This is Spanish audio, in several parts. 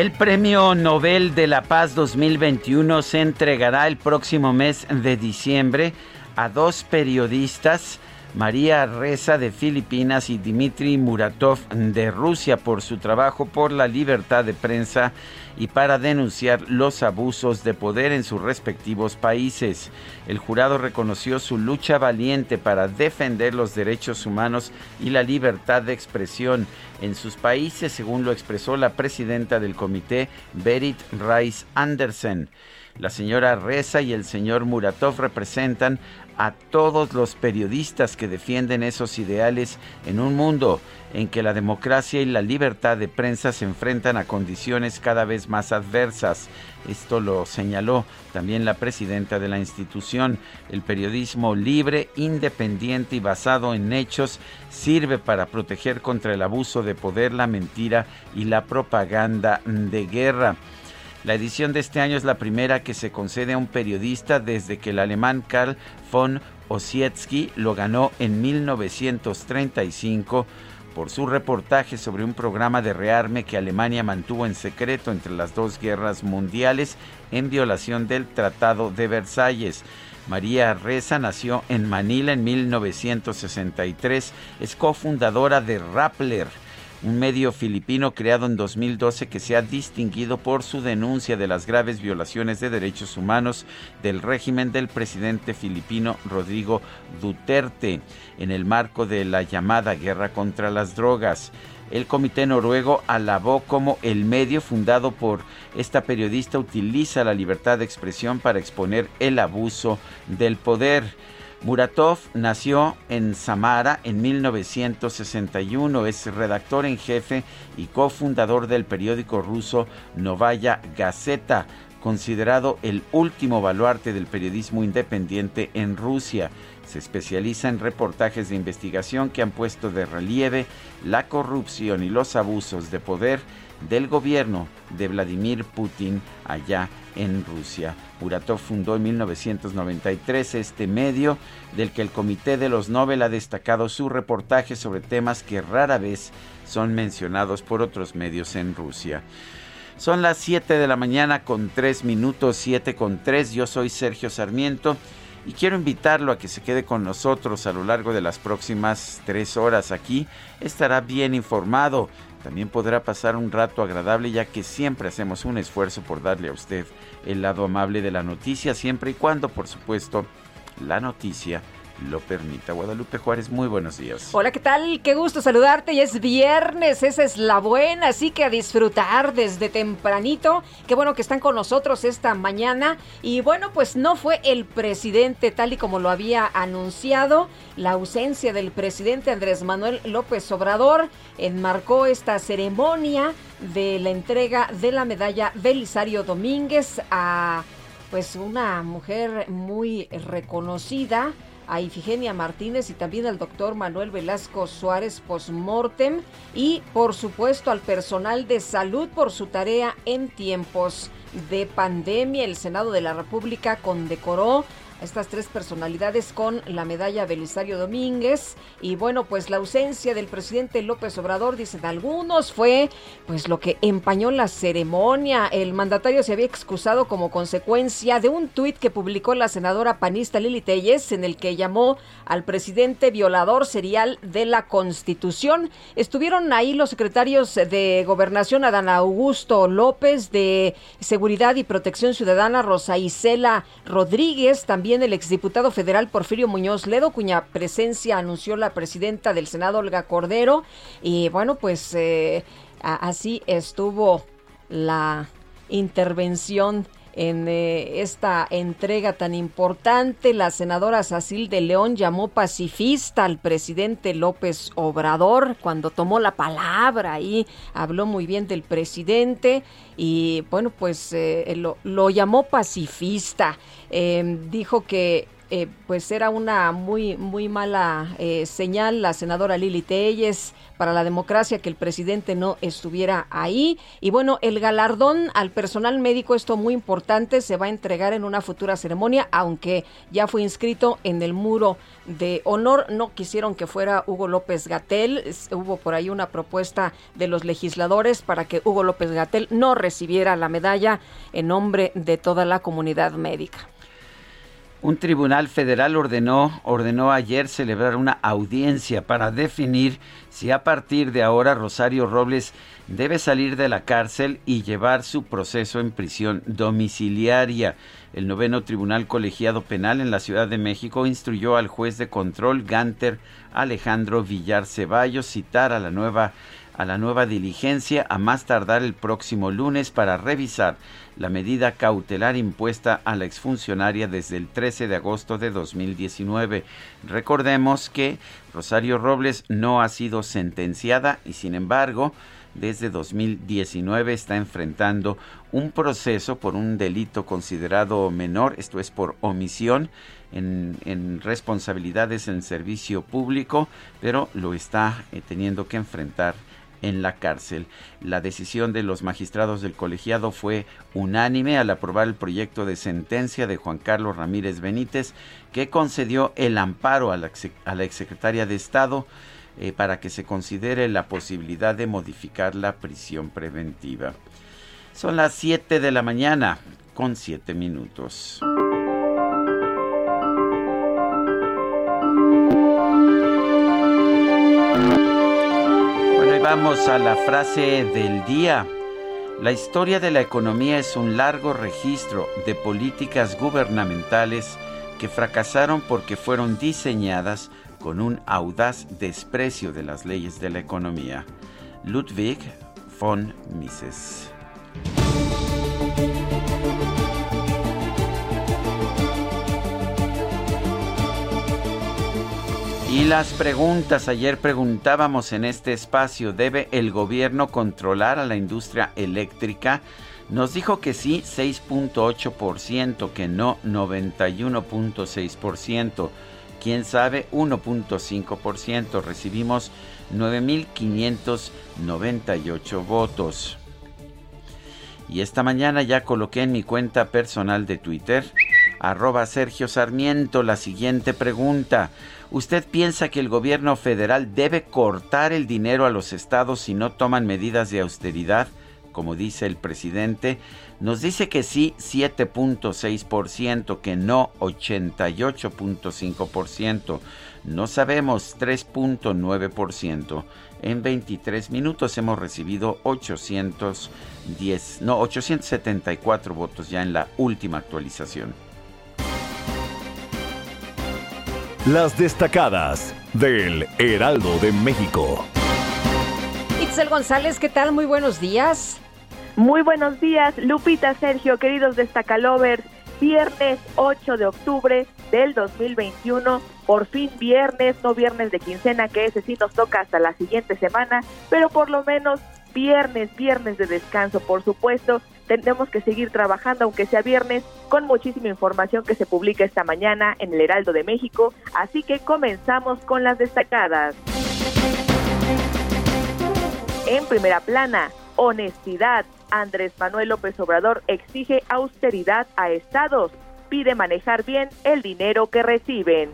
El Premio Nobel de la Paz 2021 se entregará el próximo mes de diciembre a dos periodistas, María Reza de Filipinas y Dmitry Muratov de Rusia, por su trabajo por la libertad de prensa y para denunciar los abusos de poder en sus respectivos países. El jurado reconoció su lucha valiente para defender los derechos humanos y la libertad de expresión en sus países, según lo expresó la presidenta del comité, Berit Rice Andersen. La señora Reza y el señor Muratov representan a todos los periodistas que defienden esos ideales en un mundo en que la democracia y la libertad de prensa se enfrentan a condiciones cada vez más adversas. Esto lo señaló también la presidenta de la institución. El periodismo libre, independiente y basado en hechos sirve para proteger contra el abuso de poder, la mentira y la propaganda de guerra. La edición de este año es la primera que se concede a un periodista desde que el alemán Karl von Ossietzky lo ganó en 1935 por su reportaje sobre un programa de rearme que Alemania mantuvo en secreto entre las dos guerras mundiales en violación del Tratado de Versalles. María Reza nació en Manila en 1963, es cofundadora de Rappler un medio filipino creado en 2012 que se ha distinguido por su denuncia de las graves violaciones de derechos humanos del régimen del presidente filipino Rodrigo Duterte en el marco de la llamada guerra contra las drogas. El comité noruego alabó como el medio fundado por esta periodista utiliza la libertad de expresión para exponer el abuso del poder. Muratov nació en Samara en 1961, es redactor en jefe y cofundador del periódico ruso Novaya Gazeta, considerado el último baluarte del periodismo independiente en Rusia. Se especializa en reportajes de investigación que han puesto de relieve la corrupción y los abusos de poder del gobierno de Vladimir Putin allá en Rusia. Muratov fundó en 1993 este medio del que el Comité de los Nobel ha destacado su reportaje sobre temas que rara vez son mencionados por otros medios en Rusia. Son las 7 de la mañana con 3 minutos, 7 con 3. Yo soy Sergio Sarmiento y quiero invitarlo a que se quede con nosotros a lo largo de las próximas 3 horas aquí. Estará bien informado también podrá pasar un rato agradable ya que siempre hacemos un esfuerzo por darle a usted el lado amable de la noticia, siempre y cuando, por supuesto, la noticia lo permita. Guadalupe Juárez, muy buenos días. Hola, ¿qué tal? Qué gusto saludarte. Y es viernes, esa es la buena, así que a disfrutar desde tempranito. Qué bueno que están con nosotros esta mañana. Y bueno, pues no fue el presidente tal y como lo había anunciado. La ausencia del presidente Andrés Manuel López Obrador enmarcó esta ceremonia de la entrega de la medalla Belisario Domínguez a pues una mujer muy reconocida a Ifigenia Martínez y también al doctor Manuel Velasco Suárez Postmortem y por supuesto al personal de salud por su tarea en tiempos de pandemia. El Senado de la República condecoró estas tres personalidades con la medalla Belisario Domínguez. Y bueno, pues la ausencia del presidente López Obrador, dicen algunos, fue pues lo que empañó la ceremonia. El mandatario se había excusado como consecuencia de un tuit que publicó la senadora panista Lili Telles en el que llamó al presidente violador serial de la Constitución. Estuvieron ahí los secretarios de Gobernación Adán Augusto López, de Seguridad y Protección Ciudadana Rosa Isela Rodríguez, también el exdiputado federal Porfirio Muñoz Ledo, cuya presencia anunció la presidenta del Senado, Olga Cordero. Y bueno, pues eh, así estuvo la intervención en eh, esta entrega tan importante. La senadora Sacil de León llamó pacifista al presidente López Obrador cuando tomó la palabra y habló muy bien del presidente y bueno, pues eh, lo, lo, llamó pacifista. Em, dijo que eh, pues era una muy muy mala eh, señal la senadora Lili Telles para la democracia que el presidente no estuviera ahí. Y bueno el galardón al personal médico esto muy importante se va a entregar en una futura ceremonia aunque ya fue inscrito en el muro de honor. No quisieron que fuera Hugo López Gatel. Hubo por ahí una propuesta de los legisladores para que Hugo López Gatel no recibiera la medalla en nombre de toda la comunidad médica. Un tribunal federal ordenó, ordenó ayer celebrar una audiencia para definir si a partir de ahora Rosario Robles debe salir de la cárcel y llevar su proceso en prisión domiciliaria. El noveno Tribunal Colegiado Penal en la Ciudad de México instruyó al juez de control Ganter Alejandro Villar Ceballos citar a la nueva a la nueva diligencia a más tardar el próximo lunes para revisar la medida cautelar impuesta a la exfuncionaria desde el 13 de agosto de 2019. Recordemos que Rosario Robles no ha sido sentenciada y sin embargo desde 2019 está enfrentando un proceso por un delito considerado menor, esto es por omisión en, responsabilidades en servicio público, pero lo está eh, teniendo que enfrentar en la cárcel. La decisión de los magistrados del colegiado fue unánime al aprobar el proyecto de sentencia de Juan Carlos Ramírez Benítez, que concedió el amparo a la, exsecretaria de Estado eh, para que se considere la posibilidad de modificar la prisión preventiva. Son las 7 de la mañana con 7 minutos. Vamos a la frase del día. La historia de la economía es un largo registro de políticas gubernamentales que fracasaron porque fueron diseñadas con un audaz desprecio de las leyes de la economía. Ludwig von Mises. Y las preguntas, ayer preguntábamos en este espacio, ¿debe el gobierno controlar a la industria eléctrica? Nos dijo que sí, 6.8%, que no, 91.6%. Quién sabe, 1.5%. Recibimos 9.598 votos. Y esta mañana ya coloqué en mi cuenta personal de Twitter, arroba Sergio Sarmiento, la siguiente pregunta. ¿Usted piensa que el gobierno federal debe cortar el dinero a los estados si no toman medidas de austeridad? Como dice el presidente, nos dice que sí 7.6%, que no 88.5%, no sabemos 3.9%. En 23 minutos hemos recibido 810, no 874 votos ya en la última actualización. Las destacadas del Heraldo de México. Itzel González, ¿qué tal? Muy buenos días. Muy buenos días, Lupita, Sergio, queridos destacalovers. Viernes 8 de octubre del 2021, por fin viernes, no viernes de quincena, que ese sí nos toca hasta la siguiente semana, pero por lo menos viernes, viernes de descanso, por supuesto, tenemos que seguir trabajando, aunque sea viernes, con muchísima información que se publica esta mañana en el Heraldo de México, así que comenzamos con las destacadas. En primera plana, honestidad. Andrés Manuel López Obrador exige austeridad a estados. pide manejar bien el dinero que reciben.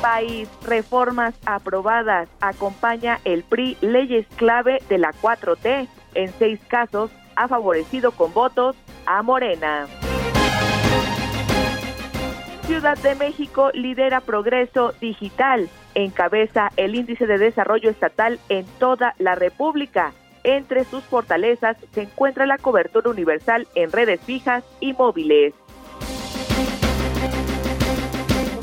País, reformas aprobadas, acompaña el PRI leyes clave de la 4T. En seis casos ha favorecido con votos a Morena. Ciudad de México lidera progreso digital, encabeza el índice de desarrollo estatal en toda la República. Entre sus fortalezas se encuentra la cobertura universal en redes fijas y móviles.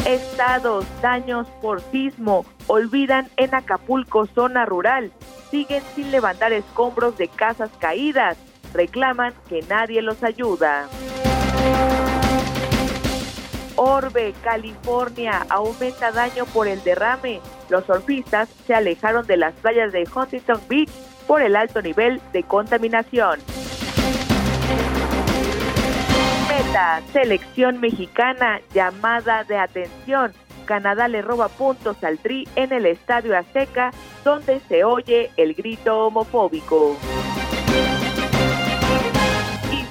Estados, daños por sismo, olvidan en Acapulco zona rural, siguen sin levantar escombros de casas caídas, reclaman que nadie los ayuda. Orbe, California, aumenta daño por el derrame. Los surfistas se alejaron de las playas de Huntington Beach por el alto nivel de contaminación. Selección mexicana, llamada de atención. Canadá le roba puntos al Tri en el Estadio Azteca, donde se oye el grito homofóbico.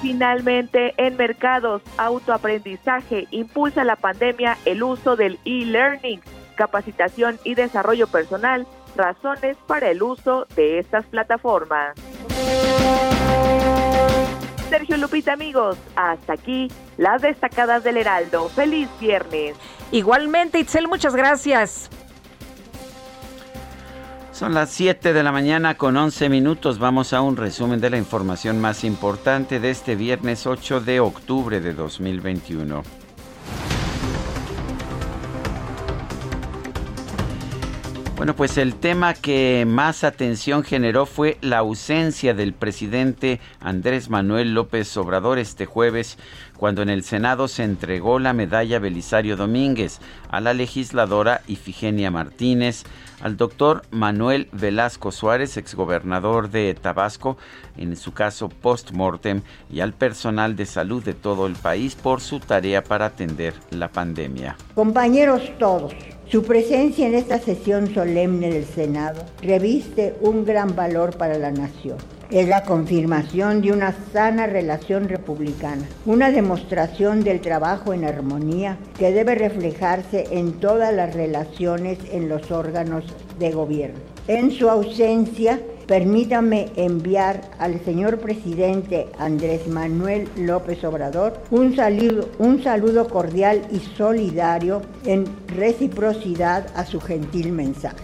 Finalmente, en mercados, autoaprendizaje impulsa la pandemia el uso del e-learning, capacitación y desarrollo personal, razones para el uso de estas plataformas. Sergio Lupita, amigos, hasta aquí las destacadas del Heraldo. Feliz viernes. Igualmente, Itzel, muchas gracias. Son las 7 de la mañana con 11 minutos. Vamos a un resumen de la información más importante de este viernes 8 de octubre de 2021. Bueno, pues el tema que más atención generó fue la ausencia del presidente Andrés Manuel López Obrador este jueves, cuando en el Senado se entregó la medalla Belisario Domínguez a la legisladora Ifigenia Martínez, al doctor Manuel Velasco Suárez, exgobernador de Tabasco, en su caso post-mortem, y al personal de salud de todo el país por su tarea para atender la pandemia. Compañeros todos, su presencia en esta sesión solemne del Senado reviste un gran valor para la nación. Es la confirmación de una sana relación republicana, una demostración del trabajo en armonía que debe reflejarse en todas las relaciones en los órganos de gobierno. En su ausencia, permítame enviar al señor presidente Andrés Manuel López Obrador un saludo, un saludo cordial y solidario en reciprocidad a su gentil mensaje.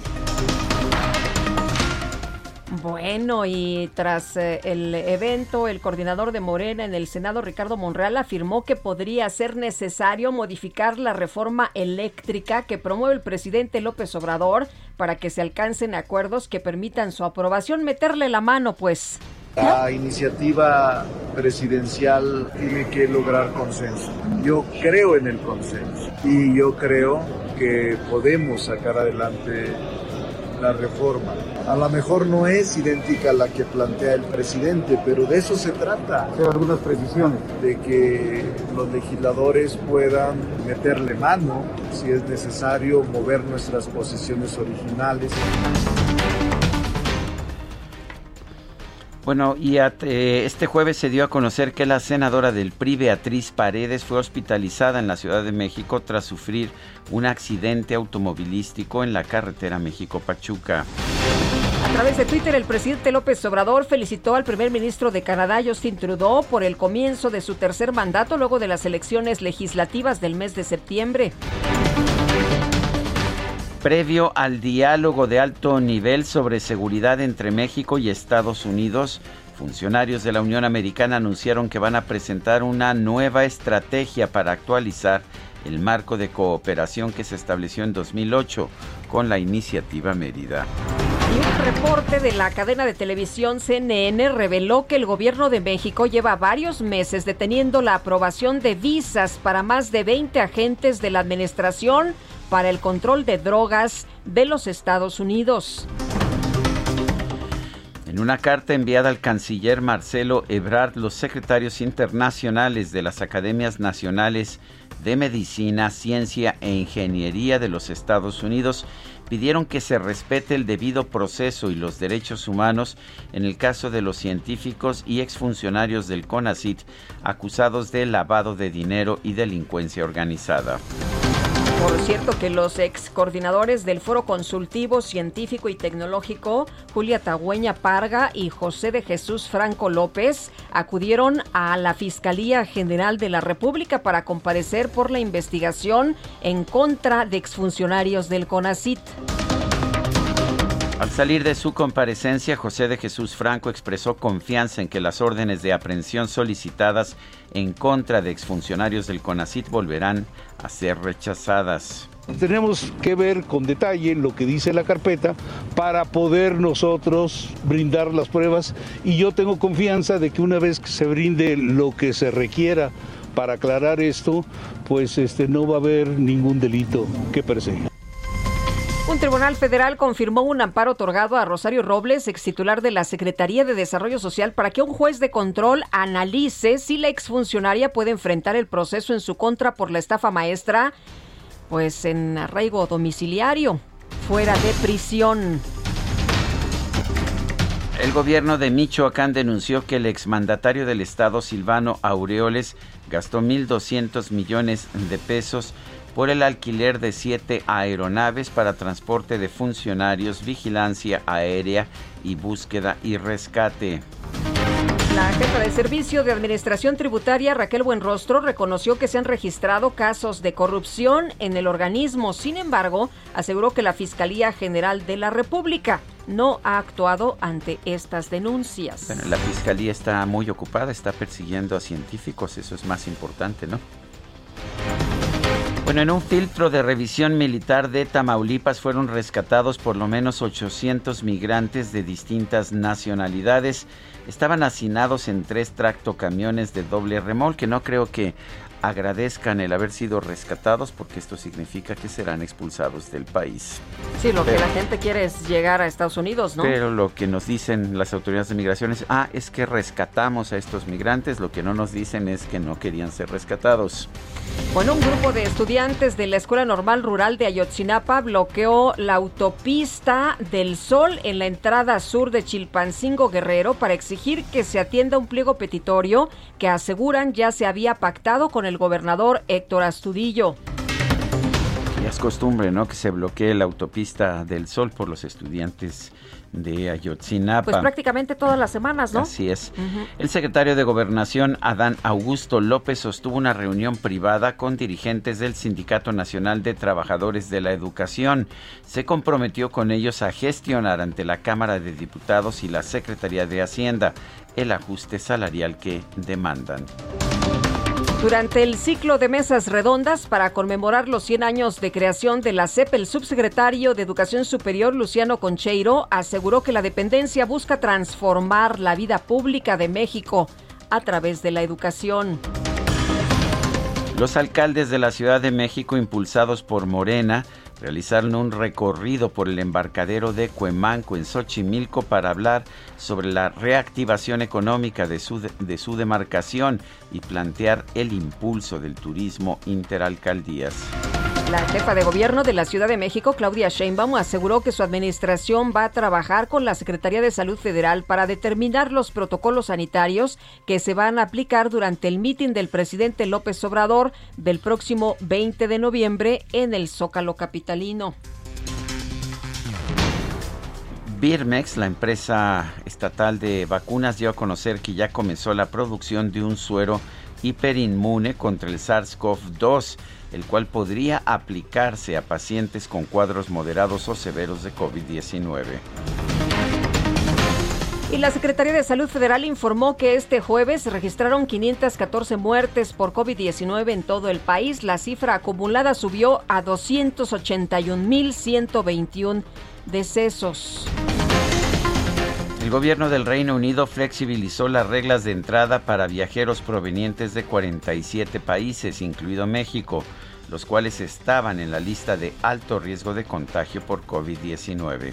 Bueno, y tras eh, el evento, el coordinador de Morena en el Senado, Ricardo Monreal, afirmó que podría ser necesario modificar la reforma eléctrica que promueve el presidente López Obrador para que se alcancen acuerdos que permitan su aprobación. Meterle la mano, pues. La iniciativa presidencial tiene que lograr consenso. Yo creo en el consenso y yo creo que podemos sacar adelante la reforma. A lo mejor no es idéntica a la que plantea el presidente, pero de eso se trata. Hacer algunas precisiones. De que los legisladores puedan meterle mano, si es necesario, mover nuestras posiciones originales. Bueno, y eh, este jueves se dio a conocer que la senadora del PRI, Beatriz Paredes, fue hospitalizada en la Ciudad de México tras sufrir un accidente automovilístico en la carretera México-Pachuca. A través de Twitter, el presidente López Obrador felicitó al primer ministro de Canadá, Justin Trudeau, por el comienzo de su tercer mandato luego de las elecciones legislativas del mes de septiembre. Previo al diálogo de alto nivel sobre seguridad entre México y Estados Unidos, funcionarios de la Unión Americana anunciaron que van a presentar una nueva estrategia para actualizar el marco de cooperación que se estableció en 2008 con la iniciativa Mérida. Y un reporte de la cadena de televisión CNN reveló que el gobierno de México lleva varios meses deteniendo la aprobación de visas para más de 20 agentes de la administración para el control de drogas de los Estados Unidos. En una carta enviada al canciller Marcelo Ebrard, los secretarios internacionales de las Academias Nacionales de Medicina, Ciencia e Ingeniería de los Estados Unidos pidieron que se respete el debido proceso y los derechos humanos en el caso de los científicos y exfuncionarios del CONACIT acusados de lavado de dinero y delincuencia organizada. Por cierto que los ex coordinadores del Foro Consultivo Científico y Tecnológico, Julia Tagüeña Parga y José de Jesús Franco López, acudieron a la Fiscalía General de la República para comparecer por la investigación en contra de exfuncionarios del CONACIT. Al salir de su comparecencia, José de Jesús Franco expresó confianza en que las órdenes de aprehensión solicitadas en contra de exfuncionarios del CONACIT volverán a ser rechazadas. Tenemos que ver con detalle lo que dice la carpeta para poder nosotros brindar las pruebas y yo tengo confianza de que una vez que se brinde lo que se requiera para aclarar esto, pues este no va a haber ningún delito que perseguir. Un tribunal federal confirmó un amparo otorgado a Rosario Robles, ex titular de la Secretaría de Desarrollo Social, para que un juez de control analice si la exfuncionaria puede enfrentar el proceso en su contra por la estafa maestra, pues en arraigo domiciliario, fuera de prisión. El gobierno de Michoacán denunció que el exmandatario del estado, Silvano Aureoles, gastó 1.200 millones de pesos por el alquiler de siete aeronaves para transporte de funcionarios, vigilancia aérea y búsqueda y rescate. La jefa de Servicio de Administración Tributaria, Raquel Buenrostro, reconoció que se han registrado casos de corrupción en el organismo. Sin embargo, aseguró que la Fiscalía General de la República no ha actuado ante estas denuncias. Bueno, la Fiscalía está muy ocupada, está persiguiendo a científicos, eso es más importante, ¿no? Bueno, en un filtro de revisión militar de Tamaulipas fueron rescatados por lo menos 800 migrantes de distintas nacionalidades. Estaban hacinados en tres tractocamiones de doble remolque. No creo que agradezcan el haber sido rescatados porque esto significa que serán expulsados del país. Sí, lo que la gente quiere es llegar a Estados Unidos, ¿no? Pero lo que nos dicen las autoridades de migración es, ah, es que rescatamos a estos migrantes, lo que no nos dicen es que no querían ser rescatados. Bueno, un grupo de estudiantes de la Escuela Normal Rural de Ayotzinapa bloqueó la autopista del Sol en la entrada sur de Chilpancingo Guerrero para exigir que se atienda un pliego petitorio que aseguran ya se había pactado con el gobernador Héctor Astudillo. Y es costumbre, ¿no? Que se bloquee la autopista del Sol por los estudiantes de Ayotzinapa. Pues prácticamente todas las semanas, ¿no? Así es. El secretario de Gobernación, Adán Augusto López, sostuvo una reunión privada con dirigentes del Sindicato Nacional de Trabajadores de la Educación. Se comprometió con ellos a gestionar ante la Cámara de Diputados y la Secretaría de Hacienda el ajuste salarial que demandan. Durante el ciclo de mesas redondas para conmemorar los 100 años de creación de la CEP, el subsecretario de Educación Superior, Luciano Concheiro, aseguró que la dependencia busca transformar la vida pública de México a través de la educación. Los alcaldes de la Ciudad de México, impulsados por Morena, realizaron un recorrido por el embarcadero de Cuemanco en Xochimilco para hablar sobre la reactivación económica de su, de su demarcación y plantear el impulso del turismo interalcaldías. La jefa de gobierno de la Ciudad de México, Claudia Sheinbaum, aseguró que su administración va a trabajar con la Secretaría de Salud Federal para determinar los protocolos sanitarios que se van a aplicar durante el mitin del presidente López Obrador del próximo 20 de noviembre en el Zócalo capitalino. Birmex, la empresa estatal de vacunas, dio a conocer que ya comenzó la producción de un suero hiperinmune contra el SARS-CoV-2 el cual podría aplicarse a pacientes con cuadros moderados o severos de COVID-19. Y la Secretaría de Salud Federal informó que este jueves registraron 514 muertes por COVID-19 en todo el país. La cifra acumulada subió a 281.121 decesos. El gobierno del Reino Unido flexibilizó las reglas de entrada para viajeros provenientes de 47 países, incluido México, los cuales estaban en la lista de alto riesgo de contagio por COVID-19.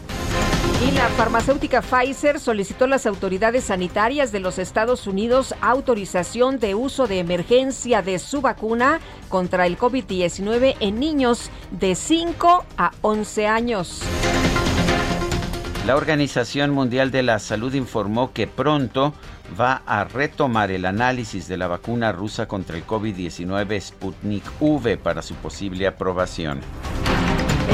Y la farmacéutica Pfizer solicitó a las autoridades sanitarias de los Estados Unidos autorización de uso de emergencia de su vacuna contra el COVID-19 en niños de 5 a 11 años. La Organización Mundial de la Salud informó que pronto va a retomar el análisis de la vacuna rusa contra el COVID-19 Sputnik V para su posible aprobación.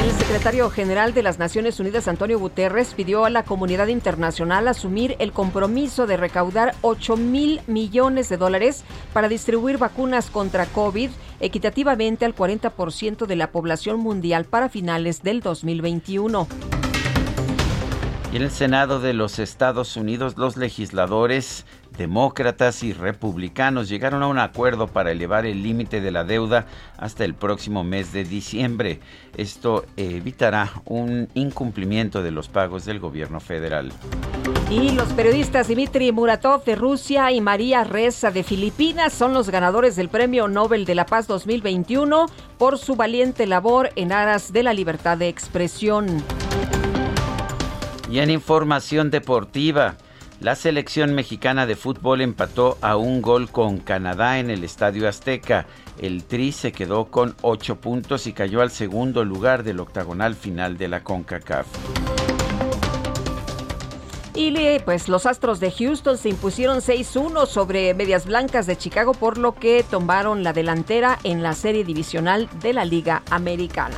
El secretario general de las Naciones Unidas, Antonio Guterres, pidió a la comunidad internacional asumir el compromiso de recaudar 8 mil millones de dólares para distribuir vacunas contra COVID equitativamente al 40% de la población mundial para finales del 2021. En el Senado de los Estados Unidos, los legisladores demócratas y republicanos llegaron a un acuerdo para elevar el límite de la deuda hasta el próximo mes de diciembre. Esto evitará un incumplimiento de los pagos del gobierno federal. Y los periodistas Dmitry Muratov de Rusia y María Reza de Filipinas son los ganadores del Premio Nobel de la Paz 2021 por su valiente labor en aras de la libertad de expresión. Y en información deportiva, la selección mexicana de fútbol empató a un gol con Canadá en el Estadio Azteca. El Tri se quedó con ocho puntos y cayó al segundo lugar del octagonal final de la CONCACAF. Y pues los Astros de Houston se impusieron 6-1 sobre Medias Blancas de Chicago, por lo que tomaron la delantera en la serie divisional de la Liga Americana.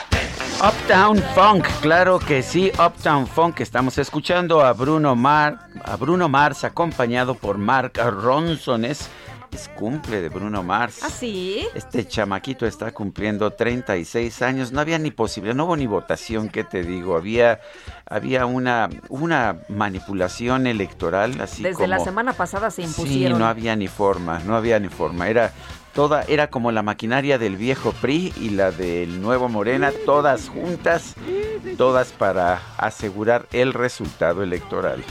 Uptown Funk, claro que sí, Uptown Funk. Estamos escuchando a Bruno, Mar, a Bruno Mars acompañado por Mark Ronson. Es, cumple de Bruno Mars. ¿Ah, sí? Este chamaquito está cumpliendo 36 años. No había ni posibilidad, no hubo ni votación, ¿qué te digo? Había, había una, una manipulación electoral así Desde como... la semana pasada se impusieron. Sí, no había ni forma, no había ni forma. Era toda, era como la maquinaria del viejo PRI y la del nuevo Morena, todas juntas, todas para asegurar el resultado electoral.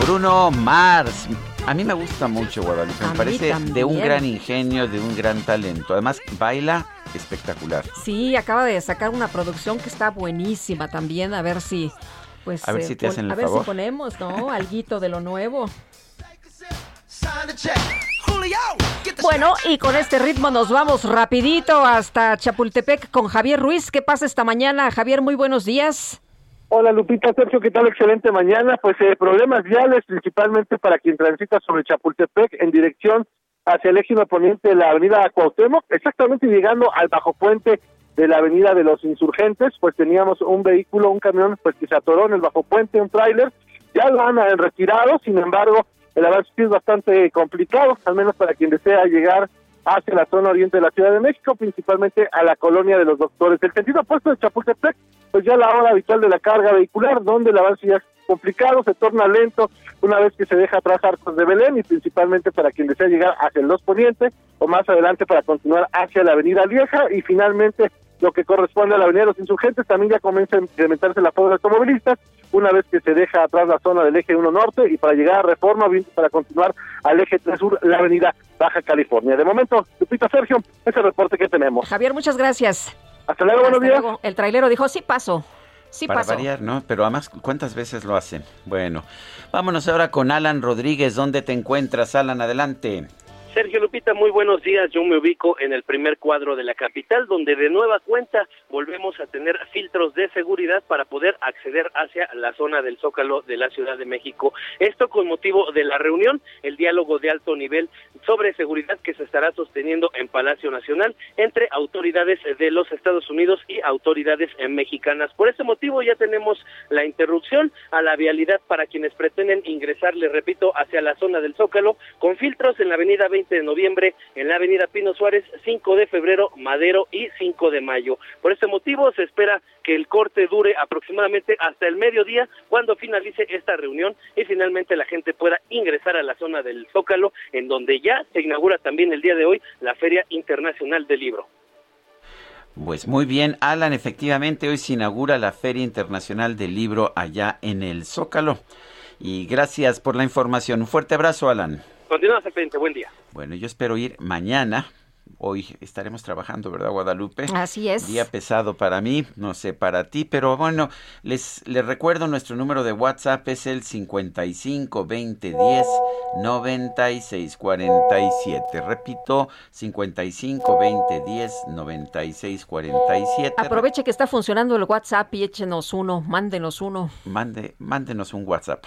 Bruno Mars. A mí me gusta mucho Guadalupe, me parece de un gran ingenio, de un gran talento. Además, baila espectacular. Sí, acaba de sacar una producción que está buenísima también. A ver si. Pues, A ver si te hacen el a ver favor. si ponemos, ¿no? Alguito de lo nuevo. Bueno, y con este ritmo nos vamos rapidito hasta Chapultepec con Javier Ruiz. ¿Qué pasa esta mañana? Javier, muy buenos días. Hola Lupita, Sergio, ¿qué tal? Excelente mañana. Pues eh, problemas viales principalmente para quien transita sobre Chapultepec en dirección hacia el eje poniente de la avenida Cuauhtémoc, exactamente llegando al bajo puente de la avenida de los insurgentes, pues teníamos un vehículo, un camión, pues que se atoró en el bajo puente, un tráiler, ya lo han eh, retirado, sin embargo, el avance es bastante complicado, al menos para quien desea llegar hacia la zona oriente de la Ciudad de México, principalmente a la colonia de los doctores. El sentido opuesto de Chapultepec, pues ya la hora habitual de la carga vehicular, donde el avance ya es complicado, se torna lento una vez que se deja atrás Arcos de Belén y principalmente para quien desea llegar hacia el 2 Poniente o más adelante para continuar hacia la Avenida Lieja y finalmente lo que corresponde a la Avenida de los Insurgentes también ya comienza a incrementarse la fuga de automovilistas una vez que se deja atrás la zona del eje 1 Norte y para llegar a Reforma para continuar al eje 3 Sur, la Avenida Baja California. De momento, Lupita Sergio, ese es el reporte que tenemos. Javier, muchas gracias. Hasta luego, buenos Hasta días. luego. El trailero dijo, sí paso. Sí Para paso. variar, ¿no? Pero además, ¿cuántas veces lo hacen? Bueno, vámonos ahora con Alan Rodríguez. ¿Dónde te encuentras, Alan? Adelante. Sergio Lupita, muy buenos días. Yo me ubico en el primer cuadro de la capital, donde de nueva cuenta volvemos a tener filtros de seguridad para poder acceder hacia la zona del Zócalo de la Ciudad de México. Esto con motivo de la reunión, el diálogo de alto nivel sobre seguridad que se estará sosteniendo en Palacio Nacional entre autoridades de los Estados Unidos y autoridades mexicanas. Por ese motivo ya tenemos la interrupción a la vialidad para quienes pretenden ingresar, les repito, hacia la zona del Zócalo con filtros en la avenida 20 20 de noviembre en la avenida Pino Suárez, 5 de febrero Madero y 5 de mayo. Por este motivo se espera que el corte dure aproximadamente hasta el mediodía cuando finalice esta reunión y finalmente la gente pueda ingresar a la zona del Zócalo en donde ya se inaugura también el día de hoy la Feria Internacional del Libro. Pues muy bien, Alan, efectivamente hoy se inaugura la Feria Internacional del Libro allá en el Zócalo. Y gracias por la información. Un fuerte abrazo, Alan. Continúa, frente, buen día. Bueno, yo espero ir mañana hoy estaremos trabajando, ¿verdad, Guadalupe? Así es. Día pesado para mí, no sé para ti, pero bueno, les, les recuerdo nuestro número de WhatsApp es el 55 20 10 96 47. Repito, 55 20 10 96 47. Aproveche que está funcionando el WhatsApp y échenos uno, mándenos uno. Mande, mándenos un WhatsApp.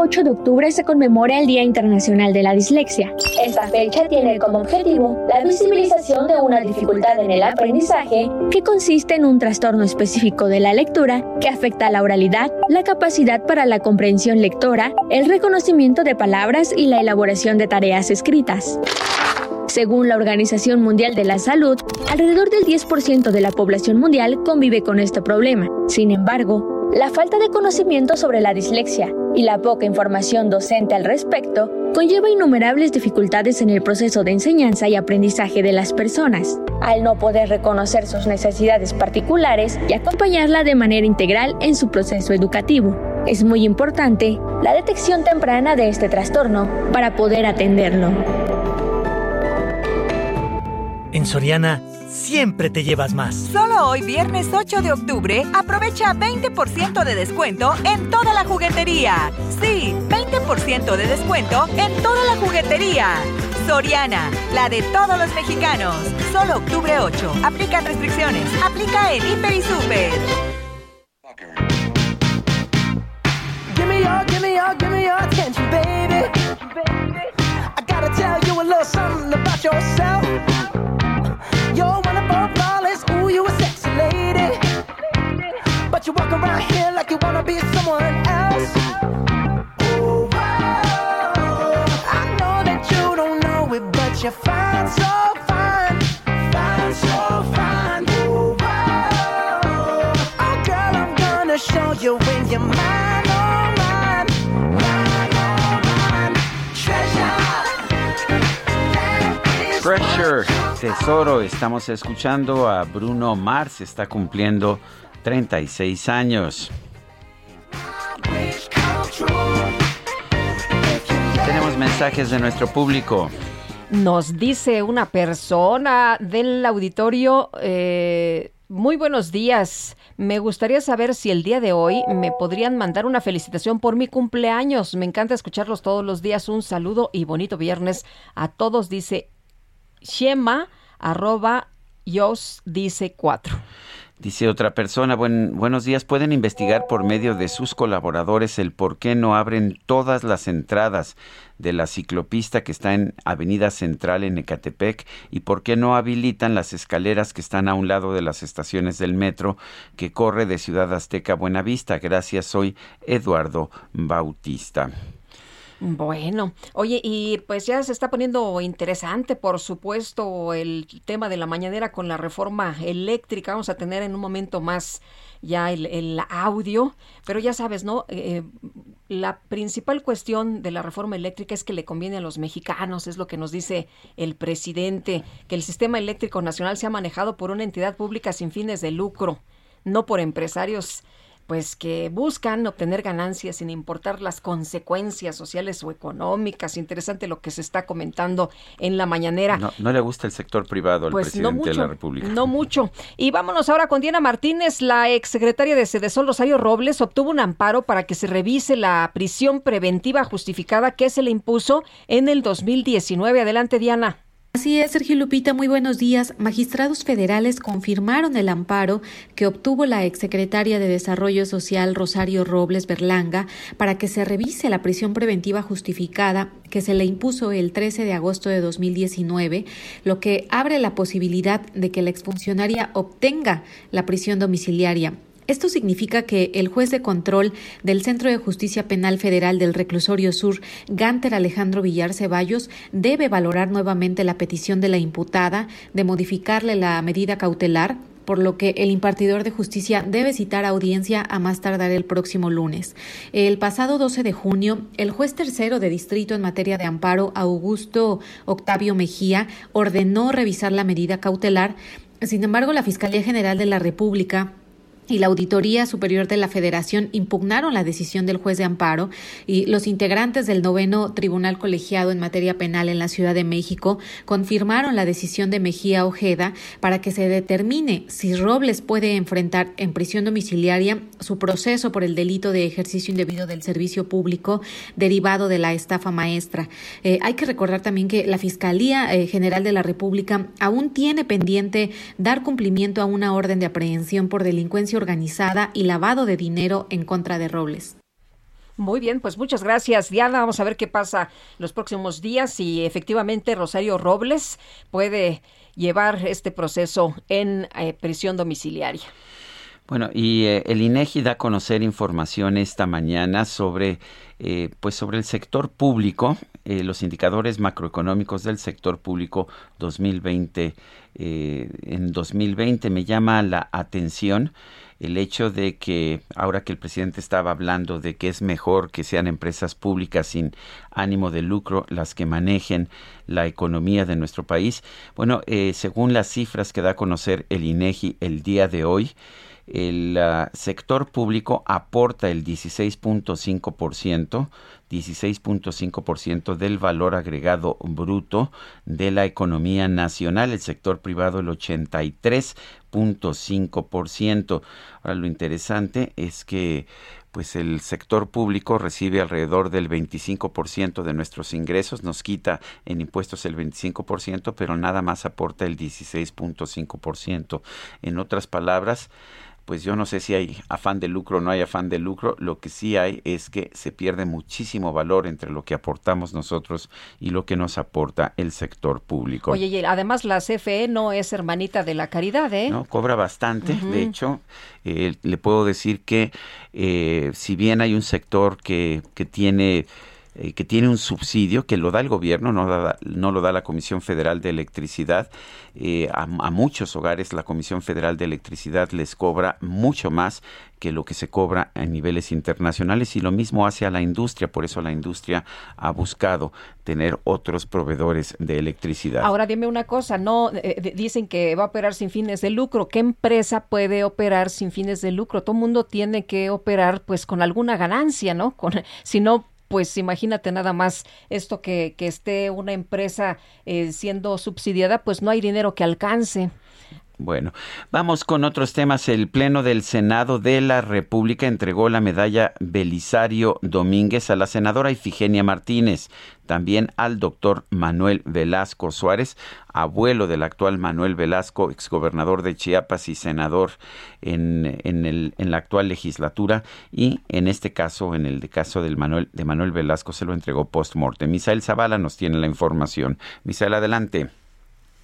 8 de octubre se conmemora el Día Internacional de la Dislexia. Esta fecha tiene como objetivo la visibilización de una dificultad en el aprendizaje que consiste en un trastorno específico de la lectura que afecta la oralidad, la capacidad para la comprensión lectora, el reconocimiento de palabras y la elaboración de tareas escritas. Según la Organización Mundial de la Salud, alrededor del 10% de la población mundial convive con este problema. Sin embargo, la falta de conocimiento sobre la dislexia y la poca información docente al respecto conlleva innumerables dificultades en el proceso de enseñanza y aprendizaje de las personas, al no poder reconocer sus necesidades particulares y acompañarla de manera integral en su proceso educativo. Es muy importante la detección temprana de este trastorno para poder atenderlo. En Soriana siempre te llevas más. Solo hoy, viernes 8 de octubre, aprovecha 20% de descuento en toda la juguetería. Sí, 20% de descuento en toda la juguetería. Soriana, la de todos los mexicanos. Solo octubre 8. Aplican restricciones. Aplica el Hiper y Super. Give me your, give me your, give me your attention, baby. I gotta tell you a little something about yourself. You're But you walk around here like you wanna be someone else. Ooh, whoa. I know that you don't know it, but you're fine, so fine. Fine, so fine. Ooh, whoa. Oh, girl, I'm gonna show you when you're mine, oh. Mine, oh. Treasure, tesoro, estamos escuchando a Bruno Mars, está cumpliendo 36 años. Tenemos mensajes de nuestro público. Nos dice una persona del auditorio, eh, muy buenos días. Me gustaría saber si el día de hoy me podrían mandar una felicitación por mi cumpleaños. Me encanta escucharlos todos los días. Un saludo y bonito viernes a todos, dice Shema, arroba Yos dice 4. Dice otra persona, buen, buenos días, pueden investigar por medio de sus colaboradores el por qué no abren todas las entradas de la ciclopista que está en Avenida Central en Ecatepec y por qué no habilitan las escaleras que están a un lado de las estaciones del metro que corre de Ciudad Azteca a Buenavista. Gracias, soy Eduardo Bautista. Bueno, oye, y pues ya se está poniendo interesante, por supuesto, el tema de la mañanera con la reforma eléctrica. Vamos a tener en un momento más ya el, audio, pero ya sabes, ¿no? Eh, la principal cuestión de la reforma eléctrica es que le conviene a los mexicanos, es lo que nos dice el presidente, que el sistema eléctrico nacional sea manejado por una entidad pública sin fines de lucro, no por empresarios pues que buscan obtener ganancias sin importar las consecuencias sociales o económicas. Interesante lo que se está comentando en la mañanera. No, le gusta el sector privado al pues presidente de la República. No mucho. Y vámonos ahora con Diana Martínez, la exsecretaria de Sedesol Rosario Robles obtuvo un amparo para que se revise la prisión preventiva justificada que se le impuso en el 2019. Adelante, Diana. Así es, Sergio Lupita, muy buenos días. Magistrados federales confirmaron el amparo que obtuvo la exsecretaria de Desarrollo Social Rosario Robles Berlanga para que se revise la prisión preventiva justificada que se le impuso el 13 de agosto de 2019, lo que abre la posibilidad de que la exfuncionaria obtenga la prisión domiciliaria. Esto significa que el juez de control del Centro de Justicia Penal Federal del Reclusorio Sur, Gánter Alejandro Villar Ceballos, debe valorar nuevamente la petición de la imputada de modificarle la medida cautelar por lo que el impartidor de justicia debe citar audiencia a más tardar el próximo lunes. El pasado 12 de junio, el juez tercero de distrito en materia de amparo, Augusto Octavio Mejía, ordenó revisar la medida cautelar. Sin embargo, la Fiscalía General de la República y la Auditoría Superior de la Federación impugnaron la decisión del juez de amparo y los integrantes del noveno Tribunal Colegiado en materia penal en la Ciudad de México confirmaron la decisión de Mejía Ojeda para que se determine si Robles puede enfrentar en prisión domiciliaria su proceso por el delito de ejercicio indebido del servicio público derivado de la estafa maestra. Eh, hay que recordar también que la Fiscalía eh, General de la República aún tiene pendiente dar cumplimiento a una orden de aprehensión por delincuencia organizada y lavado de dinero en contra de Robles. Muy bien, pues muchas gracias, Diana. Vamos a ver qué pasa los próximos días y efectivamente Rosario Robles puede llevar este proceso en eh, prisión domiciliaria. Bueno, y eh, el INEGI da a conocer información esta mañana sobre, eh, pues sobre el sector público, los indicadores macroeconómicos del sector público 2020. en 2020 me llama la atención el hecho de que ahora que el presidente estaba hablando de que es mejor que sean empresas públicas sin ánimo de lucro las que manejen la economía de nuestro país, bueno, eh, según las cifras que da a conocer el INEGI el día de hoy, el ah, sector público aporta el 16.5%, 16.5% del valor agregado bruto de la economía nacional, el sector privado el 83.5%. Ahora lo interesante es que pues el sector público recibe alrededor del 25% de nuestros ingresos, nos quita en impuestos el 25%, pero nada más aporta el 16.5%. En otras palabras, pues yo no sé si hay afán de lucro o no hay afán de lucro, lo que sí hay es que se pierde muchísimo valor entre lo que aportamos nosotros y lo que nos aporta el sector público. Oye, y además la CFE no es hermanita de la caridad, ¿eh? No, cobra bastante, de hecho, eh, le puedo decir que eh, si bien hay un sector que, que tiene eh, que tiene un subsidio que lo da el gobierno, no, no lo da la Comisión Federal de Electricidad. Eh, a, muchos hogares la Comisión Federal de Electricidad les cobra mucho más que lo que se cobra a niveles internacionales y lo mismo hace a la industria, por eso la industria ha buscado tener otros proveedores de electricidad. Ahora dime una cosa, no eh, dicen que va a operar sin fines de lucro, ¿qué empresa puede operar sin fines de lucro? Todo mundo tiene que operar pues con alguna ganancia, ¿no? Con, si no pues imagínate nada más esto que, que esté una empresa eh, siendo subsidiada, pues no hay dinero que alcance. Bueno, vamos con otros temas. El Pleno del Senado de la República entregó la medalla Belisario Domínguez a la senadora Ifigenia Martínez, también al doctor Manuel Velasco Suárez, abuelo del actual Manuel Velasco, exgobernador de Chiapas y senador en, en, el, en la actual legislatura, y en este caso, en el caso del Manuel, de Manuel Velasco, se lo entregó post-mortem. Misael Zavala nos tiene la información. Misael, adelante.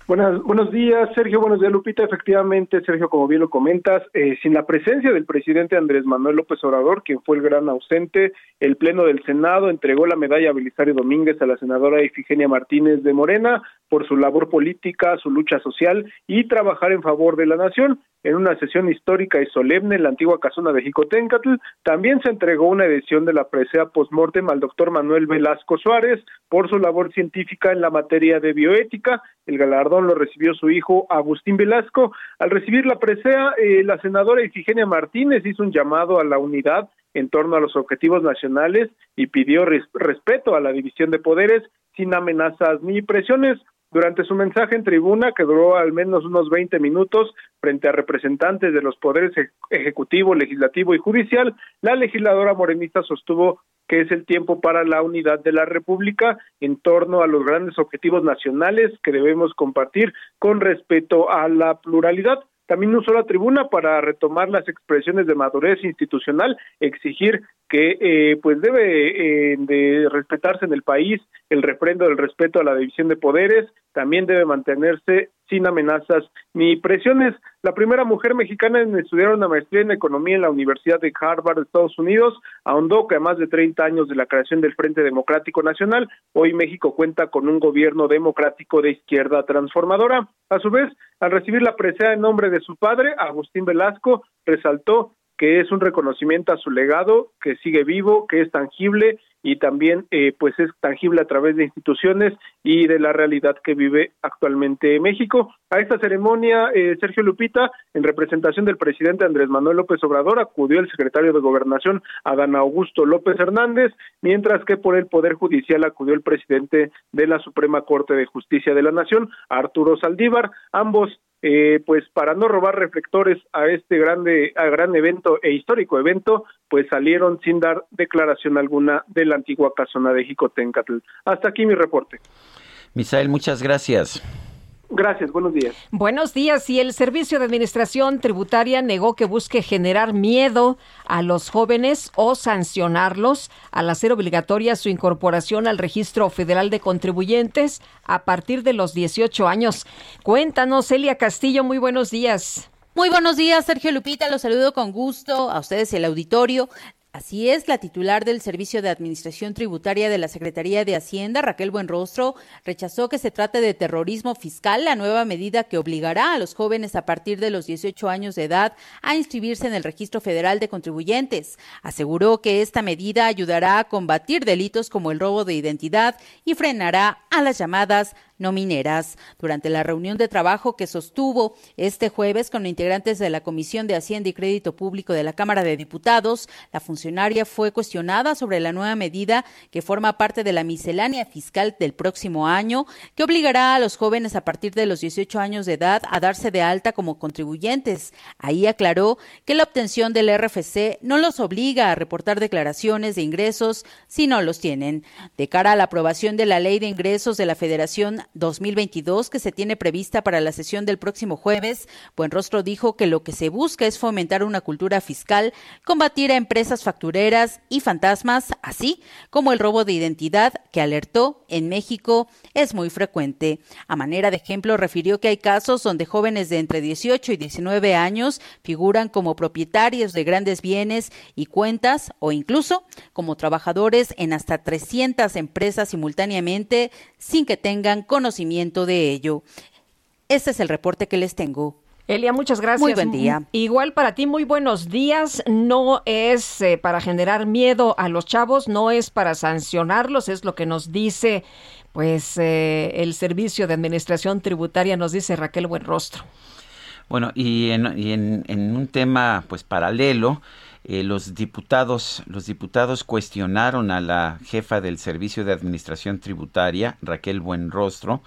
Buenas, buenos días, Sergio. Buenos días, Lupita. Efectivamente, Sergio, como bien lo comentas, eh, sin la presencia del presidente Andrés Manuel López Obrador, quien fue el gran ausente, el Pleno del Senado entregó la medalla Belisario Domínguez a la senadora Ifigenia Martínez de Morena por su labor política, su lucha social y trabajar en favor de la nación. En una sesión histórica y solemne en la antigua casona de Jicotencatl, también se entregó una edición de la presea postmortem al doctor Manuel Velasco Suárez por su labor científica en la materia de bioética El galardón lo recibió su hijo Agustín Velasco. Al recibir la presea, eh, la senadora Ifigenia Martínez hizo un llamado a la unidad en torno a los objetivos nacionales y pidió respeto a la división de poderes sin amenazas ni presiones. Durante su mensaje en tribuna, que duró al menos unos 20 minutos, frente a representantes de los poderes ejecutivo, legislativo y judicial, la legisladora morenista sostuvo que es el tiempo para la unidad de la República en torno a los grandes objetivos nacionales que debemos compartir con respeto a la pluralidad. También usó la tribuna para retomar las expresiones de madurez institucional, exigir que eh, pues debe eh, de respetarse en el país el refrendo del respeto a la división de poderes, también debe mantenerse sin amenazas ni presiones. La primera mujer mexicana en estudiar una maestría en economía en la Universidad de Harvard, Estados Unidos, ahondó que a más de 30 años de la creación del Frente Democrático Nacional, hoy México cuenta con un gobierno democrático de izquierda transformadora. A su vez, al recibir la presea en nombre de su padre, Agustín Velasco, resaltó que es un reconocimiento a su legado, que sigue vivo, que es tangible y también eh, pues es tangible a través de instituciones y de la realidad que vive actualmente México. A esta ceremonia, eh, Sergio Lupita, en representación del presidente Andrés Manuel López Obrador, acudió el secretario de Gobernación, Adán Augusto López Hernández, mientras que por el Poder Judicial acudió el presidente de la Suprema Corte de Justicia de la Nación, Arturo Saldívar. Ambos eh, pues para no robar reflectores a este grande, a gran evento e histórico evento, pues salieron sin dar declaración alguna de la antigua casona de Jicotencatl. Hasta aquí mi reporte. Misael, muchas gracias. Gracias, buenos días. Buenos días. Y el Servicio de Administración Tributaria negó que busque generar miedo a los jóvenes o sancionarlos al hacer obligatoria su incorporación al Registro Federal de Contribuyentes a partir de los 18 años. Cuéntanos, Elia Castillo, muy buenos días. Muy buenos días, Sergio Lupita. Los saludo con gusto a ustedes y el auditorio. Así es, la titular del Servicio de Administración Tributaria de la Secretaría de Hacienda, Raquel Buenrostro, rechazó que se trate de terrorismo fiscal, la nueva medida que obligará a los jóvenes a partir de los 18 años de edad a inscribirse en el Registro Federal de Contribuyentes. Aseguró que esta medida ayudará a combatir delitos como el robo de identidad y frenará a las llamadas no mineras. Durante la reunión de trabajo que sostuvo este jueves con integrantes de la Comisión de Hacienda y Crédito Público de la Cámara de Diputados, la funcionaria fue cuestionada sobre la nueva medida que forma parte de la miscelánea fiscal del próximo año, que obligará a los jóvenes a partir de los 18 años de edad a darse de alta como contribuyentes. Ahí aclaró que la obtención del RFC no los obliga a reportar declaraciones de ingresos si no los tienen. De cara a la aprobación de la Ley de Ingresos de la Federación 2022 que se tiene prevista para la sesión del próximo jueves, Buenrostro dijo que lo que se busca es fomentar una cultura fiscal, combatir a empresas factureras y fantasmas, así como el robo de identidad que alertó en México es muy frecuente. A manera de ejemplo, refirió que hay casos donde jóvenes de entre 18 y 19 años figuran como propietarios de grandes bienes y cuentas o incluso como trabajadores en hasta 300 empresas simultáneamente sin que tengan conocimiento de ello. Este es el reporte que les tengo. Elia, muchas gracias. Muy buen día. Igual para ti, muy buenos días. No es eh, para generar miedo a los chavos, no es para sancionarlos, es lo que nos dice pues eh, el Servicio de Administración Tributaria, nos dice Raquel Buenrostro. Bueno, y en, y en un tema pues paralelo, eh, los diputados los diputados cuestionaron a la jefa del Servicio de Administración Tributaria Raquel Buenrostro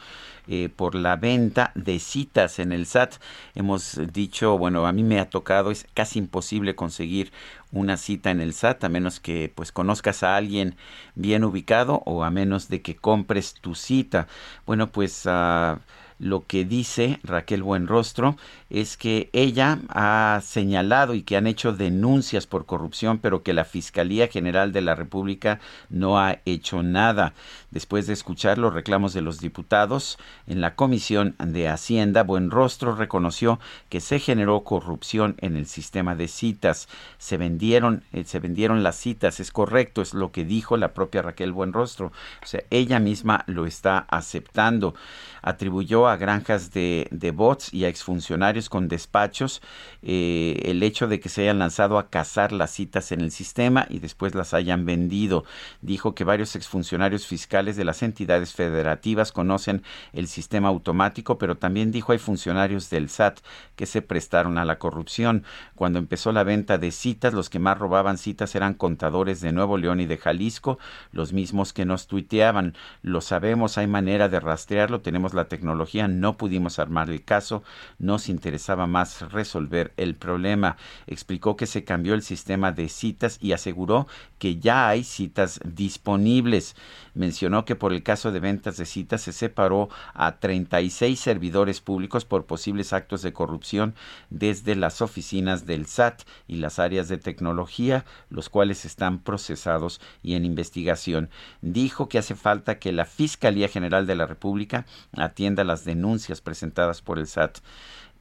eh, por la venta de citas en el SAT. Hemos dicho, bueno, a mí me ha tocado, es casi imposible conseguir una cita en el SAT a menos que pues conozcas a alguien bien ubicado o a menos de que compres tu cita. Bueno, pues uh, lo que dice Raquel Buenrostro es que ella ha señalado y que han hecho denuncias por corrupción, pero que la Fiscalía General de la República no ha hecho nada. Después de escuchar los reclamos de los diputados en la Comisión de Hacienda, Buenrostro reconoció que se generó corrupción en el sistema de citas. Se vendieron, eh, se vendieron las citas, es correcto, es lo que dijo la propia Raquel Buenrostro. O sea, ella misma lo está aceptando. Atribuyó a granjas de, de bots y a exfuncionarios con despachos eh, el hecho de que se hayan lanzado a cazar las citas en el sistema y después las hayan vendido. Dijo que varios exfuncionarios fiscales de las entidades federativas conocen el sistema automático, pero también dijo hay funcionarios del SAT que se prestaron a la corrupción. Cuando empezó la venta de citas, los que más robaban citas eran contadores de Nuevo León y de Jalisco, los mismos que nos tuiteaban. Lo sabemos, hay manera de rastrearlo, tenemos la tecnología, no pudimos armar el caso, nos interesaba más resolver el problema. Explicó que se cambió el sistema de citas y aseguró que ya hay citas disponibles. Mencionó que por el caso de ventas de citas se separó a 36 servidores públicos por posibles actos de corrupción desde las oficinas del SAT y las áreas de tecnología, los cuales están procesados y en investigación. Dijo que hace falta que la Fiscalía General de la República atienda las denuncias presentadas por el SAT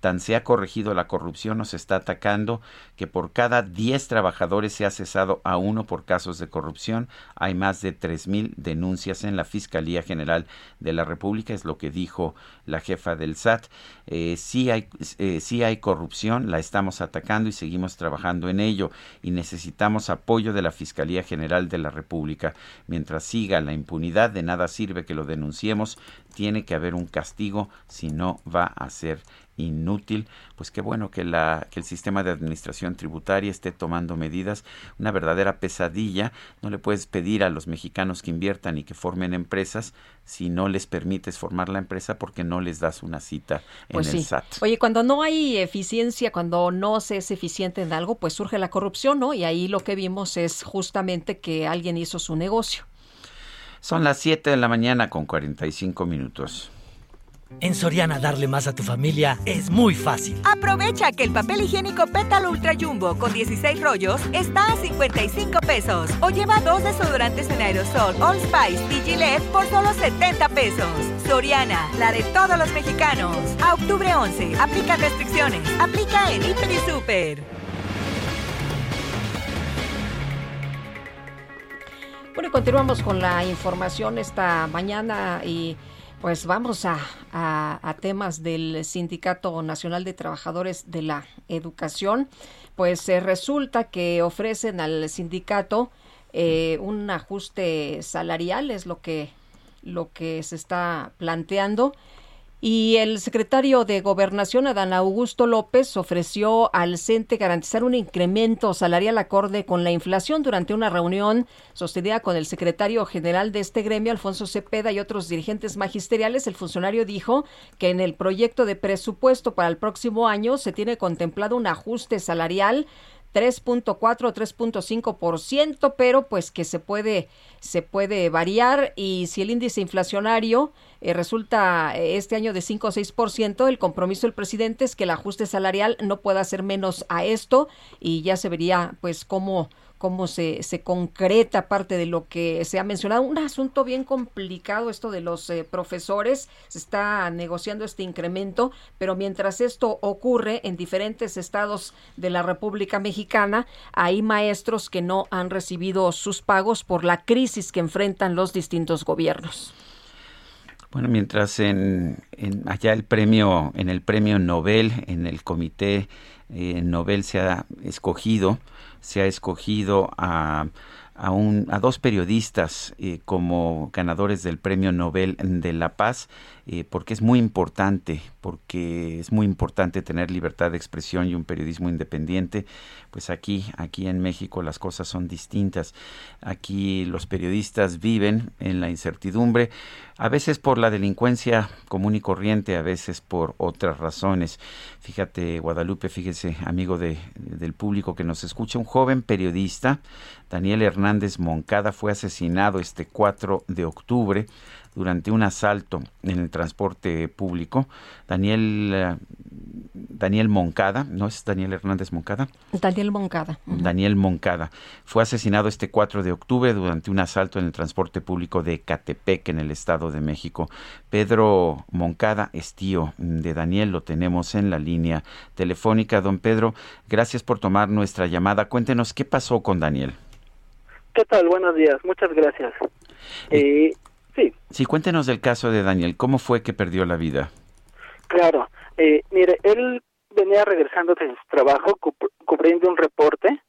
tan se ha corregido la corrupción, nos está atacando, que por cada 10 trabajadores se ha cesado a uno por casos de corrupción. Hay más de 3.000 denuncias en la Fiscalía General de la República, es lo que dijo la jefa del SAT. Eh, sí, hay, eh, sí hay corrupción, la estamos atacando y seguimos trabajando en ello y necesitamos apoyo de la Fiscalía General de la República. Mientras siga la impunidad, de nada sirve que lo denunciemos, tiene que haber un castigo si no va a ser inútil, pues qué bueno que, la, que el sistema de administración tributaria esté tomando medidas, una verdadera pesadilla, no le puedes pedir a los mexicanos que inviertan y que formen empresas si no les permites formar la empresa porque no les das una cita en Pues el. SAT. Oye, cuando no hay eficiencia, cuando no se es eficiente en algo, pues surge la corrupción, ¿no? Y ahí lo que vimos es justamente que alguien hizo su negocio. Son las 7 de la mañana con 45 minutos. En Soriana darle más a tu familia es muy fácil. Aprovecha que el papel higiénico Pétalo Ultra Jumbo con 16 rollos está a 55 pesos. O lleva dos desodorantes en aerosol All Spice y Gillette por solo 70 pesos. Soriana, la de todos los mexicanos. A octubre 11, aplica restricciones. Aplica en Hiper y Super. Bueno, continuamos con la información esta mañana y pues vamos a temas del Sindicato Nacional de Trabajadores de la Educación. Pues eh, resulta que ofrecen al sindicato eh, un ajuste salarial, es lo que, lo que se está planteando. Y el secretario de Gobernación, Adán Augusto López, ofreció al CENTE garantizar un incremento salarial acorde con la inflación durante una reunión sostenida con el secretario general de este gremio, Alfonso Cepeda, y otros dirigentes magisteriales. El funcionario dijo que en el proyecto de presupuesto para el próximo año se tiene contemplado un ajuste salarial 3.4 o 3.5%, pero pues que se puede se puede variar y si el índice inflacionario eh, resulta eh, este año de 5 o 6%, el compromiso del presidente es que el ajuste salarial no pueda ser menos a esto y ya se vería pues cómo cómo se, se concreta parte de lo que se ha mencionado. Un asunto bien complicado esto de los eh, profesores. Se está negociando este incremento, pero mientras esto ocurre en diferentes estados de la República Mexicana, hay maestros que no han recibido sus pagos por la crisis que enfrentan los distintos gobiernos. Bueno, mientras en, en allá el premio, en el premio Nobel, en el comité eh, Nobel se ha escogido, se ha escogido a, a, un, a dos periodistas eh, como ganadores del premio Nobel de la Paz, eh, porque es muy importante, porque es muy importante tener libertad de expresión y un periodismo independiente. Pues aquí, aquí en México las cosas son distintas. Aquí los periodistas viven en la incertidumbre, a veces por la delincuencia común y corriente, a veces por otras razones. Fíjate, Guadalupe, fíjese, amigo de, del público que nos escucha, un joven periodista, Daniel Hernández Moncada, fue asesinado este 4 de octubre durante un asalto en el transporte público. Daniel, eh, Daniel Moncada, ¿no es Daniel Hernández Moncada? Daniel Moncada. Daniel Moncada. Fue asesinado este 4 de octubre durante un asalto en el transporte público de Catepec, en el Estado de México. Pedro Moncada es tío de Daniel, lo tenemos en la línea telefónica. Don Pedro, gracias por tomar nuestra llamada. Cuéntenos qué pasó con Daniel. ¿Qué tal? Buenos días, muchas gracias. Eh, sí, Sí, cuéntenos del caso de Daniel. ¿Cómo fue que perdió la vida? Claro, eh, mire, él venía regresando de su trabajo cubriendo un reporte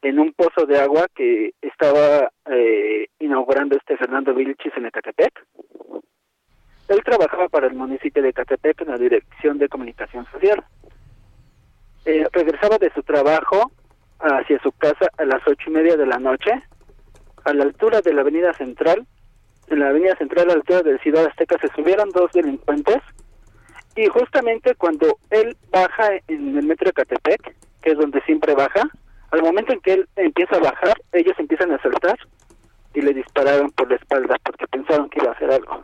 en un pozo de agua que estaba eh, inaugurando este Fernando Vilchis en Ecatepec. Él trabajaba para el municipio de Ecatepec en la Dirección de Comunicación Social. Eh, regresaba de su trabajo hacia su casa a las ocho y media de la noche, a la altura de la Avenida Central. En la Avenida Central, a la altura de Ciudad Azteca, se subieron dos delincuentes y justamente cuando él baja en el metro de Ecatepec, que es donde siempre baja, al momento en que él empieza a bajar, ellos empiezan a saltar y le dispararon por la espalda porque pensaron que iba a hacer algo.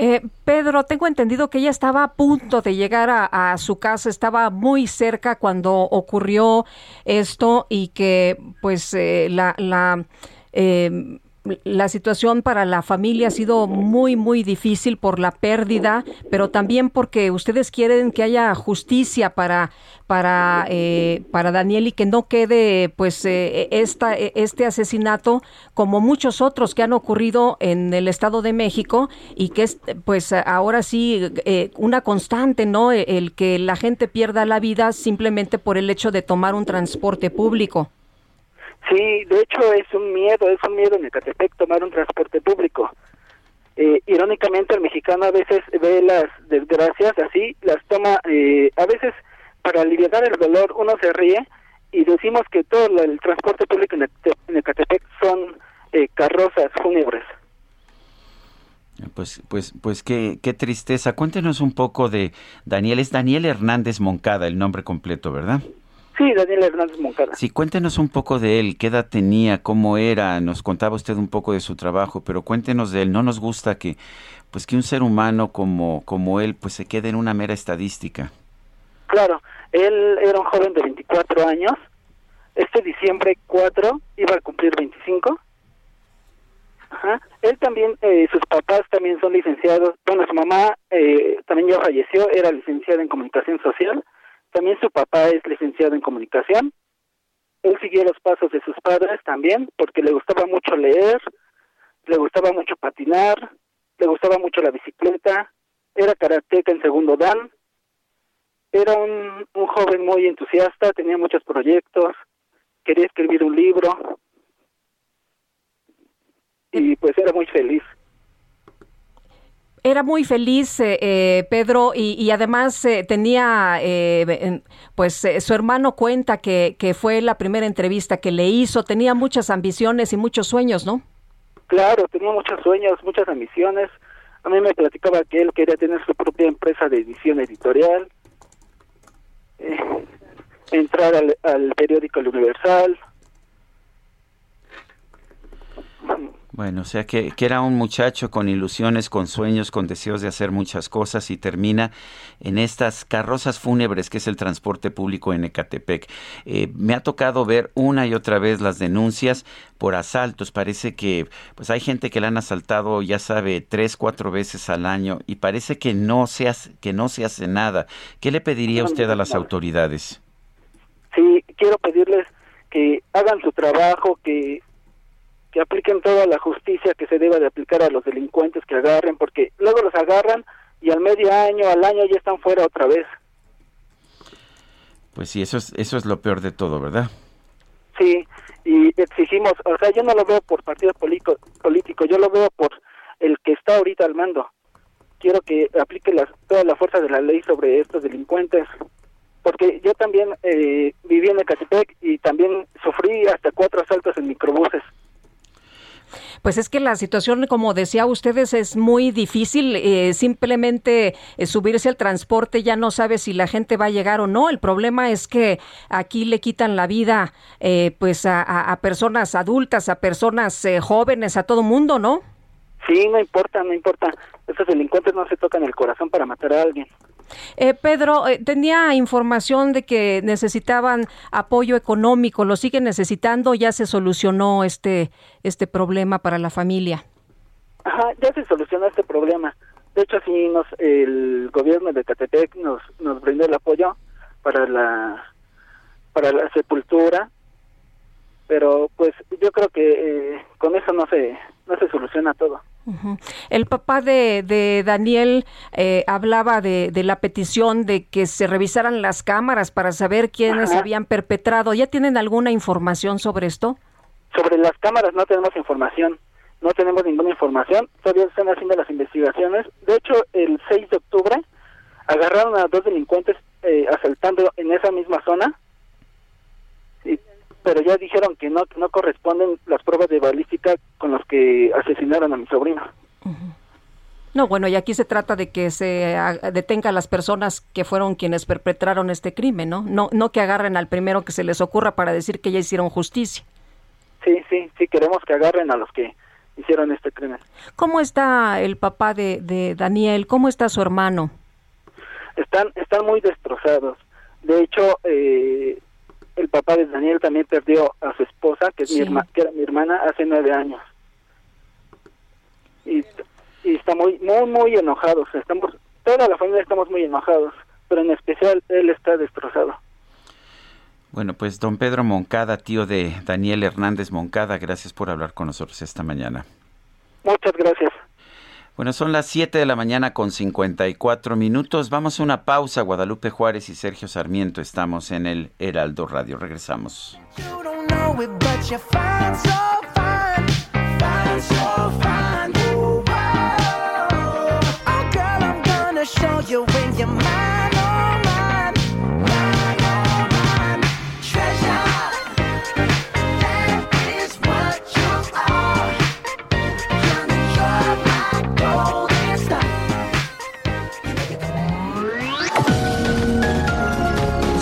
Eh, Pedro, tengo entendido que ella estaba a punto de llegar a, su casa, estaba muy cerca cuando ocurrió esto y que pues eh, la, la eh, la situación para la familia ha sido muy, muy difícil por la pérdida, pero también porque ustedes quieren que haya justicia para, para, eh, para Daniel y que no quede pues eh, esta, este asesinato como muchos otros que han ocurrido en el Estado de México y que es pues ahora sí eh, una constante, ¿no? El que la gente pierda la vida simplemente por el hecho de tomar un transporte público. Sí, de hecho es un miedo, es un miedo en Ecatepec tomar un transporte público. Eh, irónicamente el mexicano a veces ve las desgracias así, las toma, eh, a veces para aliviar el dolor uno se ríe y decimos que todo el transporte público en Ecatepec son eh, carrozas fúnebres. Pues, pues, pues qué, qué tristeza. Cuéntenos un poco de Daniel. Es Daniel Hernández Moncada, el nombre completo, ¿verdad? Sí, Daniel Hernández Moncada. Sí, cuéntenos un poco de él, qué edad tenía, cómo era, nos contaba usted un poco de su trabajo, pero cuéntenos de él. No nos gusta que, pues, que un ser humano como, como él, pues, se quede en una mera estadística. Claro, él era un joven de 24 años. Este diciembre 4 iba a cumplir 25. Ajá. Él también, eh, sus papás también son licenciados. Bueno, su mamá eh, también ya falleció, era licenciada en comunicación social también su papá es licenciado en comunicación. Él siguió los pasos de sus padres también porque le gustaba mucho leer, le gustaba mucho patinar, le gustaba mucho la bicicleta, era karateca en segundo dan, era un, un joven muy entusiasta, tenía muchos proyectos, quería escribir un libro. Y pues era muy feliz era muy feliz eh, eh, Pedro y, además eh, tenía pues su hermano cuenta que, que fue la primera entrevista que le hizo. Tenía muchas ambiciones y muchos sueños no claro tenía muchos sueños muchas ambiciones. A mí me platicaba que él quería tener su propia empresa de edición editorial entrar al periódico El Universal Bueno, o sea que, que, era un muchacho con ilusiones, con sueños, con deseos de hacer muchas cosas y termina en estas carrozas fúnebres que es el transporte público en Ecatepec. Eh, me ha tocado ver una y otra vez las denuncias por asaltos. Parece que pues hay gente que la han asaltado, ya sabe, tres, cuatro veces al año y parece que no se hace, que no se hace nada. ¿Qué le pediría usted a las autoridades? Sí, quiero pedirles que hagan su trabajo, que que apliquen toda la justicia que se deba de aplicar a los delincuentes que agarren, porque luego los agarran y al medio año, al año ya están fuera otra vez. Pues sí, eso es, eso es lo peor de todo, ¿verdad? Sí, y exigimos, o sea, yo no lo veo por partido político, yo lo veo por el que está ahorita al mando. Quiero que aplique toda la fuerza de la ley sobre estos delincuentes, porque yo también eh, viví en Ecatepec y también sufrí hasta cuatro asaltos en microbuses. Pues es que la situación, como decía ustedes, es muy difícil. Eh, simplemente eh, subirse al transporte ya no sabe si la gente va a llegar o no. El problema es que aquí le quitan la vida eh, pues a, personas adultas, a personas jóvenes, a todo mundo, ¿no? Sí, no importa, no importa. Estos delincuentes no se tocan el corazón para matar a alguien. Eh, Pedro, eh, tenía información de que necesitaban apoyo económico, ¿lo siguen necesitando? ¿Ya se solucionó este, este problema para la familia? Ajá, ya se solucionó este problema. De hecho, sí, nos, el gobierno de Catepec nos, nos brindó el apoyo para la, para la sepultura pero pues yo creo que eh, con eso no se no se soluciona todo. El papá de, de Daniel eh, hablaba de, de, la petición de que se revisaran las cámaras para saber quiénes habían perpetrado. ¿Ya tienen alguna información sobre esto? Sobre las cámaras no tenemos información. No tenemos ninguna información. Todavía están haciendo las investigaciones. De hecho, el 6 de octubre agarraron a dos delincuentes eh, asaltando en esa misma zona pero ya dijeron que no, no corresponden las pruebas de balística con las que asesinaron a mi sobrino. No, bueno, y aquí se trata de que se detenga a las personas que fueron quienes perpetraron este crimen, ¿no? No, no que agarren al primero que se les ocurra para decir que ya hicieron justicia. Sí, sí, sí, queremos que agarren a los que hicieron este crimen. ¿Cómo está el papá de, de Daniel? ¿Cómo está su hermano? Están, están muy destrozados. De hecho, eh, el papá de Daniel también perdió a su esposa, que, es mi que era mi hermana, hace nueve años. Y, y está muy, muy, muy enojados. Estamos, toda la familia estamos muy enojados, pero en especial él está destrozado. Bueno, pues don Pedro Moncada, tío de Daniel Hernández Moncada, gracias por hablar con nosotros esta mañana. Muchas gracias. Bueno, son las 7 de la mañana con 54 minutos. Vamos a una pausa. Guadalupe Juárez y Sergio Sarmiento estamos en el Heraldo Radio. Regresamos.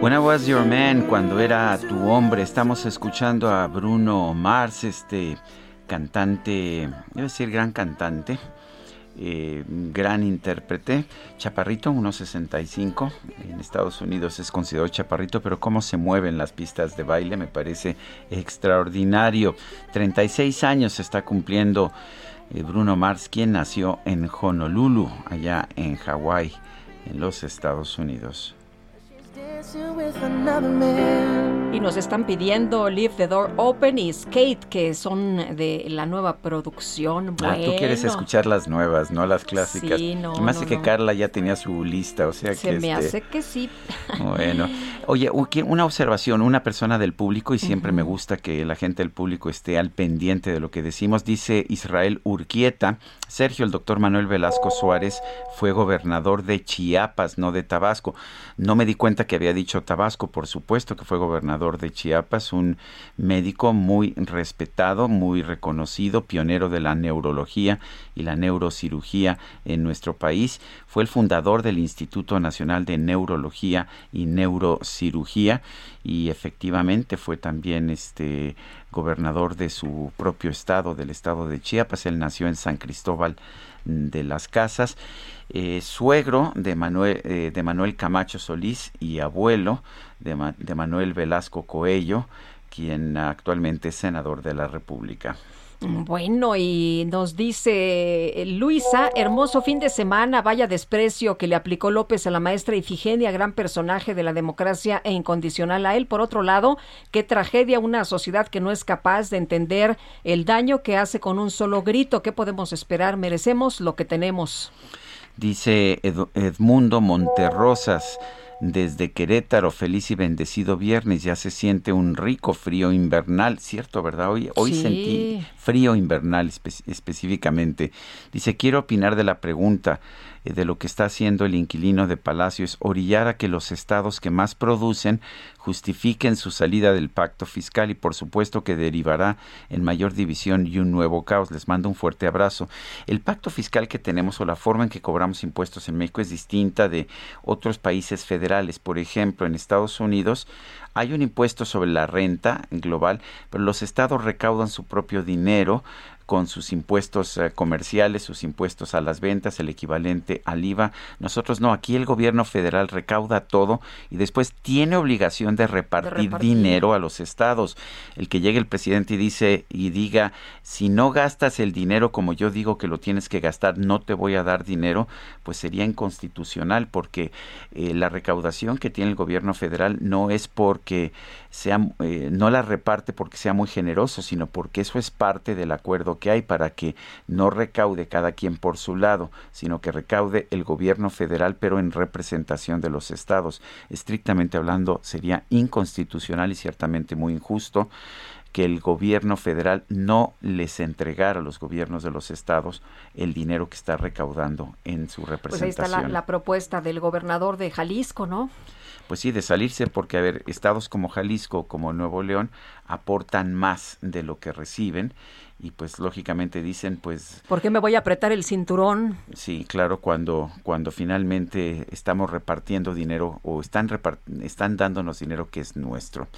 When I Was Your Man, cuando era tu hombre, estamos escuchando a Bruno Mars, este cantante, debe decir gran cantante, eh, gran intérprete, chaparrito, 1.65, en Estados Unidos es considerado chaparrito, pero cómo se mueven las pistas de baile me parece extraordinario. 36 años está cumpliendo eh, Bruno Mars, quien nació en Honolulu, allá en Hawái, en los Estados Unidos. with another man. Y nos están pidiendo Leave the Door Open y Skate, que son de la nueva producción. Ah, tú quieres escuchar las nuevas, no las clásicas. Sí, no, y más que Carla ya tenía su lista, o sea Se que... me este, hace que sí. Bueno, oye, una observación, una persona del público, y siempre me gusta que la gente del público esté al pendiente de lo que decimos, dice Israel Urquieta, Sergio, el doctor Manuel Velasco Suárez fue gobernador de Chiapas, no de Tabasco. No me di cuenta que había dicho Tabasco, por supuesto que fue gobernador de Chiapas, un médico muy respetado, muy reconocido, pionero de la neurología y la neurocirugía en nuestro país. Fue el fundador del Instituto Nacional de Neurología y Neurocirugía y efectivamente fue también este gobernador de su propio estado, del estado de Chiapas. Él nació en San Cristóbal de las Casas, eh, suegro de Manuel, eh, de Manuel Camacho Solís y abuelo de, de Manuel Velasco Coello, quien actualmente es senador de la República. Bueno, y nos dice eh, Luisa, hermoso fin de semana, vaya desprecio que le aplicó López a la maestra Ifigenia, gran personaje de la democracia e incondicional a él. Por otro lado, qué tragedia una sociedad que no es capaz de entender el daño que hace con un solo grito. ¿Qué podemos esperar? Merecemos lo que tenemos. Dice Edmundo Monterrosas desde Querétaro, feliz y bendecido viernes, ya se siente un rico frío invernal, ¿cierto, verdad? Hoy, hoy sentí frío invernal específicamente. Dice, quiero opinar de la pregunta, de lo que está haciendo el inquilino de Palacio es orillar a que los estados que más producen justifiquen su salida del pacto fiscal y por supuesto que derivará en mayor división y un nuevo caos. Les mando un fuerte abrazo. El pacto fiscal que tenemos o la forma en que cobramos impuestos en México es distinta de otros países federales. Por ejemplo, en Estados Unidos hay un impuesto sobre la renta global, pero los estados recaudan su propio dinero con sus impuestos eh, comerciales, sus impuestos a las ventas, el equivalente al IVA. Nosotros no, aquí el gobierno federal recauda todo y después tiene obligación de repartir, dinero a los estados. El que llegue el presidente y dice y diga, si no gastas el dinero como yo digo que lo tienes que gastar, no te voy a dar dinero, pues sería inconstitucional porque eh, la recaudación que tiene el gobierno federal no es porque sea, eh, no la reparte porque sea muy generoso, sino porque eso es parte del acuerdo que hay para que no recaude cada quien por su lado, sino que recaude el gobierno federal, pero en representación de los estados. Estrictamente hablando, sería inconstitucional y ciertamente muy injusto que el gobierno federal no les entregara a los gobiernos de los estados el dinero que está recaudando en su representación. Pues ahí está la, la propuesta del gobernador de Jalisco, ¿no? Pues sí, de salirse, porque, a ver, estados como Jalisco, como Nuevo León, aportan más de lo que reciben y pues lógicamente dicen pues ¿Por qué me voy a apretar el cinturón? Sí, claro, cuando cuando finalmente estamos repartiendo dinero o están están dándonos dinero que es nuestro.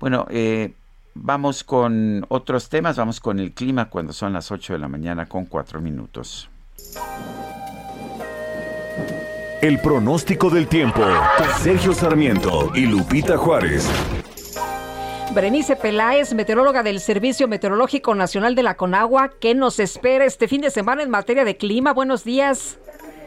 Bueno, eh, vamos con otros temas, vamos con el clima cuando son las 8 de la mañana con 4 minutos. El pronóstico del tiempo. Sergio Sarmiento y Lupita Juárez. Berenice Peláez, meteoróloga del Servicio Meteorológico Nacional de la Conagua, ¿qué nos espera este fin de semana en materia de clima? Buenos días.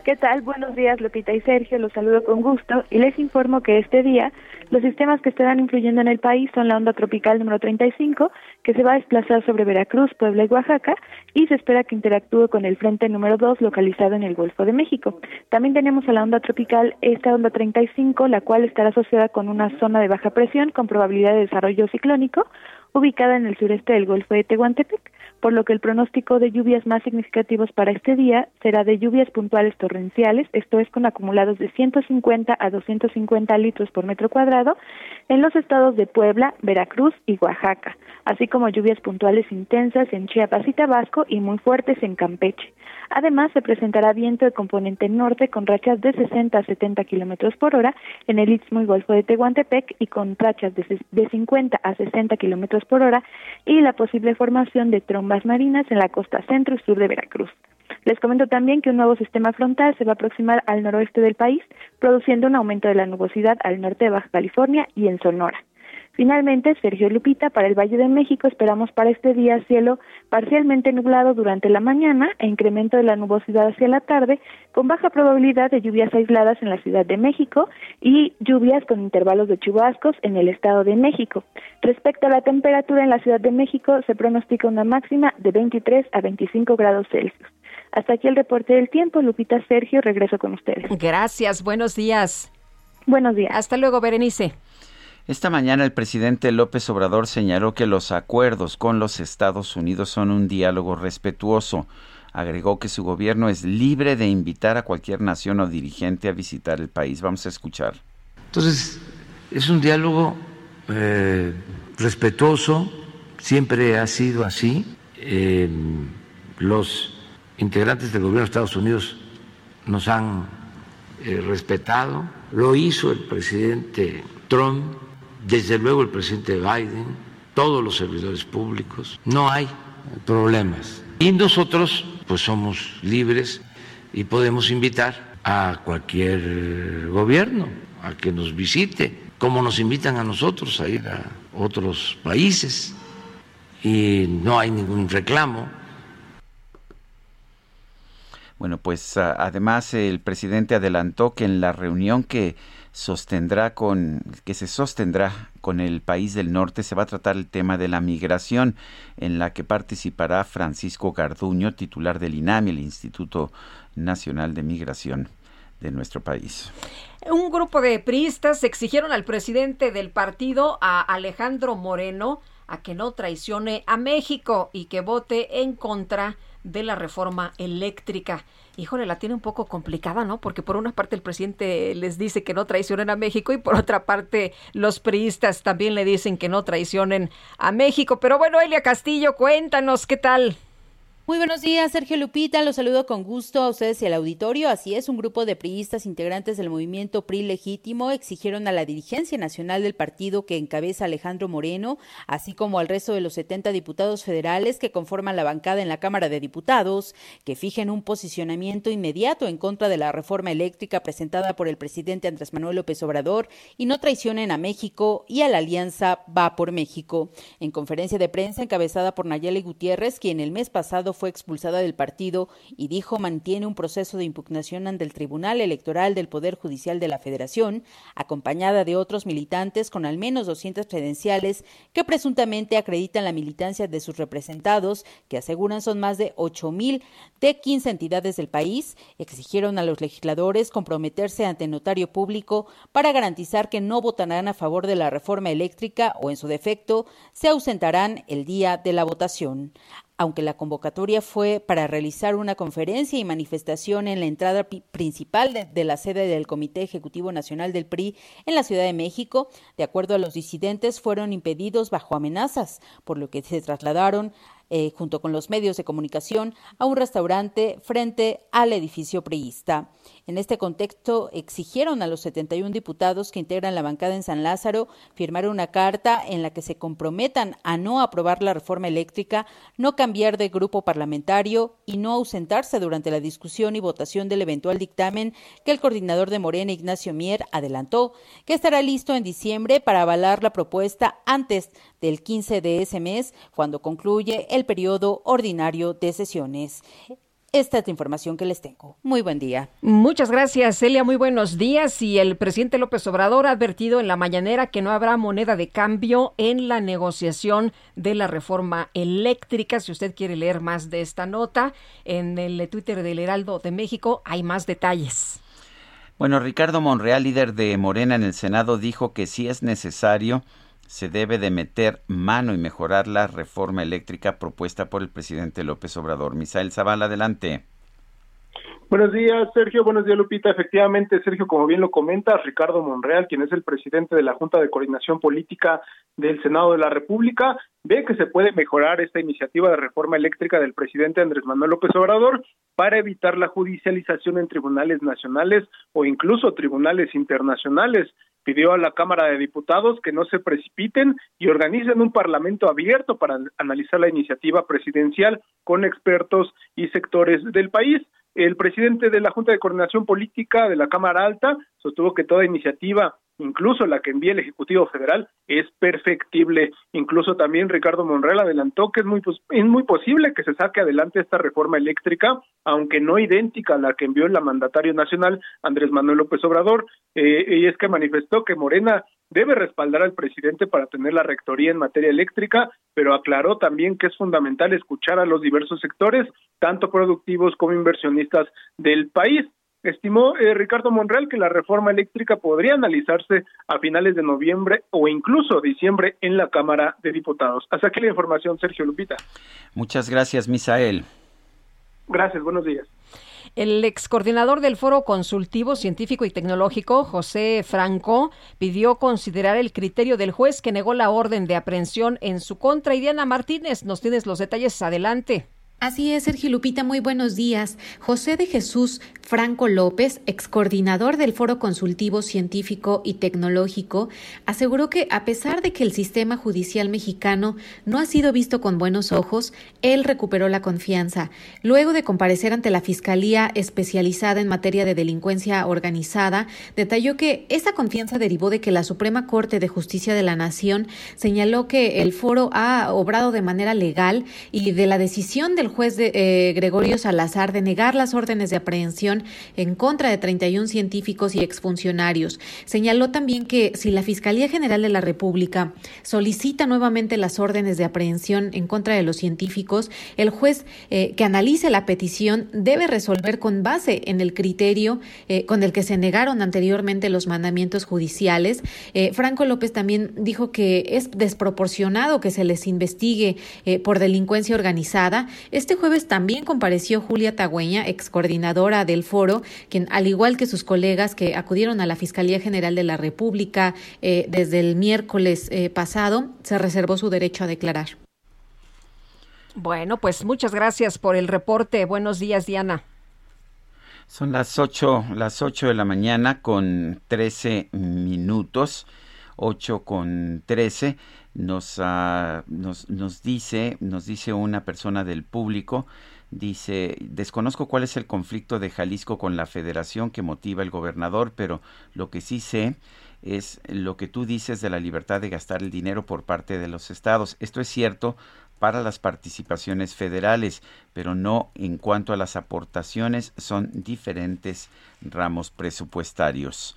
¿Qué tal? Buenos días, Lupita y Sergio. Los saludo con gusto y les informo que este día los sistemas que estarán influyendo en el país son la onda tropical número 35, que se va a desplazar sobre Veracruz, Puebla y Oaxaca, y se espera que interactúe con el frente número 2 localizado en el Golfo de México. También tenemos a la onda tropical, esta onda 35, la cual estará asociada con una zona de baja presión con probabilidad de desarrollo ciclónico, ubicada en el sureste del Golfo de Tehuantepec por lo que el pronóstico de lluvias más significativos para este día será de lluvias puntuales torrenciales, esto es con acumulados de 150 a 250 litros por metro cuadrado en los estados de Puebla, Veracruz y Oaxaca, así como lluvias puntuales intensas en Chiapas y Tabasco y muy fuertes en Campeche. Además, se presentará viento de componente norte con rachas de 60 a 70 kilómetros por hora en el Istmo y Golfo de Tehuantepec y con rachas de, de 50 a 60 kilómetros por hora y la posible formación de trombas marinas en la costa centro y sur de Veracruz. Les comento también que un nuevo sistema frontal se va a aproximar al noroeste del país, produciendo un aumento de la nubosidad al norte de Baja California y en Sonora. Finalmente, Sergio Lupita, para el Valle de México esperamos para este día cielo parcialmente nublado durante la mañana e incremento de la nubosidad hacia la tarde, con baja probabilidad de lluvias aisladas en la Ciudad de México y lluvias con intervalos de chubascos en el Estado de México. Respecto a la temperatura en la Ciudad de México, se pronostica una máxima de 23 a 25 grados Celsius. Hasta aquí el reporte del tiempo. Lupita Sergio, regreso con ustedes. Gracias, buenos días. Buenos días. Hasta luego, Berenice. Esta mañana el presidente López Obrador señaló que los acuerdos con los Estados Unidos son un diálogo respetuoso. Agregó que su gobierno es libre de invitar a cualquier nación o dirigente a visitar el país. Vamos a escuchar. Entonces, es un diálogo eh, respetuoso, siempre ha sido así. Eh, los integrantes del gobierno de Estados Unidos nos han eh, respetado, lo hizo el presidente Trump desde luego el presidente Biden, todos los servidores públicos, no hay problemas. Y nosotros pues somos libres y podemos invitar a cualquier gobierno a que nos visite, como nos invitan a nosotros a ir a otros países y no hay ningún reclamo. Bueno, pues además el presidente adelantó que en la reunión que sostendrá con que se sostendrá con el país del norte se va a tratar el tema de la migración en la que participará Francisco Garduño, titular del INAMI, el Instituto Nacional de Migración de nuestro país. Un grupo de priistas exigieron al presidente del partido, a Alejandro Moreno, a que no traicione a México y que vote en contra de la reforma eléctrica. Híjole, la tiene un poco complicada, ¿no? Porque por una parte el presidente les dice que no traicionen a México y por otra parte los priistas también le dicen que no traicionen a México. Pero bueno, Elia Castillo, cuéntanos qué tal. Muy buenos días, Sergio Lupita. Los saludo con gusto a ustedes y al auditorio. Así es, un grupo de priistas integrantes del movimiento PRI Legítimo exigieron a la dirigencia nacional del partido que encabeza Alejandro Moreno, así como al resto de los 70 diputados federales que conforman la bancada en la Cámara de Diputados, que fijen un posicionamiento inmediato en contra de la reforma eléctrica presentada por el presidente Andrés Manuel López Obrador y no traicionen a México y a la alianza Va por México. En conferencia de prensa encabezada por Nayeli Gutiérrez, quien el mes pasado fue expulsada del partido y dijo mantiene un proceso de impugnación ante el Tribunal Electoral del Poder Judicial de la Federación, acompañada de otros militantes con al menos 200 credenciales que presuntamente acreditan la militancia de sus representados, que aseguran son más de 8.000 de 15 entidades del país, exigieron a los legisladores comprometerse ante notario público para garantizar que no votarán a favor de la reforma eléctrica o, en su defecto, se ausentarán el día de la votación aunque la convocatoria fue para realizar una conferencia y manifestación en la entrada principal de, la sede del Comité Ejecutivo Nacional del PRI en la Ciudad de México, de acuerdo a los disidentes, fueron impedidos bajo amenazas, por lo que se trasladaron eh, junto con los medios de comunicación a un restaurante frente al edificio priista. En este contexto, exigieron a los 71 diputados que integran la bancada en San Lázaro firmar una carta en la que se comprometan a no aprobar la reforma eléctrica, no cambiar de grupo parlamentario y no ausentarse durante la discusión y votación del eventual dictamen que el coordinador de Morena, Ignacio Mier, adelantó, que estará listo en diciembre para avalar la propuesta antes del 15 de ese mes, cuando concluye el periodo ordinario de sesiones. Esta es la información que les tengo. Muy buen día. Muchas gracias, Celia. Muy buenos días. Y el presidente López Obrador ha advertido en la mañanera que no habrá moneda de cambio en la negociación de la reforma eléctrica. Si usted quiere leer más de esta nota, en el Twitter del Heraldo de México hay más detalles. Bueno, Ricardo Monreal, líder de Morena en el Senado, dijo que si es necesario se debe de meter mano y mejorar la reforma eléctrica propuesta por el presidente López Obrador. Misael Zavala, adelante. Buenos días, Sergio. Buenos días, Lupita. Efectivamente, Sergio, como bien lo comenta, Ricardo Monreal, quien es el presidente de la Junta de Coordinación Política del Senado de la República, ve que se puede mejorar esta iniciativa de reforma eléctrica del presidente Andrés Manuel López Obrador para evitar la judicialización en tribunales nacionales o incluso tribunales internacionales pidió a la Cámara de Diputados que no se precipiten y organicen un parlamento abierto para analizar la iniciativa presidencial con expertos y sectores del país. El presidente de la Junta de Coordinación Política de la Cámara Alta sostuvo que toda iniciativa incluso la que envía el Ejecutivo Federal, es perfectible. Incluso también Ricardo Monreal adelantó que es muy, es muy posible que se saque adelante esta reforma eléctrica, aunque no idéntica a la que envió el mandatario nacional Andrés Manuel López Obrador, eh, y es que manifestó que Morena debe respaldar al presidente para tener la rectoría en materia eléctrica, pero aclaró también que es fundamental escuchar a los diversos sectores, tanto productivos como inversionistas del país. Estimó eh, Ricardo Monreal que la reforma eléctrica podría analizarse a finales de noviembre o incluso diciembre en la Cámara de Diputados. Hasta aquí la información, Sergio Lupita. Muchas gracias, Misael. Gracias, buenos días. El ex coordinador del Foro Consultivo Científico y Tecnológico, José Franco, pidió considerar el criterio del juez que negó la orden de aprehensión en su contra. Y Diana Martínez, nos tienes los detalles. Adelante. Así es, Sergio Lupita, muy buenos días. José de Jesús Franco López, ex coordinador del Foro Consultivo Científico y Tecnológico, aseguró que a pesar de que el sistema judicial mexicano no ha sido visto con buenos ojos, él recuperó la confianza. Luego de comparecer ante la Fiscalía especializada en materia de delincuencia organizada, detalló que esa confianza derivó de que la Suprema Corte de Justicia de la Nación señaló que el foro ha obrado de manera legal y de la decisión del juez de, eh, Gregorio Salazar de negar las órdenes de aprehensión en contra de 31 científicos y exfuncionarios. Señaló también que si la Fiscalía General de la República solicita nuevamente las órdenes de aprehensión en contra de los científicos, el juez eh, que analice la petición debe resolver con base en el criterio eh, con el que se negaron anteriormente los mandamientos judiciales. Franco López también dijo que es desproporcionado que se les investigue por delincuencia organizada. Este jueves también compareció Julia Tagüeña, ex coordinadora del foro, quien, al igual que sus colegas que acudieron a la Fiscalía General de la República eh, desde el miércoles eh, pasado, se reservó su derecho a declarar. Bueno, pues muchas gracias por el reporte. Buenos días, Diana. Son las ocho, las ocho de la mañana con trece minutos, ocho con trece nos, uh, nos, nos, dice, nos dice una persona del público, dice, desconozco cuál es el conflicto de Jalisco con la federación que motiva el gobernador, pero lo que sí sé es lo que tú dices de la libertad de gastar el dinero por parte de los estados. Esto es cierto para las participaciones federales, pero no en cuanto a las aportaciones, son diferentes ramos presupuestarios.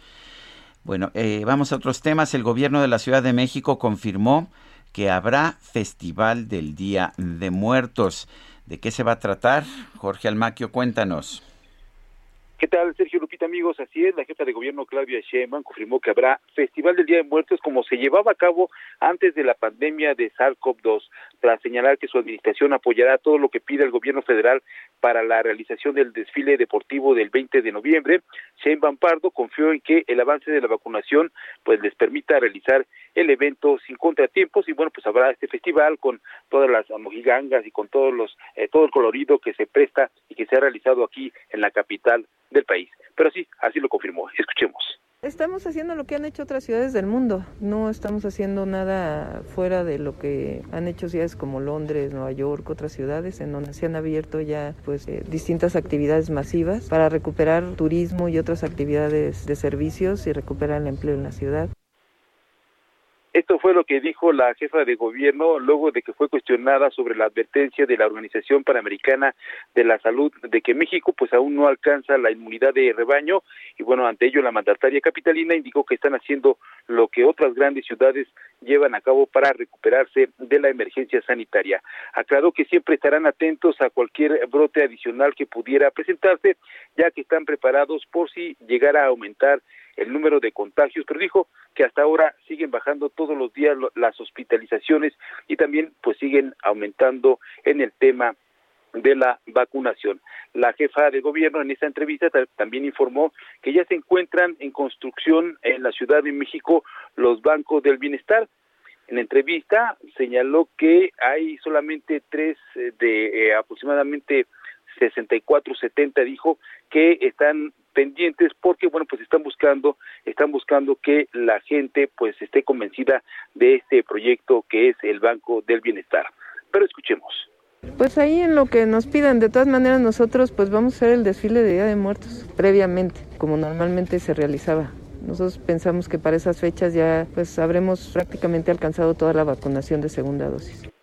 Bueno, eh, vamos a otros temas. El gobierno de la Ciudad de México confirmó que habrá Festival del Día de Muertos. ¿De qué se va a tratar? Jorge Almaquio, cuéntanos. ¿Qué tal, Sergio Lupita, amigos? Así es, la jefa de gobierno Claudia Sheinbaum confirmó que habrá Festival del Día de Muertos como se llevaba a cabo antes de la pandemia de SARS-CoV-2, tras señalar que su administración apoyará todo lo que pide el gobierno federal para la realización del desfile deportivo del 20 de noviembre. Sheinbaum Pardo confió en que el avance de la vacunación pues les permita realizar el evento sin contratiempos y bueno, pues habrá este festival con todas las mojigangas y con todos los eh, todo el colorido que se presta y que se ha realizado aquí en la capital del país. Pero sí, así lo confirmó. Escuchemos. Estamos haciendo lo que han hecho otras ciudades del mundo, no estamos haciendo nada fuera de lo que han hecho ciudades como Londres, Nueva York, otras ciudades en donde se han abierto ya pues eh, distintas actividades masivas para recuperar turismo y otras actividades de servicios y recuperar el empleo en la ciudad. Esto fue lo que dijo la jefa de gobierno luego de que fue cuestionada sobre la advertencia de la Organización Panamericana de la Salud de que México pues aún no alcanza la inmunidad de rebaño y bueno, ante ello la mandataria capitalina indicó que están haciendo lo que otras grandes ciudades llevan a cabo para recuperarse de la emergencia sanitaria. Aclaró que siempre estarán atentos a cualquier brote adicional que pudiera presentarse, ya que están preparados por si llegara a aumentar el número de contagios, pero dijo que hasta ahora siguen bajando todos los días las hospitalizaciones y también pues siguen aumentando en el tema de la vacunación. La jefa de gobierno en esta entrevista también informó que ya se encuentran en construcción en la Ciudad de México los bancos del bienestar. En la entrevista señaló que hay solamente tres eh, de eh, aproximadamente 64, 70, dijo que están pendientes porque bueno pues están buscando están buscando que la gente pues esté convencida de este proyecto que es el Banco del Bienestar pero escuchemos pues ahí en lo que nos pidan, de todas maneras nosotros pues vamos a hacer el desfile de Día de Muertos previamente, como normalmente se realizaba. Nosotros pensamos que para esas fechas ya pues habremos prácticamente alcanzado toda la vacunación de segunda dosis.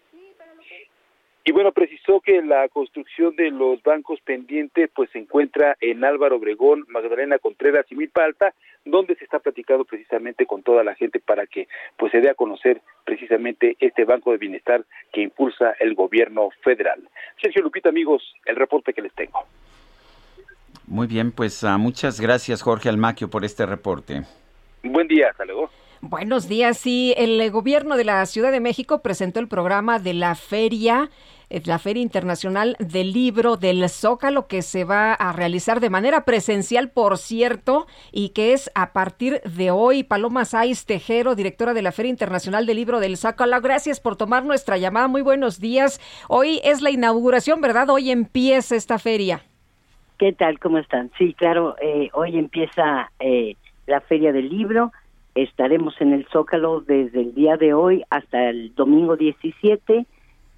Y bueno, precisó que la construcción de los bancos pendientes pues se encuentra en Álvaro Obregón, Magdalena Contreras y Milpa Alta, donde se está platicando precisamente con toda la gente para que pues se dé a conocer precisamente este banco de bienestar que impulsa el gobierno federal. Sergio Lupita, amigos, el reporte que les tengo. Muy bien, pues uh, muchas gracias Jorge Almaquio por este reporte. Buen día, hasta luego. Buenos días. Sí, el gobierno de la Ciudad de México presentó el programa de la feria eh, la Feria Internacional del Libro del Zócalo que se va a realizar de manera presencial, por cierto, y que es a partir de hoy. Paloma Saiz Tejero, directora de la Feria Internacional del Libro del Zócalo, gracias por tomar nuestra llamada. Muy buenos días. Hoy es la inauguración, ¿verdad? Hoy empieza esta feria. ¿Qué tal? ¿Cómo están? Sí, claro, eh, hoy empieza eh, la Feria del Libro Estaremos en el Zócalo desde el día de hoy hasta el domingo 17,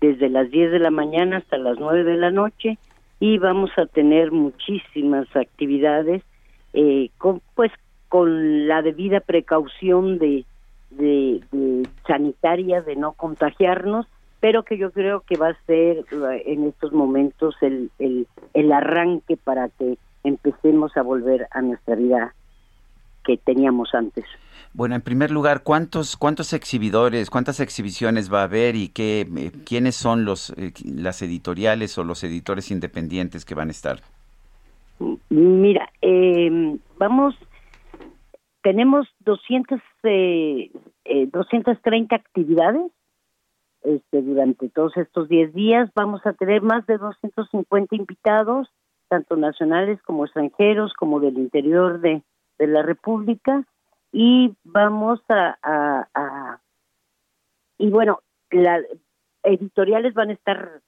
desde las 10 de la mañana hasta las 9 de la noche y vamos a tener muchísimas actividades eh, con, pues con la debida precaución de, de, sanitaria de no contagiarnos pero que yo creo que va a ser eh, en estos momentos el, el, el arranque para que empecemos a volver a nuestra vida que teníamos antes. Bueno, en primer lugar, ¿cuántos cuántos exhibidores, cuántas exhibiciones va a haber y qué eh, quiénes son los eh, las editoriales o los editores independientes que van a estar? Mira, eh, vamos, tenemos 200, eh, 230 actividades este, durante todos estos 10 días. Vamos a tener más de 250 invitados, tanto nacionales como extranjeros, como del interior de, de la República y vamos a, y bueno, las editoriales van a estar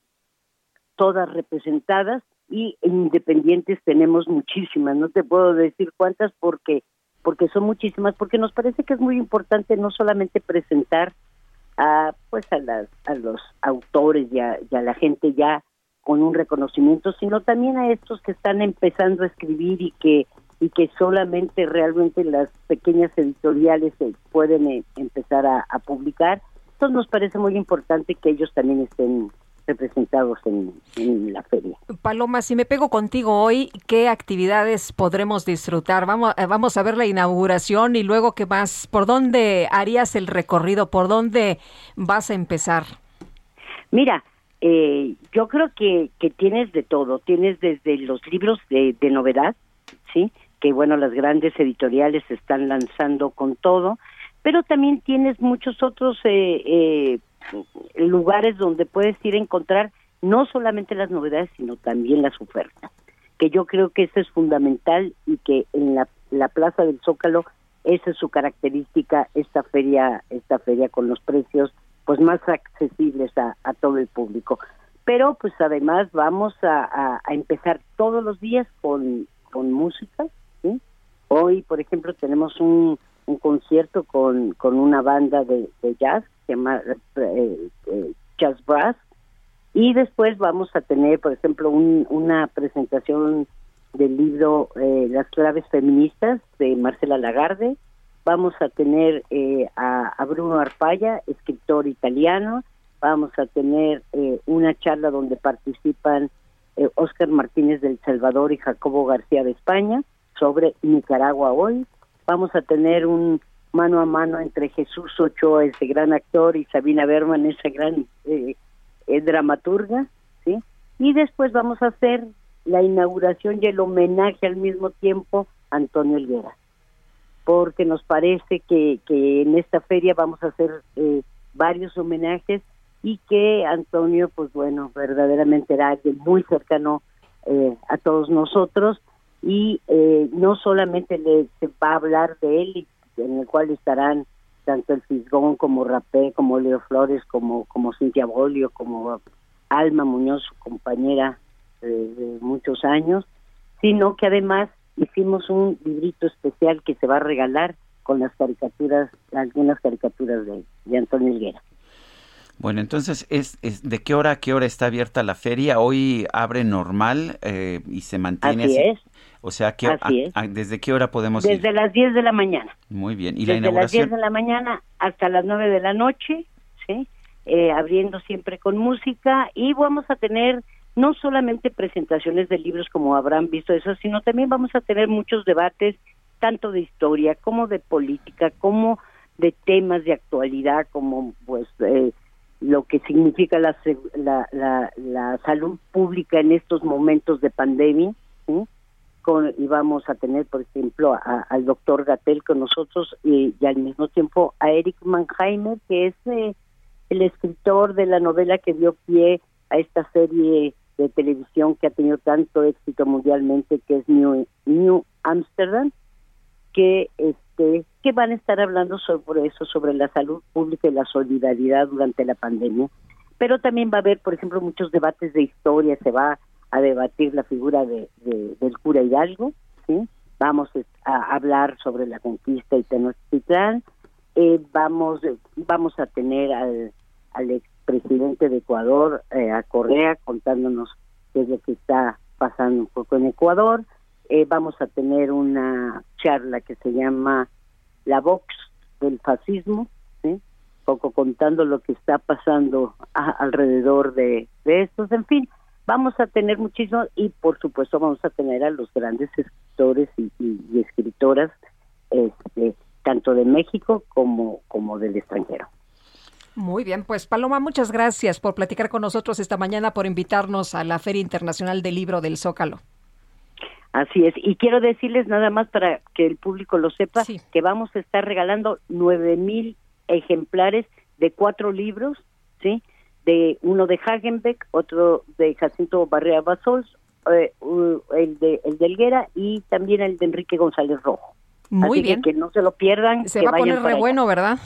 todas representadas y independientes tenemos muchísimas, no te puedo decir cuántas porque porque son muchísimas, porque nos parece que es muy importante no solamente presentar a pues a las a los autores y y a la gente ya con un reconocimiento, sino también a estos que están empezando a escribir y que y que solamente realmente las pequeñas editoriales se pueden eh, empezar a, publicar. Entonces nos parece muy importante que ellos también estén representados en, la feria. Paloma, si me pego contigo hoy, ¿qué actividades podremos disfrutar? Vamos, eh, vamos a ver la inauguración y luego qué más. ¿Por dónde harías el recorrido? ¿Por dónde vas a empezar? Mira, eh, yo creo que, que tienes de todo. Tienes desde los libros de, de novedad, ¿sí? Que bueno, las grandes editoriales se están lanzando con todo, pero también tienes muchos otros eh, eh, lugares donde puedes ir a encontrar no solamente las novedades, sino también las ofertas, que yo creo que eso es fundamental y que en la, la Plaza del Zócalo esa es su característica, esta feria, esta feria con los precios pues más accesibles a, todo el público. Pero pues además vamos a, empezar todos los días con música, Hoy, por ejemplo, tenemos un, un concierto con, con una banda de, jazz, llama eh, eh, Jazz Brass, y después vamos a tener, por ejemplo, una presentación del libro eh, Las claves feministas de Marcela Lagarde. Vamos a tener a, a, Bruno Arpaya, escritor italiano. Vamos a tener una charla donde participan Oscar Martínez del Salvador y Jacobo García de España sobre Nicaragua hoy. Vamos a tener un mano a mano entre Jesús Ochoa, ese gran actor, y Sabina Berman, esa gran eh, eh, dramaturga, ¿sí? Y después vamos a hacer la inauguración y el homenaje al mismo tiempo a Antonio Elguera, porque nos parece que, que en esta feria vamos a hacer eh, varios homenajes y que Antonio, pues bueno, verdaderamente era alguien muy cercano a todos nosotros y eh, no solamente le, se va a hablar de él, en el cual estarán tanto el Fisgón como Rapé, como Leo Flores, como, como Cintia Bolio, como Alma Muñoz, su compañera de muchos años, sino que además hicimos un librito especial que se va a regalar con las caricaturas, algunas caricaturas de, de Antonio Higuera. Bueno, entonces, ¿es, ¿de qué hora a qué hora está abierta la feria? Hoy abre normal eh, y se mantiene así. es. O sea, que, ¿desde qué hora podemos Desde ir? Desde las 10 de la mañana. Muy bien. ¿Y Desde la inauguración? las 10 de la mañana hasta las 9 de la noche, ¿sí? Eh, abriendo siempre con música y vamos a tener no solamente presentaciones de libros como habrán visto eso, sino también vamos a tener muchos debates, tanto de historia como de política, como de temas de actualidad, como pues eh, lo que significa la, la, la, salud pública en estos momentos de pandemia. Con, y vamos a tener, por ejemplo, al doctor Gatel con nosotros y, al mismo tiempo a Eric Mannheimer, que es eh, el escritor de la novela que dio pie a esta serie de televisión que ha tenido tanto éxito mundialmente, que es New, New Amsterdam, que este que van a estar hablando sobre eso, sobre la salud pública y la solidaridad durante la pandemia. Pero también va a haber, por ejemplo, muchos debates de historia, se va a debatir la figura de, del cura Hidalgo, ¿sí? vamos a hablar sobre la conquista y Tenochtitlán, eh, vamos, vamos a tener al, al expresidente de Ecuador, eh, a Correa, contándonos qué es lo que está pasando un poco en Ecuador, eh, vamos a tener una charla que se llama La Vox del Fascismo, poco contando lo que está pasando alrededor de, estos. En fin, vamos a tener muchísimo y por supuesto vamos a tener a los grandes escritores y, escritoras este, tanto de México como, como del extranjero. Muy bien, pues Paloma, muchas gracias por platicar con nosotros esta mañana, por invitarnos a la Feria Internacional del Libro del Zócalo. Así es, y quiero decirles nada más para que el público lo sepa, que vamos a estar regalando nueve mil ejemplares de cuatro libros, ¿sí? De uno de Hagenbeck, otro de Jacinto Barrea Basols, eh, el de el de Elguera y también el de Enrique González Rojo. Muy bien. Que, no se lo pierdan. Se va a poner re bueno, ¿verdad?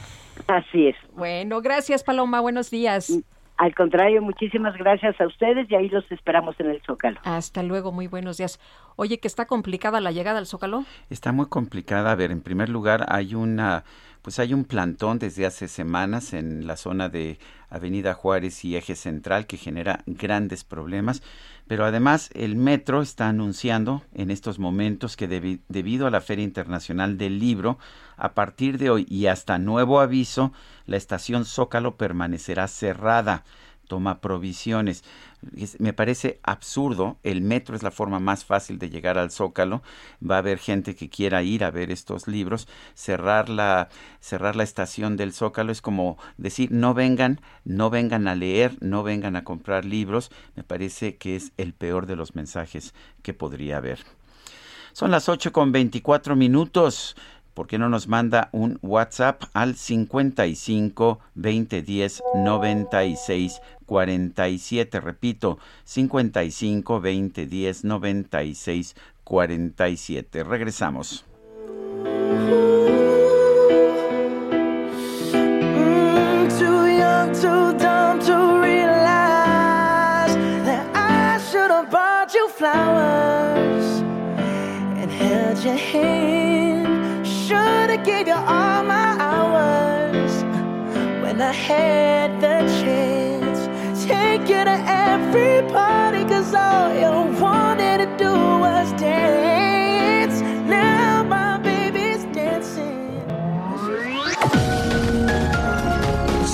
Así es. Bueno, gracias Paloma, buenos días. Al contrario, muchísimas gracias a ustedes y ahí los esperamos en el Zócalo. Hasta luego, muy buenos días. Oye, que está complicada la llegada al Zócalo. Está muy complicada. A ver, en primer lugar, hay una pues hay un plantón desde hace semanas en la zona de Avenida Juárez y Eje Central que genera grandes problemas, pero además el metro está anunciando en estos momentos que debido a la Feria Internacional del Libro, a partir de hoy y hasta nuevo aviso, la estación Zócalo permanecerá cerrada toma provisiones. me parece absurdo, el metro es la forma más fácil de llegar al Zócalo, va a haber gente que quiera ir a ver estos libros, cerrar la, cerrar la estación del Zócalo es como decir no vengan, no vengan a leer, no vengan a comprar libros, me parece que es el peor de los mensajes que podría haber. Son las 8 con 24 minutos. ¿Por qué no nos manda un WhatsApp al 55 2010 96 47? Repito, 55 2010 96 47. Regresamos. hand. Should've gave you all my hours when I had the chance. Take you to every party, cause all you wanted to do was dance.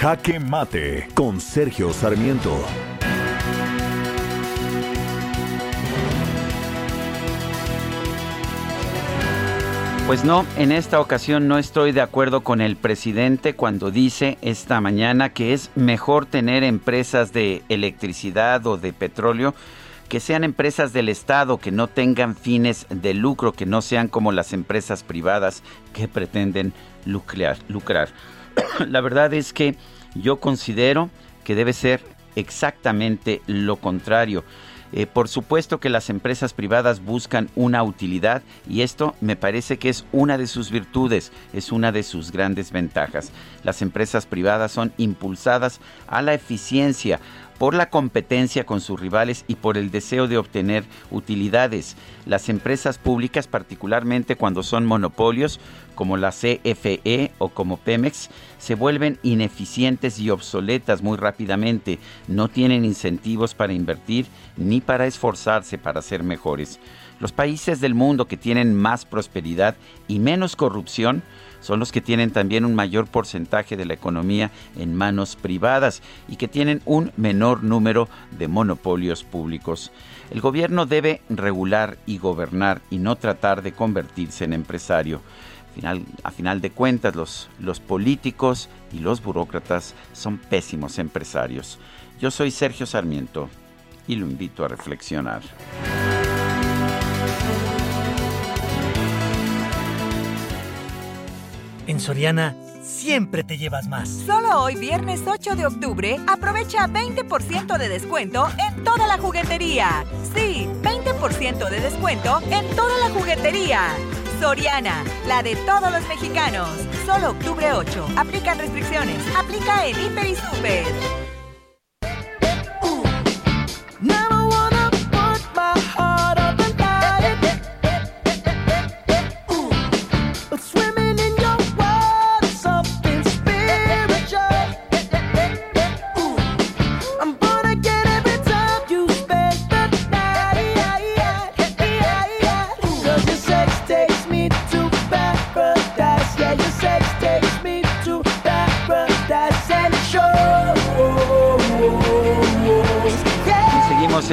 Jaque Mate con Sergio Sarmiento. Pues no, en esta ocasión no estoy de acuerdo con el presidente cuando dice esta mañana que es mejor tener empresas de electricidad o de petróleo que sean empresas del Estado, que no tengan fines de lucro, que no sean como las empresas privadas que pretenden lucrar. lucrar. la verdad es que yo considero que debe ser exactamente lo contrario. Eh, por supuesto que las empresas privadas buscan una utilidad y esto me parece que es una de sus virtudes, es una de sus grandes ventajas. Las empresas privadas son impulsadas a la eficiencia, por la competencia con sus rivales y por el deseo de obtener utilidades. Las empresas públicas, particularmente cuando son monopolios, como la CFE o como Pemex, se vuelven ineficientes y obsoletas muy rápidamente. No tienen incentivos para invertir ni para esforzarse para ser mejores. Los países del mundo que tienen más prosperidad y menos corrupción son los que tienen también un mayor porcentaje de la economía en manos privadas y que tienen un menor número de monopolios públicos. El gobierno debe regular y gobernar y no tratar de convertirse en empresario. a final de cuentas, los, los políticos y los burócratas son pésimos empresarios. Yo soy Sergio Sarmiento y lo invito a reflexionar. En Soriana siempre te llevas más. Solo hoy, viernes 8 de octubre, aprovecha 20% de descuento en toda la juguetería. Sí, 20% de descuento en toda la juguetería. Soriana, la de todos los mexicanos. Solo octubre 8. Aplican restricciones. Aplica en Hiper y Super.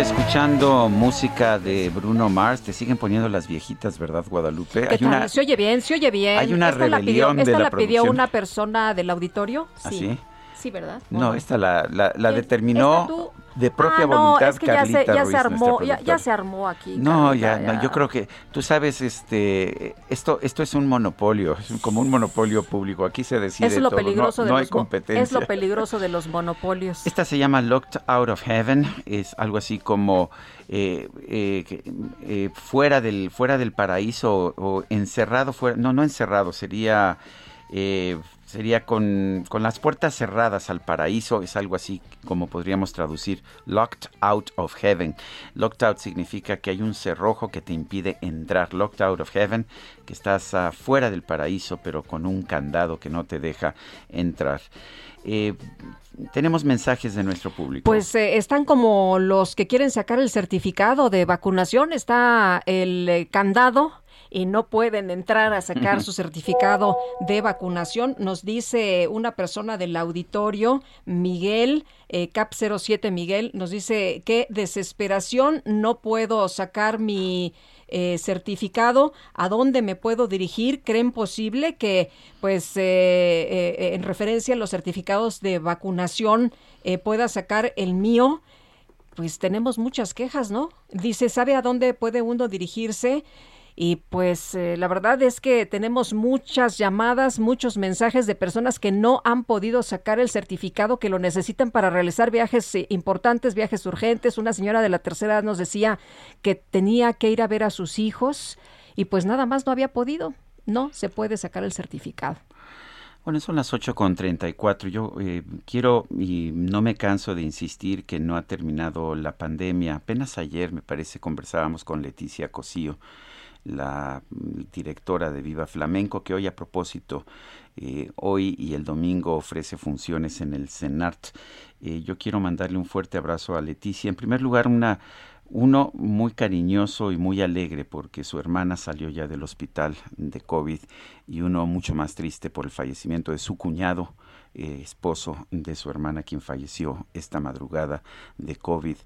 Escuchando música de Bruno Mars. Te siguen poniendo las viejitas, ¿verdad, Guadalupe? Hay una, se oye bien, se oye bien. Hay una rebelión esta la, la pidió una persona del auditorio. ¿Ah, sí? Sí, ¿verdad? No, esta la, la, determinó de propia ah, voluntad es que ya se, ya se armó, ya, se armó aquí. No, ya, no, yo creo que tú sabes, este, esto, esto es un monopolio, es como un monopolio público. Aquí se decide es lo todo, peligroso no, de no los, hay competencia. Es lo peligroso de los monopolios. Esta se llama Locked Out of Heaven, es algo así como eh, eh, eh, fuera del fuera del paraíso o, encerrado fuera, no, no encerrado, sería eh, sería con, con, las puertas cerradas al paraíso, es algo así como podríamos traducir locked out of heaven. Locked out significa que hay un cerrojo que te impide entrar. Locked out of heaven, que estás fuera del paraíso, pero con un candado que no te deja entrar. Eh, tenemos mensajes de nuestro público. Pues eh, están como los que quieren sacar el certificado de vacunación, está el eh, candado y no pueden entrar a sacar su certificado de vacunación. Nos dice una persona del auditorio, Miguel, eh, CAP 07 Miguel, nos dice que desesperación, no puedo sacar mi eh, certificado, ¿a dónde me puedo dirigir? ¿Creen posible que, pues, eh, en referencia a los certificados de vacunación, pueda sacar el mío? Pues tenemos muchas quejas, ¿no? Dice, ¿sabe a dónde puede uno dirigirse? Y pues eh, la verdad es que tenemos muchas llamadas, muchos mensajes de personas que no han podido sacar el certificado que lo necesitan para realizar viajes eh, importantes, viajes urgentes. Una señora de la tercera edad nos decía que tenía que ir a ver a sus hijos y pues nada más no había podido. No se puede sacar el certificado. Bueno, son las 8.34. Yo eh, quiero y no me canso de insistir que no ha terminado la pandemia. Apenas ayer, me parece, conversábamos con Leticia Cosío la directora de Viva Flamenco, que hoy a propósito, eh, hoy y el domingo ofrece funciones en el CENART. Eh, yo quiero mandarle un fuerte abrazo a Leticia. En primer lugar, una, uno muy cariñoso y muy alegre porque su hermana salió ya del hospital de COVID y uno mucho más triste por el fallecimiento de su cuñado, eh, esposo de su hermana, quien falleció esta madrugada de COVID.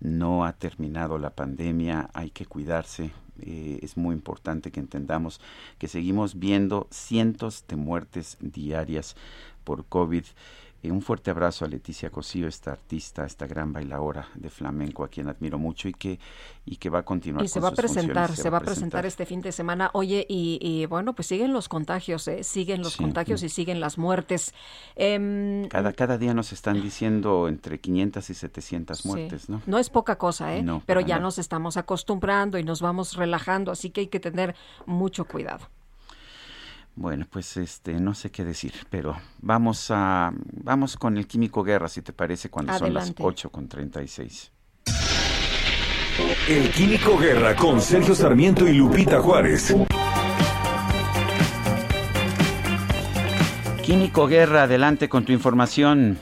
No ha terminado la pandemia, hay que cuidarse, eh, es muy importante que entendamos que seguimos viendo cientos de muertes diarias por COVID eh, un fuerte abrazo a Leticia Cosío, esta artista, esta gran bailadora de flamenco, a quien admiro mucho y que, y que va a continuar. Y se va a presentar, se, va a presentar. este fin de semana. Oye, y, bueno, pues siguen los contagios, ¿eh? siguen los contagios y siguen las muertes. Em, cada, cada día nos están diciendo entre 500 y 700 muertes, ¿no? No es poca cosa, ¿eh? Pero ya nos estamos acostumbrando y nos vamos relajando, así que hay que tener mucho cuidado. Bueno, pues este no sé qué decir, pero vamos a vamos con el químico guerra si te parece cuando son las 8 con 36. El químico guerra con Sergio Sarmiento y Lupita Juárez. Químico guerra, adelante con tu información.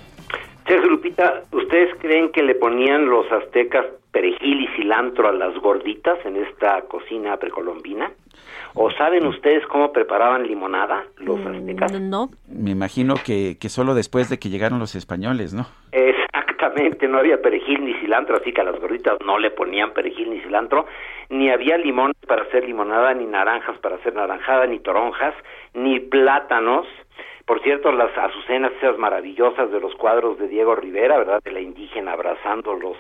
Sergio Lupita, ¿ustedes creen que le ponían los aztecas perejil y cilantro a las gorditas en esta cocina precolombina? ¿O saben ustedes cómo preparaban limonada los mm, aztecas? No. Me imagino que, que solo después de que llegaron los españoles, ¿no? Exactamente, no había perejil ni cilantro, así que a las gorditas no le ponían perejil ni cilantro, ni había limones para hacer limonada, ni naranjas para hacer naranjada, ni toronjas, ni plátanos. Por cierto, las azucenas esas maravillosas de los cuadros de Diego Rivera, ¿verdad? De la indígena abrazando los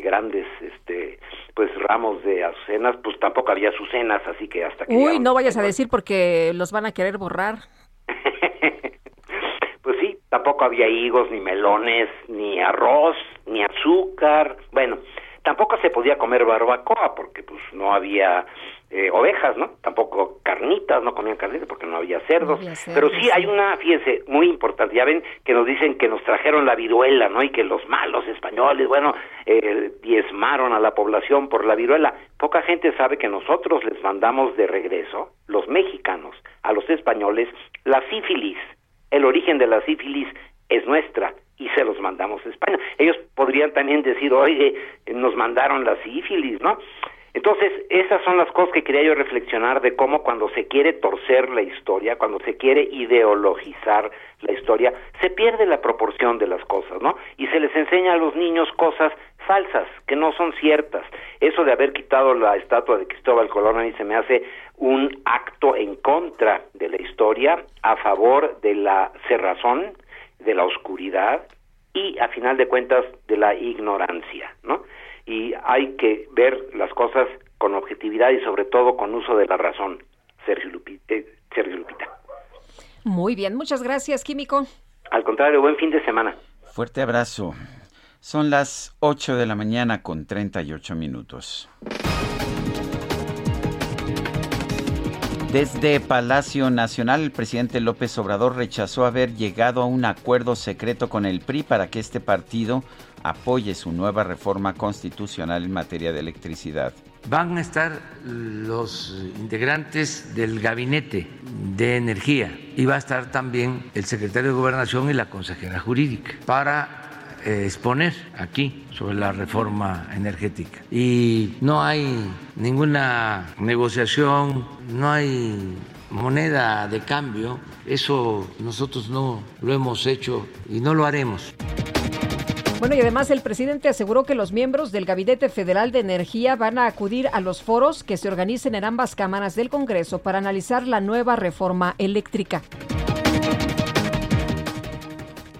grandes este pues ramos de azucenas, pues tampoco había azucenas, así que hasta que Uy, no vayas a decir porque los van a querer borrar. pues sí, tampoco había higos, ni melones, ni arroz, ni azúcar. Bueno, tampoco se podía comer barbacoa porque pues no había eh, ovejas, ¿no? Tampoco carnitas, no comían carnitas porque no había cerdos. había cerdos, Pero sí hay una, fíjense, muy importante. Ya ven que nos dicen que nos trajeron la viruela, ¿no? Y que los malos españoles, bueno, eh, diezmaron a la población por la viruela. Poca gente sabe que nosotros les mandamos de regreso, los mexicanos, a los españoles, la sífilis. El origen de la sífilis es nuestra y se los mandamos a España. Ellos podrían también decir, oye, nos mandaron la sífilis, ¿no? Entonces, esas son las cosas que quería yo reflexionar de cómo cuando se quiere torcer la historia, cuando se quiere ideologizar la historia, se pierde la proporción de las cosas, ¿no? Y se les enseña a los niños cosas falsas, que no son ciertas. Eso de haber quitado la estatua de Cristóbal Colón a mí se me hace un acto en contra de la historia, a favor de la cerrazón, de la oscuridad y, a final de cuentas, de la ignorancia, ¿no? Y hay que ver las cosas con objetividad y sobre todo con uso de la razón, Sergio Lupita. Sergio Lupita. Muy bien, muchas gracias, Químico. Al contrario, buen fin de semana. Fuerte abrazo. Son las 8 de la mañana con 38 minutos. Desde Palacio Nacional, el presidente López Obrador rechazó haber llegado a un acuerdo secreto con el PRI para que este partido apoye su nueva reforma constitucional en materia de electricidad. Van a estar los integrantes del gabinete de energía y va a estar también el secretario de gobernación y la consejera jurídica para eh, exponer aquí sobre la reforma energética. Y no hay ninguna negociación, no hay moneda de cambio, eso nosotros no lo hemos hecho y no lo haremos. Bueno, y además el presidente aseguró que los miembros del Gabinete Federal de Energía van a acudir a los foros que se organicen en ambas cámaras del Congreso para analizar la nueva reforma eléctrica.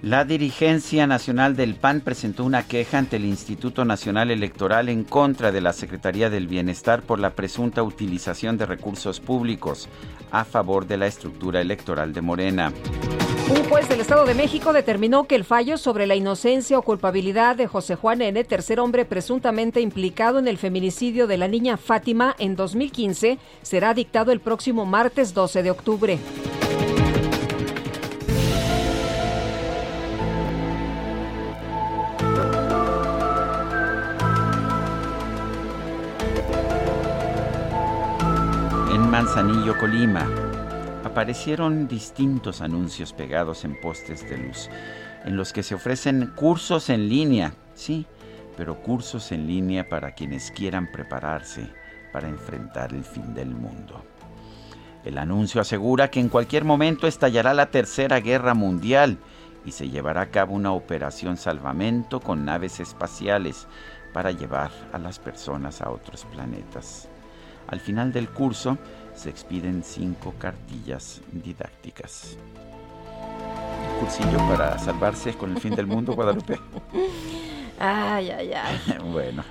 La dirigencia nacional del PAN presentó una queja ante el Instituto Nacional Electoral en contra de la Secretaría del Bienestar por la presunta utilización de recursos públicos a favor de la estructura electoral de Morena. Un juez del Estado de México determinó que el fallo sobre la inocencia o culpabilidad de José Juan N., tercer hombre presuntamente implicado en el feminicidio de la niña Fátima en 2015, será dictado el próximo martes 12 de octubre. En Manzanillo, Colima, aparecieron distintos anuncios pegados en postes de luz, en los que se ofrecen cursos en línea, sí, pero cursos en línea para quienes quieran prepararse para enfrentar el fin del mundo. El anuncio asegura que en cualquier momento estallará la Tercera Guerra Mundial y se llevará a cabo una operación salvamento con naves espaciales para llevar a las personas a otros planetas. Al final del curso se expiden cinco cartillas didácticas. Un cursillo para salvarse con el fin del mundo, Guadalupe. Ay, ay, ay. bueno.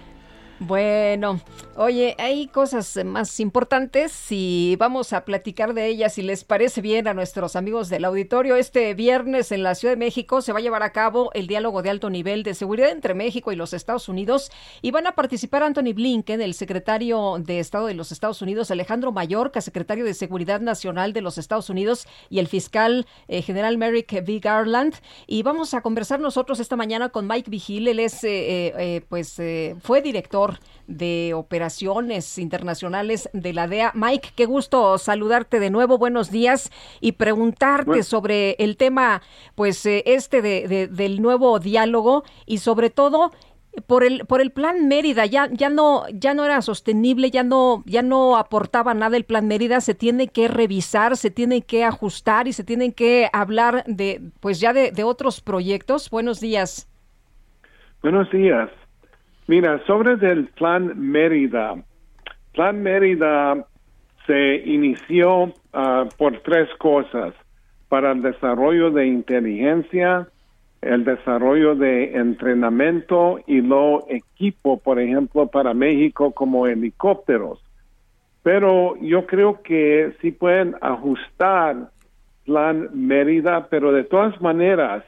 Bueno, oye, hay cosas más importantes y vamos a platicar de ellas si les parece bien a nuestros amigos del auditorio. Este viernes en la Ciudad de México se va a llevar a cabo el diálogo de alto nivel de seguridad entre México y los Estados Unidos y van a participar Anthony Blinken, el secretario de Estado de los Estados Unidos, Alejandro Mayorkas, secretario de Seguridad Nacional de los Estados Unidos y el fiscal eh, general Merrick V. Garland. Y vamos a conversar nosotros esta mañana con Mike Vigil, él es, eh, eh, pues, eh, fue director de operaciones internacionales de la DEA. Mike, qué gusto saludarte de nuevo. Buenos días y preguntarte Bueno. sobre el tema, pues eh, este de, de- del nuevo diálogo y sobre todo por el por el plan Mérida. Ya ya no ya no era sostenible, ya no ya no aportaba nada el plan Mérida. Se tiene que revisar, se tiene que ajustar y se tienen que hablar de pues ya de, de otros proyectos. Buenos días. Buenos días. Mira, sobre del Plan Mérida. Plan Mérida se inició ah, por tres cosas. Para el desarrollo de inteligencia, el desarrollo de entrenamiento y lo equipo, por ejemplo, para México como helicópteros. Pero yo creo que sí pueden ajustar Plan Mérida, pero de todas maneras,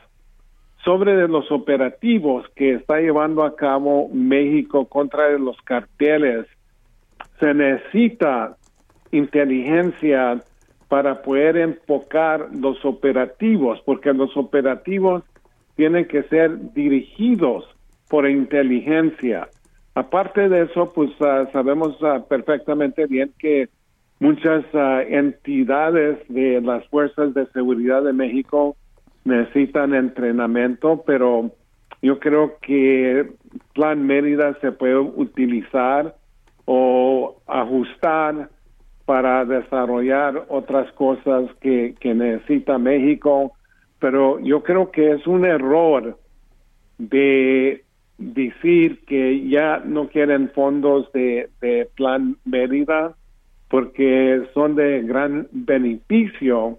sobre los operativos que está llevando a cabo México contra los carteles, se necesita inteligencia para poder enfocar los operativos, porque los operativos tienen que ser dirigidos por inteligencia. Aparte de eso, pues ah, sabemos ah, perfectamente bien que muchas ah, entidades de las fuerzas de seguridad de México necesitan entrenamiento, pero yo creo que Plan Mérida se puede utilizar o ajustar para desarrollar otras cosas que, que necesita México, pero yo creo que es un error de decir que ya no quieren fondos de, de Plan Mérida porque son de gran beneficio.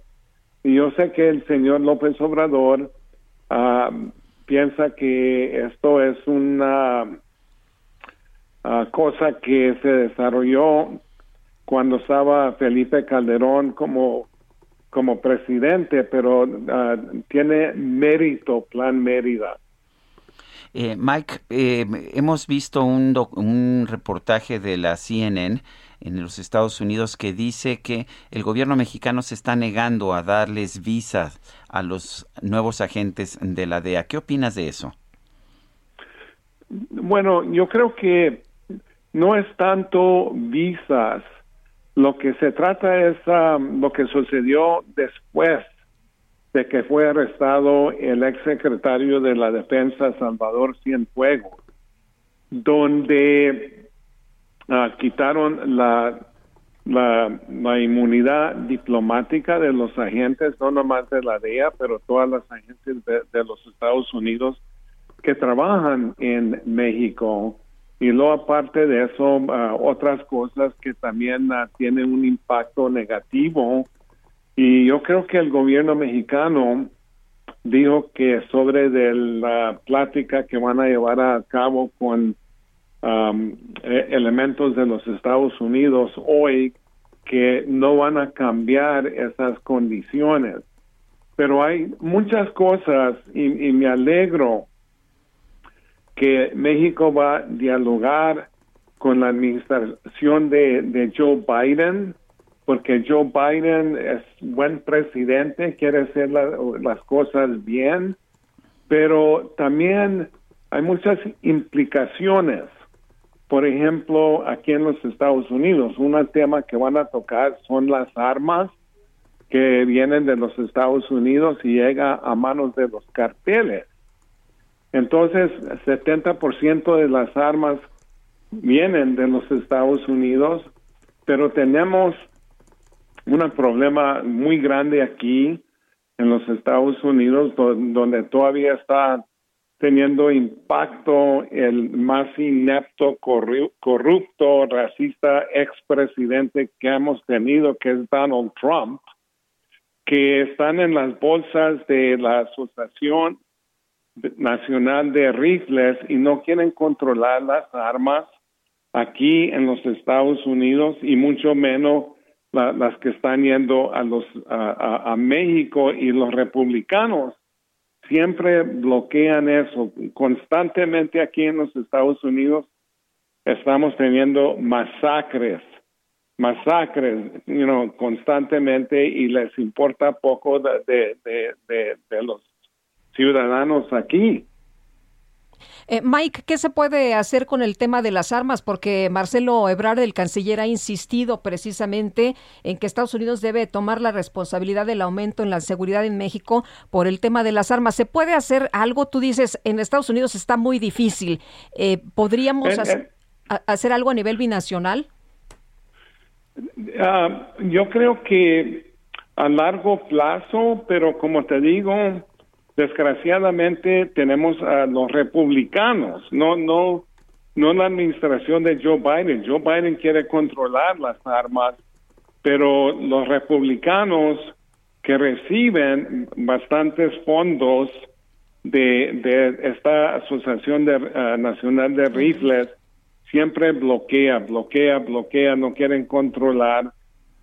Y yo sé que el señor López Obrador ah, piensa que esto es una ah, cosa que se desarrolló cuando estaba Felipe Calderón como como presidente, pero ah, tiene mérito Plan Mérida. Eh, Mike, eh, hemos visto un, un reportaje de la CNN en los Estados Unidos que dice que el gobierno mexicano se está negando a darles visas a los nuevos agentes de la DEA. ¿Qué opinas de eso? Bueno, yo creo que no es tanto visas. Lo que se trata es um, lo que sucedió después de que fue arrestado el ex secretario de la Defensa, Salvador Cienfuegos, donde Ah, quitaron la, la, la, inmunidad diplomática de los agentes, no nomás de la DEA, pero todas las agentes de, los Estados Unidos que trabajan en México. Y luego aparte de eso, ah, otras cosas que también uh, tienen un impacto negativo. Y yo creo que el gobierno mexicano dijo que sobre de la plática que van a llevar a cabo con um, e, elementos de los Estados Unidos hoy que no van a cambiar esas condiciones. Pero hay muchas cosas y, me alegro que México va a dialogar con la administración de, de Joe Biden, porque Joe Biden es buen presidente, quiere hacer las cosas bien, pero también hay muchas implicaciones por ejemplo, aquí en los Estados Unidos, un tema que van a tocar son las armas que vienen de los Estados Unidos y llega a manos de los carteles. Entonces, 70% de las armas vienen de los Estados Unidos, pero tenemos un problema muy grande aquí en los Estados Unidos donde todavía está teniendo impacto el más inepto, corrupto, racista expresidente que hemos tenido, que es Donald Trump, que están en las bolsas de la Asociación Nacional de Rifles y no quieren controlar las armas aquí en los Estados Unidos y mucho menos las que están yendo a los a México y los republicanos siempre bloquean eso. Constantemente aquí en los Estados Unidos estamos teniendo masacres, masacres, you know, constantemente y les importa poco de, de, de los ciudadanos aquí. Eh, Mike, ¿qué se puede hacer con el tema de las armas? Porque Marcelo Ebrard, el canciller, ha insistido precisamente en que Estados Unidos debe tomar la responsabilidad del aumento en la seguridad en México por el tema de las armas. ¿Se puede hacer algo? Tú dices, en Estados Unidos está muy difícil. Eh, ¿Podríamos eh, hacer, algo a nivel binacional? Ah, yo creo que a largo plazo, pero como te digo, desgraciadamente tenemos a los republicanos, no, no, no la administración de Joe Biden. Joe Biden quiere controlar las armas, pero los republicanos que reciben bastantes fondos de, esta Asociación de, eh, Nacional de Rifles siempre bloquea, bloquea, bloquea, no quieren controlar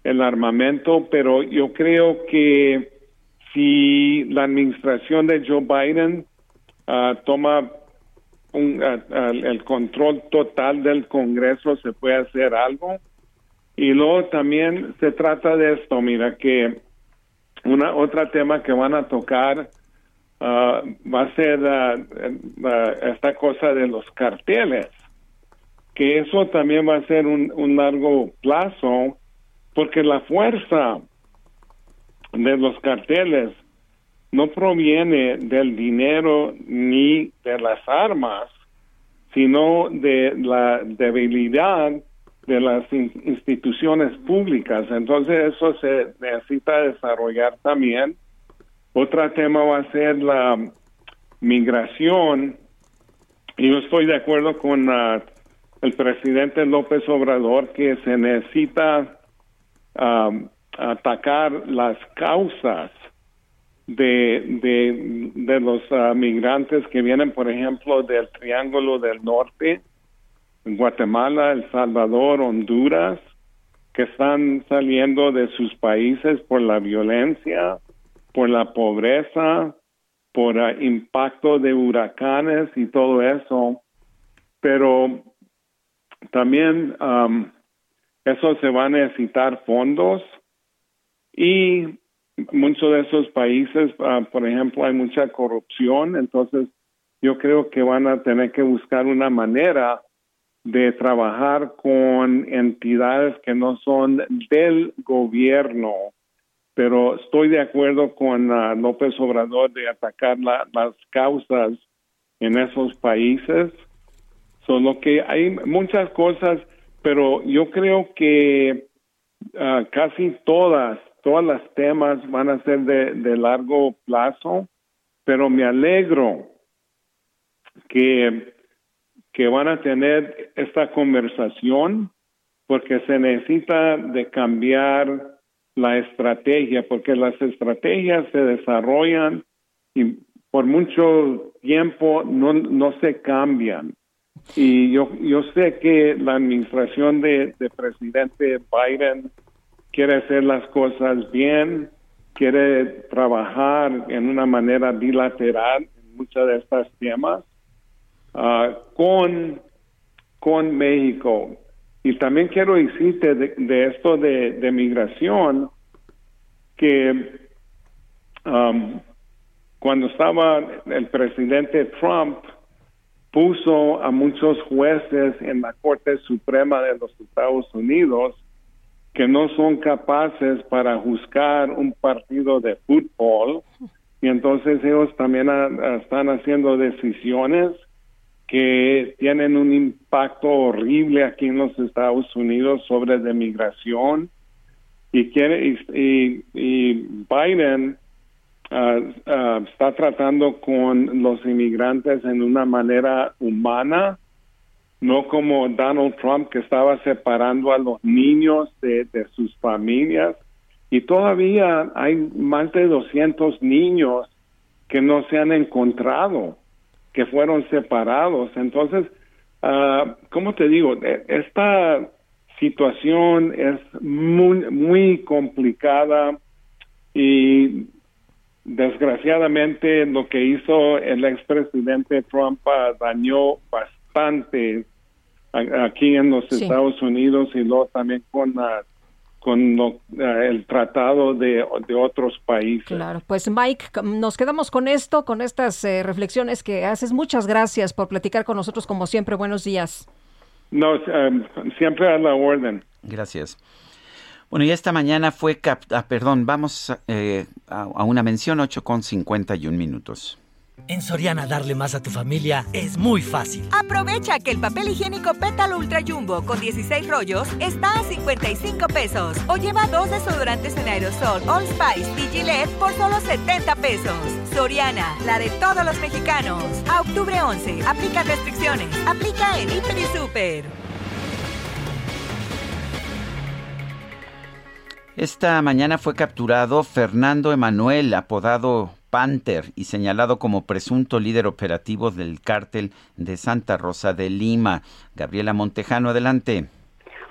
el armamento, pero yo creo que si la administración de Joe Biden ah, toma un, ah, el control total del Congreso, se puede hacer algo. Y luego también se trata de esto, mira, que una otra tema que van a tocar ah, va a ser esta cosa de los carteles, que eso también va a ser un largo plazo, porque la fuerza de los carteles no proviene del dinero ni de las armas, sino de la debilidad de las instituciones públicas. Entonces eso se necesita desarrollar también. Otro tema va a ser la migración. Y yo estoy de acuerdo con ah, el presidente López Obrador que se necesita ah, atacar las causas de, de, los ah, migrantes que vienen, por ejemplo, del Triángulo del Norte, Guatemala, El Salvador, Honduras, que están saliendo de sus países por la violencia, por la pobreza, por el impacto de huracanes y todo eso. Pero también um, eso se va a necesitar fondos y muchos de esos países, ah, por ejemplo, hay mucha corrupción, entonces yo creo que van a tener que buscar una manera de trabajar con entidades que no son del gobierno, pero estoy de acuerdo con ah, López Obrador de atacar las causas en esos países. Solo que hay muchas cosas, pero yo creo que ah, casi todas todas las temas van a ser de, largo plazo, pero me alegro que, que van a tener esta conversación porque se necesita de cambiar la estrategia, porque las estrategias se desarrollan y por mucho tiempo no, no se cambian. Y yo, yo sé que la administración de, de presidente Biden quiere hacer las cosas bien, quiere trabajar en una manera bilateral en muchos de estos temas ah, con, con México. Y también quiero decirte de, esto de, migración, que um, cuando estaba el presidente Trump, puso a muchos jueces en la Corte Suprema de los Estados Unidos que no son capaces para juzgar un partido de fútbol y entonces ellos también están haciendo decisiones que tienen un impacto horrible aquí en los Estados Unidos sobre la migración y quiere y, Biden ah, ah, está tratando con los inmigrantes en una manera humana no como Donald Trump que estaba separando a los niños de, sus familias. Y todavía hay más de 200 niños que no se han encontrado, que fueron separados. Entonces, uh, ¿cómo te digo? E, esta situación es muy, muy complicada y desgraciadamente lo que hizo el expresidente Trump uh, dañó bastante aquí en los Estados Unidos y luego también con con el tratado de, de, otros países. Claro, pues Mike, nos quedamos con esto, con estas eh, reflexiones que haces. Muchas gracias por platicar con nosotros como siempre. Buenos días. No, em, siempre a la orden. Gracias. Bueno, y esta mañana fue, ah, perdón, vamos eh, a, a, una mención 8 con 51 minutos. En Soriana darle más a tu familia es muy fácil. Aprovecha que el papel higiénico Pétalo Ultra Jumbo con 16 rollos está a 55 pesos. O lleva dos desodorantes en aerosol All Spice y Gillette por solo 70 pesos. Soriana, la de todos los mexicanos. A octubre 11, aplica restricciones. Aplica en Hiper y Super. Esta mañana fue capturado Fernando Emanuel, apodado Panther y señalado como presunto líder operativo del cártel de Santa Rosa de Lima. Gabriela Montejano, adelante.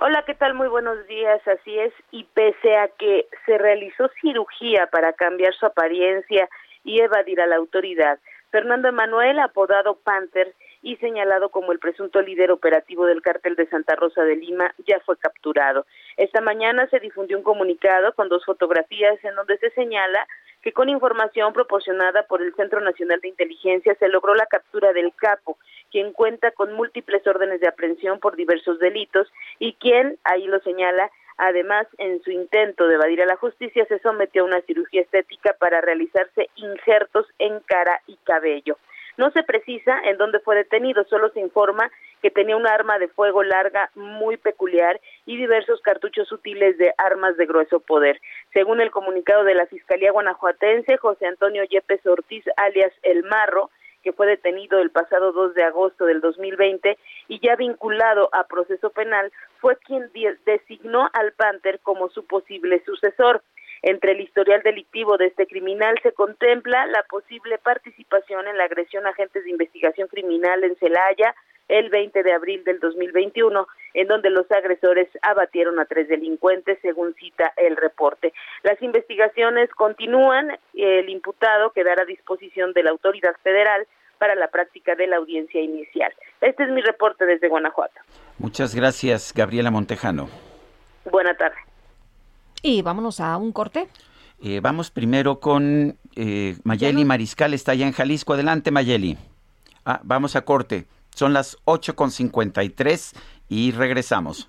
Hola, ¿qué tal? Muy buenos días. Así es, y pese a que se realizó cirugía para cambiar su apariencia y evadir a la autoridad, Fernando Emanuel, apodado Panther, y señalado como el presunto líder operativo del cártel de Santa Rosa de Lima, ya fue capturado. Esta mañana se difundió un comunicado con dos fotografías en donde se señala que con información proporcionada por el Centro Nacional de Inteligencia se logró la captura del capo, quien cuenta con múltiples órdenes de aprehensión por diversos delitos y quien, ahí lo señala, Además, en su intento de evadir a la justicia, se sometió a una cirugía estética para realizarse injertos en cara y cabello. No se precisa en dónde fue detenido, solo se informa que tenía un arma de fuego larga muy peculiar y diversos cartuchos útiles de armas de grueso poder. Según el comunicado de la Fiscalía Guanajuatense, José Antonio Yepes Ortiz, alias El Marro, que fue detenido el pasado 2 de agosto del 2020 y ya vinculado a proceso penal, fue quien designó al Panther como su posible sucesor. Entre el historial delictivo de este criminal se contempla la posible participación en la agresión a agentes de investigación criminal en Celaya el 20 de abril del 2021, en donde los agresores abatieron a tres delincuentes, según cita el reporte. Las investigaciones continúan. El imputado quedará a disposición de la autoridad federal para la práctica de la audiencia inicial. Este es mi reporte desde Guanajuato. Muchas gracias, Gabriela Montejano. Buena tarde. Y vámonos a un corte. Eh, vamos primero con eh, Mayeli Mariscal, está allá en Jalisco. Adelante, Mayeli. Ah, vamos a corte. Son las 8.53 y regresamos.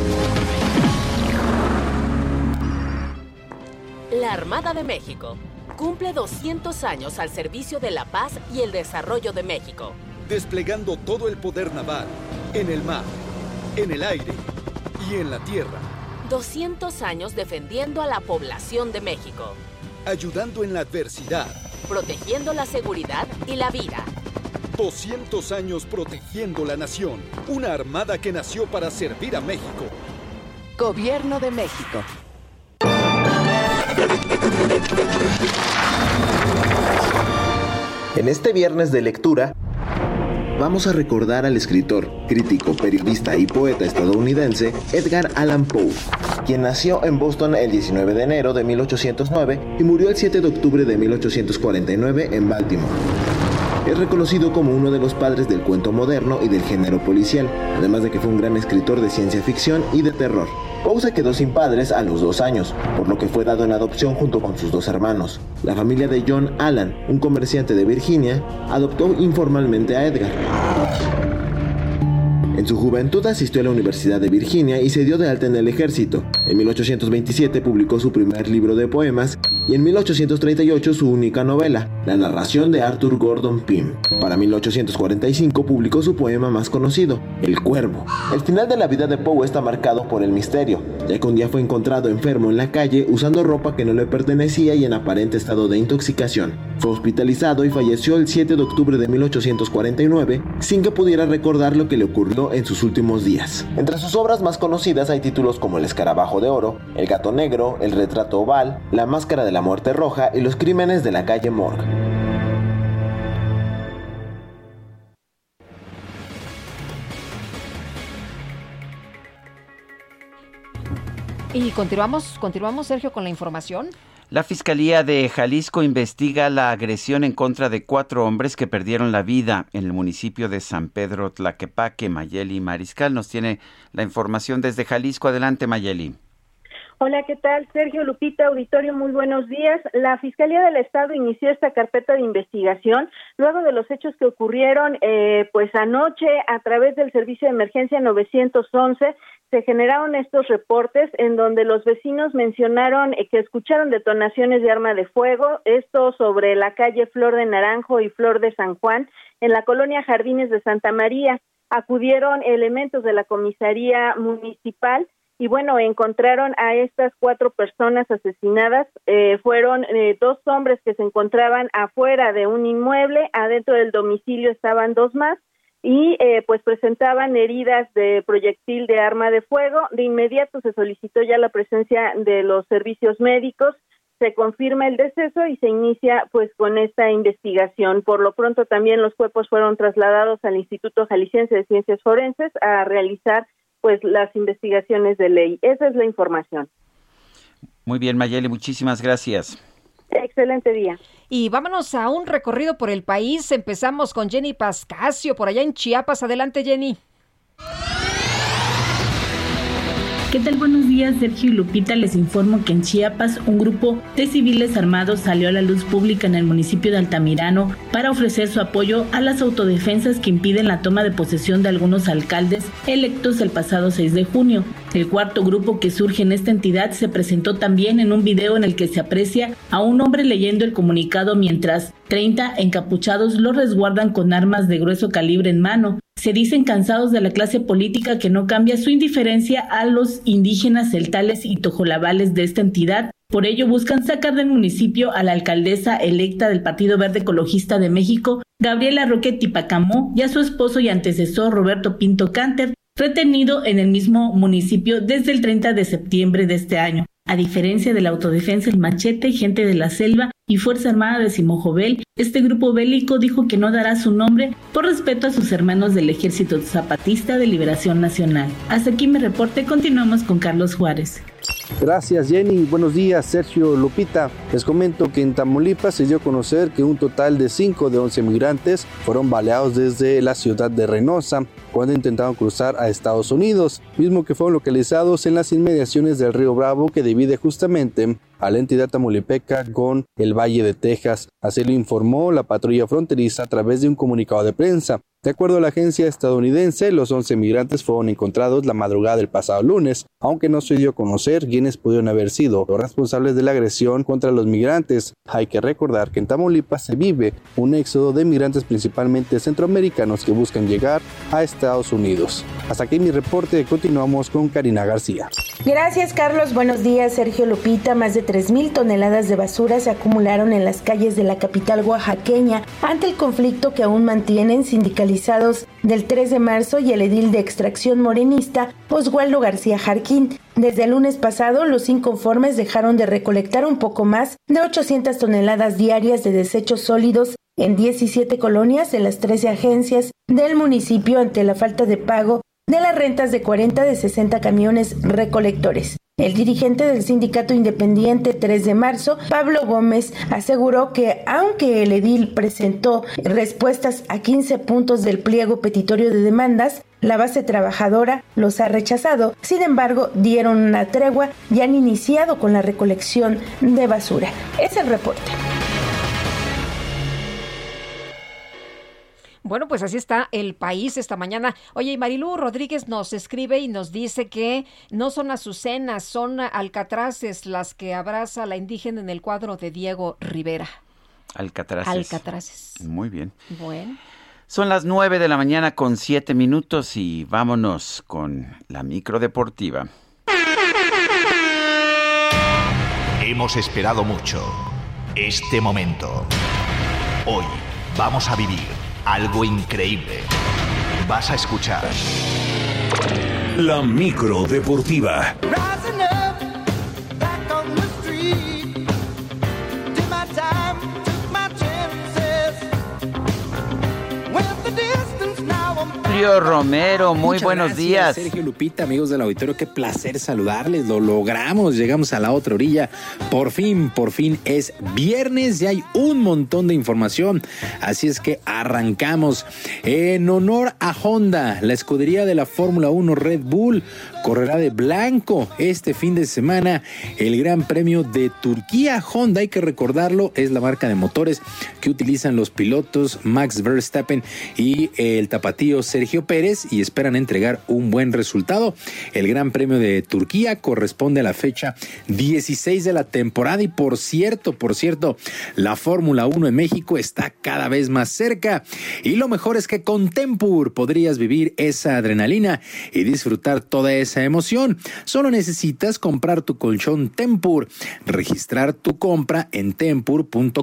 Armada de México cumple 200 años al servicio de la paz y el desarrollo de México. Desplegando todo el poder naval, en el mar, en el aire y en la tierra. 200 años defendiendo a la población de México. Ayudando en la adversidad. Protegiendo la seguridad y la vida. 200 años protegiendo la nación. Una armada que nació para servir a México. Gobierno de México. En este viernes de lectura, vamos a recordar al escritor, crítico, periodista y poeta estadounidense Edgar Allan Poe, quien nació en Boston el 19 de enero de 1809 y murió el 7 de octubre de 1849 en Baltimore. Es reconocido como uno de los padres del cuento moderno y del género policial, además de que fue un gran escritor de ciencia ficción y de terror. Poe se quedó sin padres a los dos años, por lo que fue dado en adopción junto con sus dos hermanos. La familia de John Allan, un comerciante de Virginia, adoptó informalmente a Edgar. En su juventud asistió a la Universidad de Virginia y se dio de alta en el ejército. En 1827 publicó su primer libro de poemas y en 1838 su única novela, La narración de Arthur Gordon Pym. Para 1845 publicó su poema más conocido, El Cuervo. El final de la vida de Poe está marcado por el misterio, ya que un día fue encontrado enfermo en la calle usando ropa que no le pertenecía y en aparente estado de intoxicación. Fue hospitalizado y falleció el 7 de octubre de 1849 sin que pudiera recordar lo que le ocurrió en sus últimos días. Entre sus obras más conocidas hay títulos como El escarabajo de oro, El gato negro, El retrato oval, La máscara de la muerte roja y Los crímenes de la calle Morgue. Y continuamos, continuamos, Sergio, con la información. La Fiscalía de Jalisco investiga la agresión en contra de cuatro hombres que perdieron la vida en el municipio de San Pedro Tlaquepaque. Mayeli Mariscal nos tiene la información desde Jalisco. Adelante, Mayeli. Hola, ¿qué tal? Sergio Lupita, auditorio, muy buenos días. La Fiscalía del Estado inició esta carpeta de investigación luego de los hechos que ocurrieron eh, pues anoche a través del servicio de emergencia 911 se generaron estos reportes en donde los vecinos mencionaron eh, que escucharon detonaciones de arma de fuego, esto sobre la calle Flor de Naranjo y Flor de San Juan, en la colonia Jardines de Santa María. Acudieron elementos de la comisaría municipal y bueno, encontraron a estas cuatro personas asesinadas. Eh, fueron eh, dos hombres que se encontraban afuera de un inmueble, adentro del domicilio estaban dos más y eh, pues presentaban heridas de proyectil de arma de fuego. De inmediato se solicitó ya la presencia de los servicios médicos, se confirma el deceso y se inicia pues con esta investigación. Por lo pronto también los cuerpos fueron trasladados al Instituto Jalisciense de Ciencias Forenses a realizar pues las investigaciones de ley. Esa es la información. Muy bien, Mayeli, muchísimas gracias. Excelente día. Y vámonos a un recorrido por el país. Empezamos con Jenny Pascasio, por allá en Chiapas. Adelante, Jenny. ¿Qué tal? Buenos días, Sergio y Lupita. Les informo que en Chiapas un grupo de civiles armados salió a la luz pública en el municipio de Altamirano para ofrecer su apoyo a las autodefensas que impiden la toma de posesión de algunos alcaldes electos el pasado 6 de junio. El cuarto grupo que surge en esta entidad se presentó también en un video en el que se aprecia a un hombre leyendo el comunicado mientras 30 encapuchados lo resguardan con armas de grueso calibre en mano se dicen cansados de la clase política que no cambia su indiferencia a los indígenas celtales y tojolabales de esta entidad. Por ello buscan sacar del municipio a la alcaldesa electa del Partido Verde Ecologista de México, Gabriela Roquetti Pacamó, y a su esposo y antecesor Roberto Pinto Canter, retenido en el mismo municipio desde el 30 de septiembre de este año. A diferencia de la autodefensa El Machete, Gente de la Selva y Fuerza Armada de Simojovel, este grupo bélico dijo que no dará su nombre por respeto a sus hermanos del Ejército Zapatista de Liberación Nacional. Hasta aquí mi reporte, continuamos con Carlos Juárez. Gracias Jenny, buenos días Sergio Lupita. Les comento que en Tamaulipas se dio a conocer que un total de 5 de 11 migrantes fueron baleados desde la ciudad de Reynosa cuando intentaron cruzar a Estados Unidos, mismo que fueron localizados en las inmediaciones del río Bravo que divide justamente a la entidad tamaulipeca con el Valle de Texas. Así lo informó la patrulla fronteriza a través de un comunicado de prensa. De acuerdo a la agencia estadounidense, los 11 migrantes fueron encontrados la madrugada del pasado lunes, aunque no se dio a conocer quiénes pudieron haber sido los responsables de la agresión contra los migrantes. Hay que recordar que en Tamaulipas se vive un éxodo de migrantes principalmente centroamericanos que buscan llegar a Estados Unidos. Hasta aquí mi reporte, continuamos con Karina García. Gracias Carlos, buenos días Sergio Lupita. Más de 3.000 toneladas de basura se acumularon en las calles de la capital oaxaqueña ante el conflicto que aún mantienen del 3 de marzo y el edil de extracción morenista Oswaldo García Jarquín. Desde el lunes pasado, los inconformes dejaron de recolectar un poco más de 800 toneladas diarias de desechos sólidos en 17 colonias de las 13 agencias del municipio ante la falta de pago de las rentas de 40 de 60 camiones recolectores. El dirigente del sindicato independiente 3 de marzo, Pablo Gómez, aseguró que aunque el edil presentó respuestas a 15 puntos del pliego petitorio de demandas, la base trabajadora los ha rechazado. Sin embargo, dieron una tregua y han iniciado con la recolección de basura. Es el reporte. Bueno, pues así está el país esta mañana. Oye, y Marilú Rodríguez nos escribe y nos dice que no son azucenas, son alcatraces las que abraza la indígena en el cuadro de Diego Rivera. Alcatraces. Alcatraces. Muy bien. Bueno. Son las nueve de la mañana con siete minutos y vámonos con la micro deportiva. Hemos esperado mucho este momento. Hoy vamos a vivir algo increíble. Vas a escuchar La micro deportiva. Río Romero, muy Muchas buenos gracias, días. Sergio Lupita, amigos del auditorio, qué placer saludarles. Lo logramos, llegamos a la otra orilla. Por fin, por fin es viernes y hay un montón de información. Así es que arrancamos. En honor a Honda, la escudería de la Fórmula 1 Red Bull correrá de blanco este fin de semana el Gran Premio de Turquía. Honda, hay que recordarlo, es la marca de motores que utilizan los pilotos Max Verstappen y el tapatío Sergio Pérez y esperan entregar un buen resultado. El Gran Premio de Turquía corresponde a la fecha 16 de la temporada y por cierto, por cierto, la Fórmula 1 en México está cada vez más cerca y lo mejor es que con Tempur podrías vivir esa adrenalina y disfrutar toda esa emoción. Solo necesitas comprar tu colchón Tempur, registrar tu compra en tempur.com.mx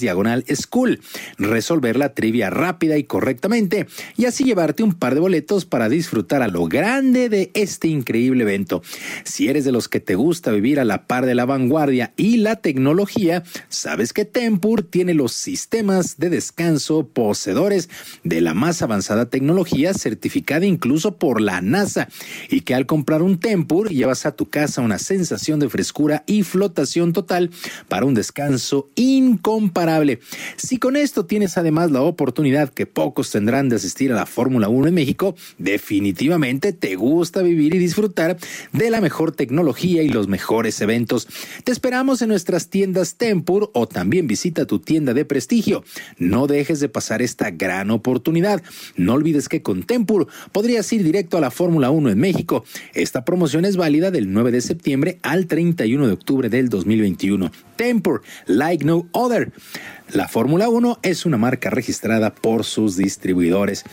diagonal school, resolver la trivia rápida y correctamente y así llevarte un par de boletos para disfrutar a lo grande de este increíble evento. Si eres de los que te gusta vivir a la par de la vanguardia y la tecnología, sabes que Tempur tiene los sistemas de descanso poseedores de la más avanzada tecnología certificada incluso por la NASA y que al comprar un Tempur llevas a tu casa una sensación de frescura y flotación total para un descanso incomparable. Si con esto tienes además la oportunidad que pocos tendrán de asistir a la Fórmula 1 en México, definitivamente te gusta vivir y disfrutar de la mejor tecnología y los mejores eventos. Te esperamos en nuestras tiendas Tempur o también visita tu tienda de prestigio. No dejes de pasar esta gran oportunidad. No olvides que con Tempur podrías ir directo a la Fórmula 1 en México. Esta promoción es válida del 9 de septiembre al 31 de octubre del 2021. Tempur, like no other. La Fórmula 1 es una marca registrada por sus distribuidores.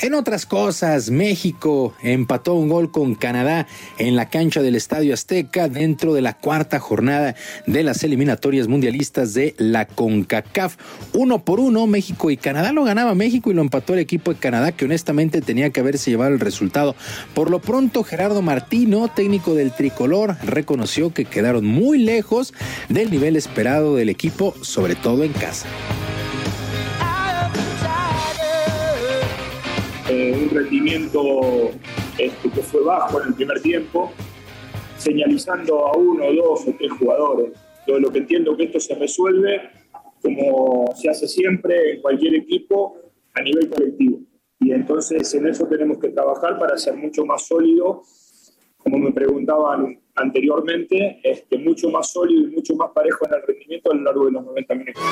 En otras cosas, México empató un gol con Canadá en la cancha del Estadio Azteca dentro de la cuarta jornada de las eliminatorias mundialistas de la CONCACAF. Uno por uno, México y Canadá lo ganaba México y lo empató el equipo de Canadá que honestamente tenía que haberse llevado el resultado. Por lo pronto, Gerardo Martino, técnico del tricolor, reconoció que quedaron muy lejos del nivel esperado del equipo, sobre todo en casa. Eh, un rendimiento este, que fue bajo en el primer tiempo, señalizando a uno, dos o tres jugadores. Yo lo que entiendo que esto se resuelve como se hace siempre en cualquier equipo a nivel colectivo. Y entonces en eso tenemos que trabajar para ser mucho más sólido, como me preguntaban anteriormente, este, mucho más sólido y mucho más parejo en el rendimiento a lo largo de los 90 minutos.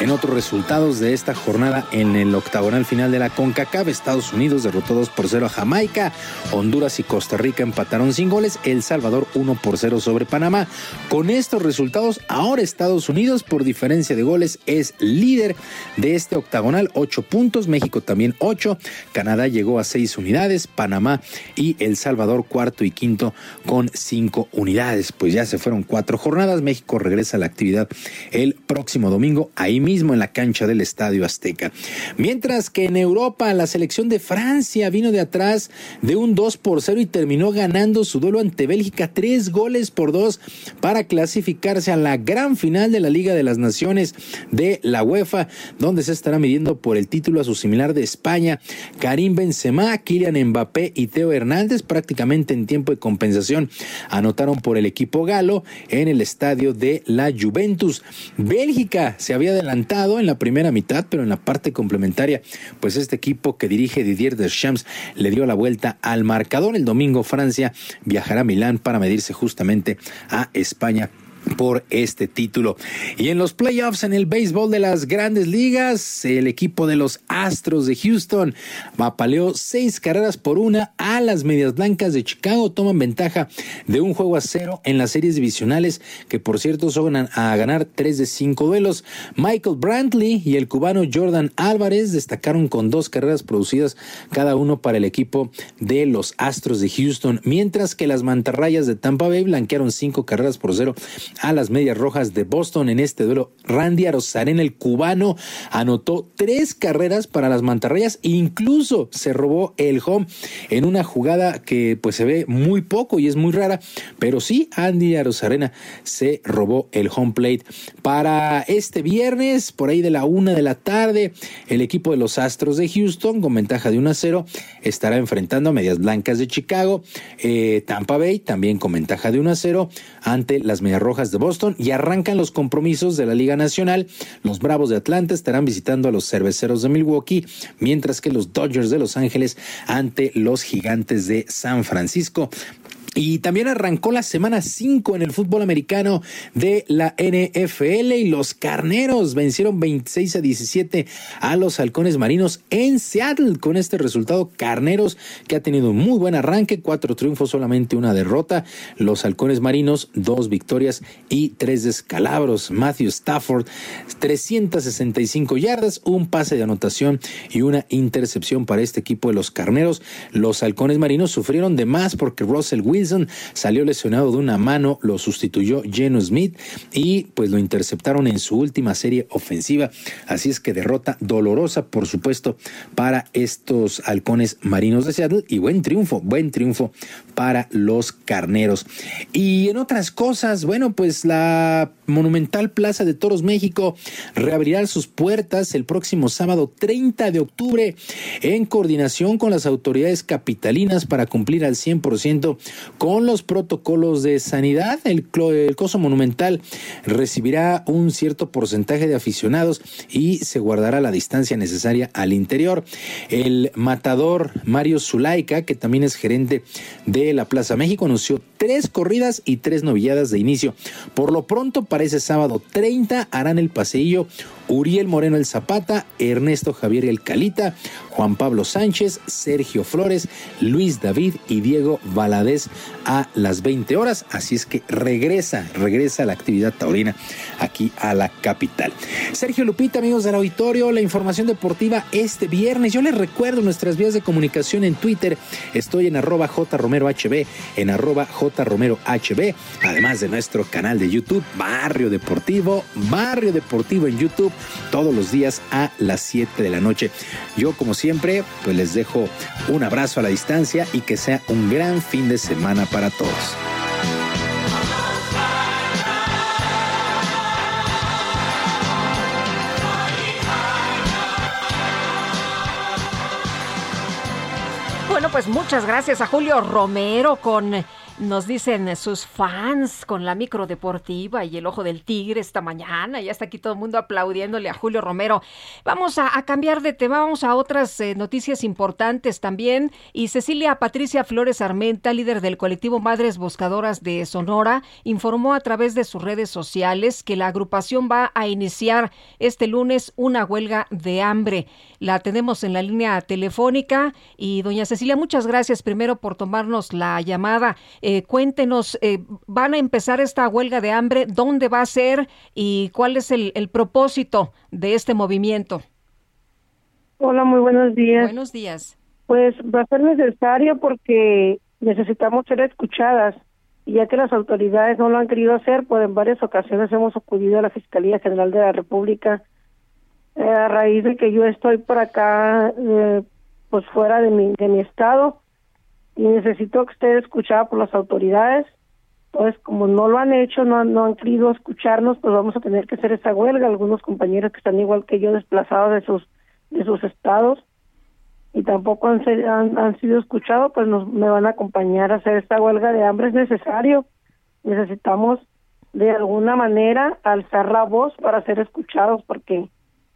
En otros resultados de esta jornada en el octagonal final de la CONCACAF, Estados Unidos derrotó 2 por 0 a Jamaica, Honduras y Costa Rica empataron sin goles, El Salvador 1 por 0 sobre Panamá. Con estos resultados, ahora Estados Unidos por diferencia de goles es líder de este octagonal, 8 puntos, México también 8, Canadá llegó a 6 unidades, Panamá y El Salvador cuarto y quinto con 5 unidades. Pues ya se fueron cuatro jornadas, México regresa a la actividad el próximo domingo, ahí mismo en la cancha del Estadio Azteca. Mientras que en Europa la selección de Francia vino de atrás de un 2 por 0 y terminó ganando su duelo ante Bélgica, tres goles por dos para clasificarse a la gran final de la Liga de las Naciones de la UEFA, donde se estará midiendo por el título a su similar de España, Karim Benzema, Kylian Mbappé y Teo Hernández, prácticamente en tiempo de compensación, anotaron por el equipo galo en el estadio de la Juventus. Bélgica se había adelantado en la primera mitad, pero en la parte complementaria, pues este equipo que dirige Didier Deschamps le dio la vuelta al marcador. El domingo Francia viajará a Milán para medirse justamente a España por este título. Y en los playoffs en el béisbol de las grandes ligas, el equipo de los Astros de Houston apaleó seis carreras por una a las Medias Blancas de Chicago. Toman ventaja de un juego a cero en las series divisionales, que por cierto son a ganar tres de cinco duelos. Michael Brantley y el cubano Jordan Álvarez destacaron con dos carreras producidas cada uno para el equipo de los Astros de Houston, mientras que las mantarrayas de Tampa Bay blanquearon cinco carreras por cero a las Medias Rojas de Boston en este duelo. Randy Arozarena, el cubano, anotó tres carreras para las mantarrayas incluso se robó el home en una jugada que pues se ve muy poco y es muy rara, pero sí, Andy Arozarena se robó el home plate. Para este viernes, por ahí de la una de la tarde, el equipo de los Astros de Houston, con ventaja de 1 a 0, estará enfrentando a Medias Blancas de Chicago. Eh, Tampa Bay, también con ventaja de 1 a 0, ante las Medias Rojas de Boston y arrancan los compromisos de la Liga Nacional. Los Bravos de Atlanta estarán visitando a los Cerveceros de Milwaukee, mientras que los Dodgers de Los Ángeles ante los Gigantes de San Francisco. Y también arrancó la semana 5 en el fútbol americano de la NFL y los Carneros vencieron 26 a 17 a los Halcones Marinos en Seattle. Con este resultado, Carneros que ha tenido un muy buen arranque, cuatro triunfos, solamente una derrota. Los Halcones Marinos, dos victorias y tres descalabros. Matthew Stafford, 365 yardas, un pase de anotación y una intercepción para este equipo de los Carneros. Los Halcones Marinos sufrieron de más porque Russell Wilson salió lesionado de una mano, lo sustituyó Geno Smith y pues lo interceptaron en su última serie ofensiva. Así es que derrota dolorosa, por supuesto, para estos halcones marinos de Seattle y buen triunfo, buen triunfo para los carneros. Y en otras cosas, bueno, pues la monumental Plaza de Toros México reabrirá sus puertas el próximo sábado 30 de octubre en coordinación con las autoridades capitalinas para cumplir al 100% con los protocolos de sanidad. El, el coso monumental recibirá un cierto porcentaje de aficionados y se guardará la distancia necesaria al interior. El matador Mario Zulaika, que también es gerente de la Plaza México, anunció tres corridas y tres novilladas de inicio. Por lo pronto, para ese sábado 30 harán el paseillo Uriel Moreno el Zapata, Ernesto Javier el Calita, Juan Pablo Sánchez, Sergio Flores, Luis David y Diego Valadez a las 20 horas. Así es que regresa, regresa la actividad taurina aquí a la capital. Sergio Lupita, amigos del auditorio, la información deportiva este viernes. Yo les recuerdo nuestras vías de comunicación en Twitter. Estoy en arroba jromerohb, en arroba jromerohb, además de nuestro canal de YouTube, Barrio Deportivo, Barrio Deportivo en YouTube todos los días a las 7 de la noche. Yo, como siempre, pues les dejo un abrazo a la distancia y que sea un gran fin de semana para todos. Bueno, pues muchas gracias a Julio Romero con nos dicen sus fans con la micro deportiva y el ojo del tigre esta mañana. Ya está aquí todo el mundo aplaudiéndole a Julio Romero. Vamos a, cambiar de tema, vamos a otras eh, noticias importantes también. Y Cecilia Patricia Flores Armenta, líder del colectivo Madres Buscadoras de Sonora, informó a través de sus redes sociales que la agrupación va a iniciar este lunes una huelga de hambre. La tenemos en la línea telefónica y doña Cecilia, muchas gracias primero por tomarnos la llamada. Eh, cuéntenos, eh, ¿van a empezar esta huelga de hambre? ¿Dónde va a ser? ¿Y cuál es el, propósito de este movimiento? Hola, muy buenos días. Buenos días. Pues va a ser necesario porque necesitamos ser escuchadas. Y ya que las autoridades no lo han querido hacer, pues en varias ocasiones hemos acudido a la Fiscalía General de la República eh, a raíz de que yo estoy por acá, pues fuera de mi, de mi estado y necesito que esté escuchada por las autoridades. Pues como no lo han hecho, no, no han querido escucharnos, pues vamos a tener que hacer esa huelga. Algunos compañeros que están igual que yo desplazados de sus de sus estados y tampoco han, han, sido escuchados, pues nos me van a acompañar a hacer esta huelga de hambre. Es necesario. Necesitamos de alguna manera alzar la voz para ser escuchados porque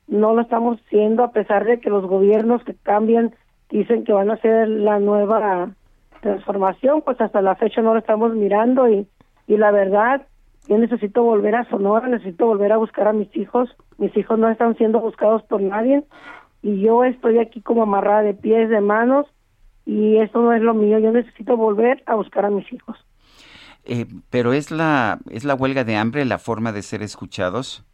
no lo estamos haciendo a pesar de que los gobiernos que cambian dicen que van a ser la nueva transformación, pues hasta la fecha no lo estamos mirando y, y la verdad, Yo necesito volver a Sonora, necesito volver a buscar a mis hijos. Mis hijos no están siendo buscados por nadie y yo estoy aquí como amarrada de pies, de manos y eso no es lo mío. Yo necesito volver a buscar a mis hijos. Eh, pero es la es la huelga de hambre la forma de ser escuchados.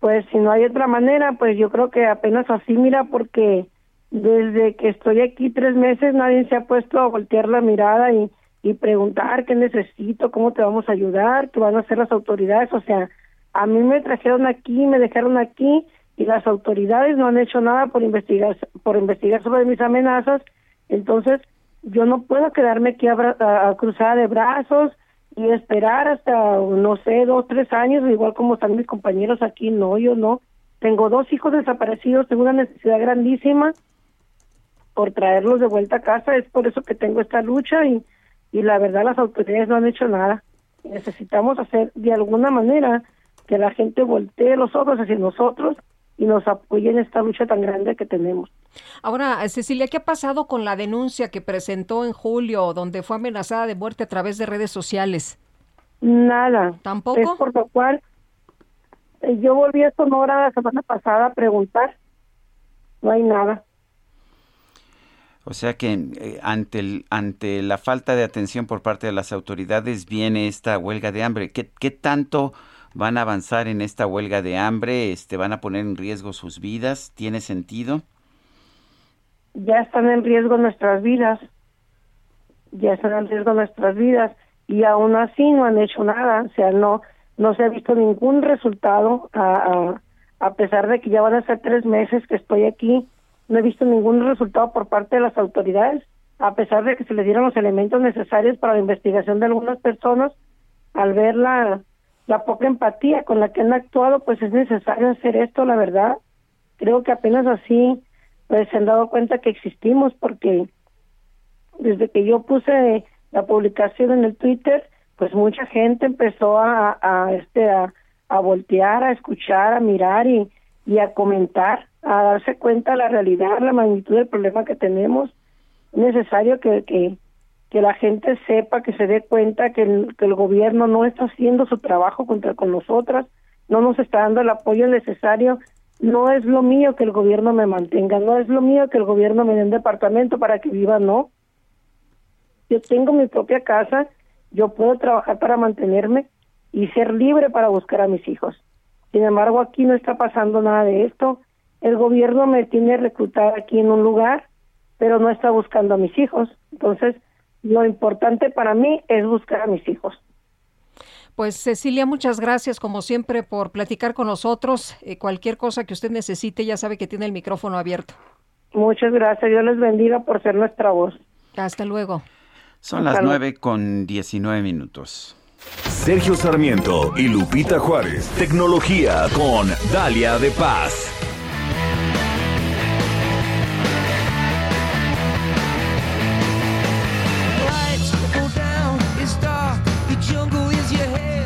Pues si no hay otra manera, pues yo creo que apenas así, mira, porque desde que estoy aquí tres meses nadie se ha puesto a voltear la mirada y, y preguntar qué necesito, cómo te vamos a ayudar, qué van a hacer las autoridades. O sea, a mí me trajeron aquí, me dejaron aquí y las autoridades no han hecho nada por investigar por investigar sobre mis amenazas. Entonces yo no puedo quedarme aquí a, a, cruzada de brazos y esperar hasta no sé dos tres años igual como están mis compañeros aquí. No yo no. Tengo dos hijos desaparecidos tengo una necesidad grandísima por traerlos de vuelta a casa es por eso que tengo esta lucha y y la verdad las autoridades no han hecho nada necesitamos hacer de alguna manera que la gente voltee los ojos hacia nosotros y nos apoye en esta lucha tan grande que tenemos. Ahora, Cecilia, ¿qué ha pasado con la denuncia que presentó en julio, donde fue amenazada de muerte a través de redes sociales? Nada. ¿Tampoco? Es por lo cual eh, yo volví a Sonora la semana pasada a preguntar. No hay nada. O sea que eh, ante, el, ante la falta de atención por parte de las autoridades viene esta huelga de hambre. ¿Qué, qué tanto van a avanzar en esta huelga de hambre, este, van a poner en riesgo sus vidas, ¿tiene sentido? Ya están en riesgo nuestras vidas, ya están en riesgo nuestras vidas. Y aún así no han hecho nada, o sea, no, no se ha visto ningún resultado a, a, a pesar de que ya van a ser tres meses que estoy aquí, no he visto ningún resultado por parte de las autoridades, a pesar de que se le dieron los elementos necesarios para la investigación de algunas personas, al ver la, la poca empatía con la que han actuado, pues es necesario hacer esto, la verdad. Creo que apenas así pues se han dado cuenta que existimos porque desde que yo puse la publicación en el Twitter, pues mucha gente empezó a, a este a, a voltear, a escuchar, a mirar y, y a comentar, a darse cuenta de la realidad, la magnitud del problema que tenemos. Es necesario que, que, que la gente sepa, que se dé cuenta que el, que el gobierno no está haciendo su trabajo contra con nosotras, no nos está dando el apoyo necesario. No es lo mío que el gobierno me mantenga, no es lo mío que el gobierno me dé un departamento para que viva, no. Yo tengo mi propia casa, yo puedo trabajar para mantenerme y ser libre para buscar a mis hijos. Sin embargo, aquí no está pasando nada de esto. El gobierno me tiene reclutada aquí en un lugar, pero no está buscando a mis hijos. Entonces, lo importante para mí es buscar a mis hijos. Pues Cecilia, muchas gracias como siempre por platicar con nosotros. Eh, cualquier cosa que usted necesite, ya sabe que tiene el micrófono abierto. Muchas gracias. Dios les bendiga por ser nuestra voz. Hasta luego. Son las nueve con diecinueve minutos. Sergio Sarmiento y Lupita Juárez. Tecnología con Dalia de Paz.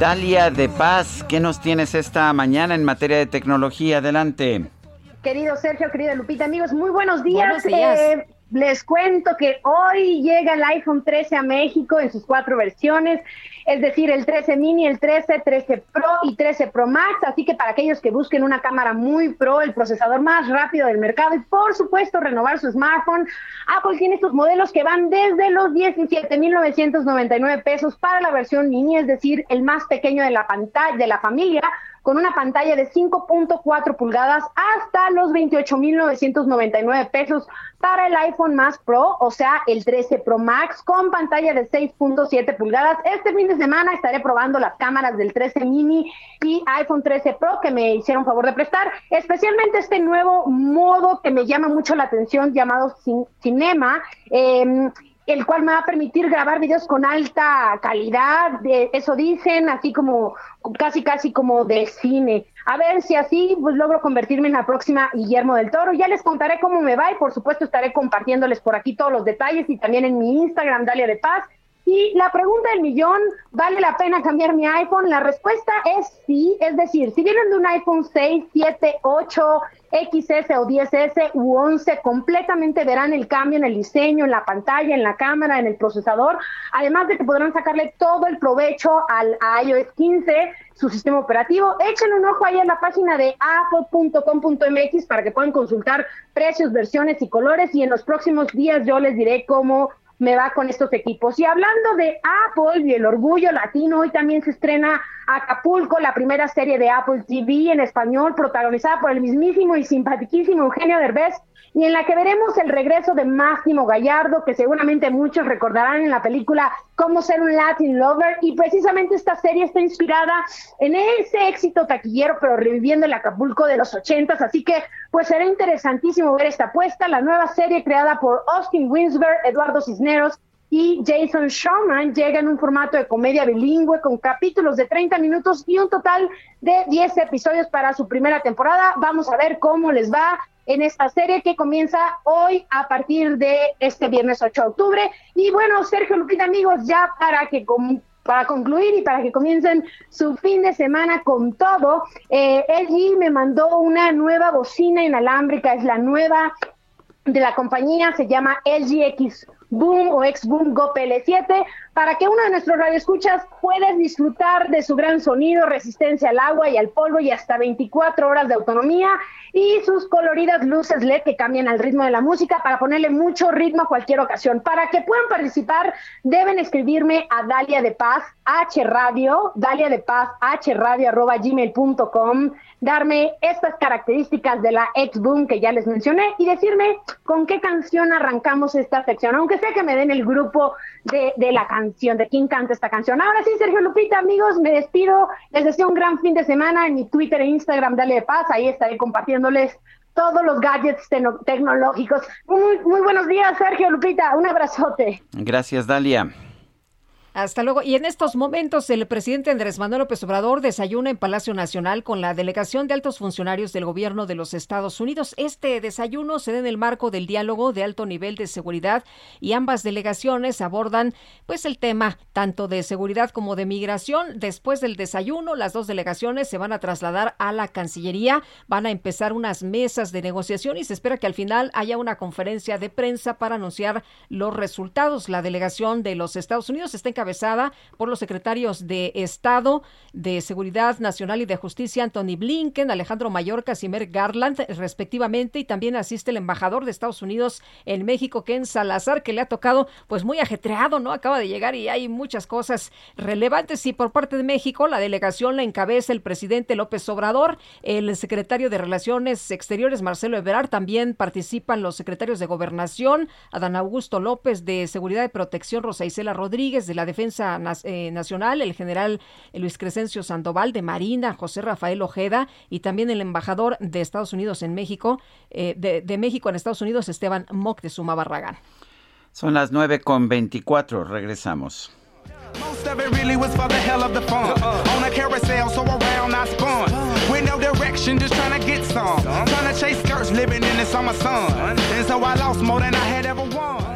Dalia de Paz, ¿qué nos tienes esta mañana en materia de tecnología? Adelante. Querido Sergio, querida Lupita, amigos, muy buenos días. Buenos días. Eh, les cuento que hoy llega el iPhone 13 a México en sus cuatro versiones, es decir, el 13 mini, el 13, 13 Pro y 13 Pro Max. Así que para aquellos que busquen una cámara muy pro, el procesador más rápido del mercado y por supuesto renovar su smartphone, Apple tiene estos modelos que van desde los 17.999 pesos para la versión mini, es decir, el más pequeño de la pantalla de la familia con una pantalla de 5.4 pulgadas hasta los 28.999 pesos para el iPhone más Pro, o sea, el 13 Pro Max con pantalla de 6.7 pulgadas. Este fin de semana estaré probando las cámaras del 13 mini y iPhone 13 Pro que me hicieron favor de prestar, especialmente este nuevo modo que me llama mucho la atención llamado Cinema. Eh, el cual me va a permitir grabar videos con alta calidad, de, eso dicen, así como casi casi como de cine. A ver si así pues logro convertirme en la próxima Guillermo del Toro. Ya les contaré cómo me va y por supuesto estaré compartiéndoles por aquí todos los detalles y también en mi Instagram Dalia de Paz Y la pregunta del millón, ¿vale la pena cambiar mi iPhone? La respuesta es sí, es decir, si vienen de un iPhone 6, 7, 8, XS o 10S u 11 completamente verán el cambio en el diseño, en la pantalla, en la cámara, en el procesador, además de que podrán sacarle todo el provecho al iOS 15, su sistema operativo. Échenle un ojo ahí en la página de apple.com.mx para que puedan consultar precios, versiones y colores y en los próximos días yo les diré cómo me va con estos equipos. Y hablando de Apple y el orgullo latino, hoy también se estrena Acapulco, la primera serie de Apple TV en español, protagonizada por el mismísimo y simpaticísimo Eugenio Derbez, y en la que veremos el regreso de Máximo Gallardo, que seguramente muchos recordarán en la película Cómo ser un Latin Lover, y precisamente esta serie está inspirada en ese éxito taquillero, pero reviviendo el Acapulco de los ochentas, así que pues será interesantísimo ver esta apuesta, la nueva serie creada por Austin Winsberg, Eduardo Cisneros, y Jason Showman llega en un formato de comedia bilingüe con capítulos de 30 minutos y un total de 10 episodios para su primera temporada. Vamos a ver cómo les va en esta serie que comienza hoy a partir de este viernes 8 de octubre. Y bueno, Sergio Lupita, amigos, ya para que para concluir y para que comiencen su fin de semana con todo, eh, LG me mandó una nueva bocina inalámbrica, es la nueva de la compañía, se llama LG X Boom o ex Boom Go PL7 para que uno de nuestros radioescuchas pueda disfrutar de su gran sonido, resistencia al agua y al polvo y hasta 24 horas de autonomía y sus coloridas luces LED que cambian al ritmo de la música para ponerle mucho ritmo a cualquier ocasión. Para que puedan participar deben escribirme a Dalia de Paz H Radio, Dalia de Paz H Radio arroba gmail.com darme estas características de la X-Boom que ya les mencioné y decirme con qué canción arrancamos esta sección, aunque sea que me den el grupo de, de la canción, de quién canta esta canción. Ahora sí, Sergio Lupita, amigos, me despido, les deseo un gran fin de semana en mi Twitter e Instagram, dale de paz, ahí estaré compartiéndoles todos los gadgets tecnológicos. Muy, muy buenos días, Sergio Lupita, un abrazote. Gracias, Dalia. Hasta luego. Y en estos momentos el presidente Andrés Manuel López Obrador desayuna en Palacio Nacional con la delegación de altos funcionarios del gobierno de los Estados Unidos. Este desayuno se da en el marco del diálogo de alto nivel de seguridad y ambas delegaciones abordan pues el tema tanto de seguridad como de migración. Después del desayuno, las dos delegaciones se van a trasladar a la Cancillería, van a empezar unas mesas de negociación y se espera que al final haya una conferencia de prensa para anunciar los resultados. La delegación de los Estados Unidos está en por los secretarios de Estado de Seguridad Nacional y de Justicia, Anthony Blinken, Alejandro Mayorkas Casimir Garland, respectivamente, y también asiste el embajador de Estados Unidos en México, Ken Salazar, que le ha tocado pues muy ajetreado, ¿no? Acaba de llegar y hay muchas cosas relevantes. Y por parte de México, la delegación la encabeza el presidente López Obrador, el secretario de Relaciones Exteriores, Marcelo Ebrard, también participan los secretarios de Gobernación, Adán Augusto López de Seguridad y Protección, Rosa Isela Rodríguez de la Defensa eh, Nacional, el general Luis Crescencio Sandoval de Marina, José Rafael Ojeda y también el embajador de Estados Unidos en México, eh, de, México en Estados Unidos, Esteban Moctezuma Barragán. Son las 9 con 24, regresamos. Most of it really was for the hell of the fun. On a carousel, so around I spun. With no direction, just trying to get some. Trying to chase skirts, living in the summer sun. And so I lost more than I had ever won.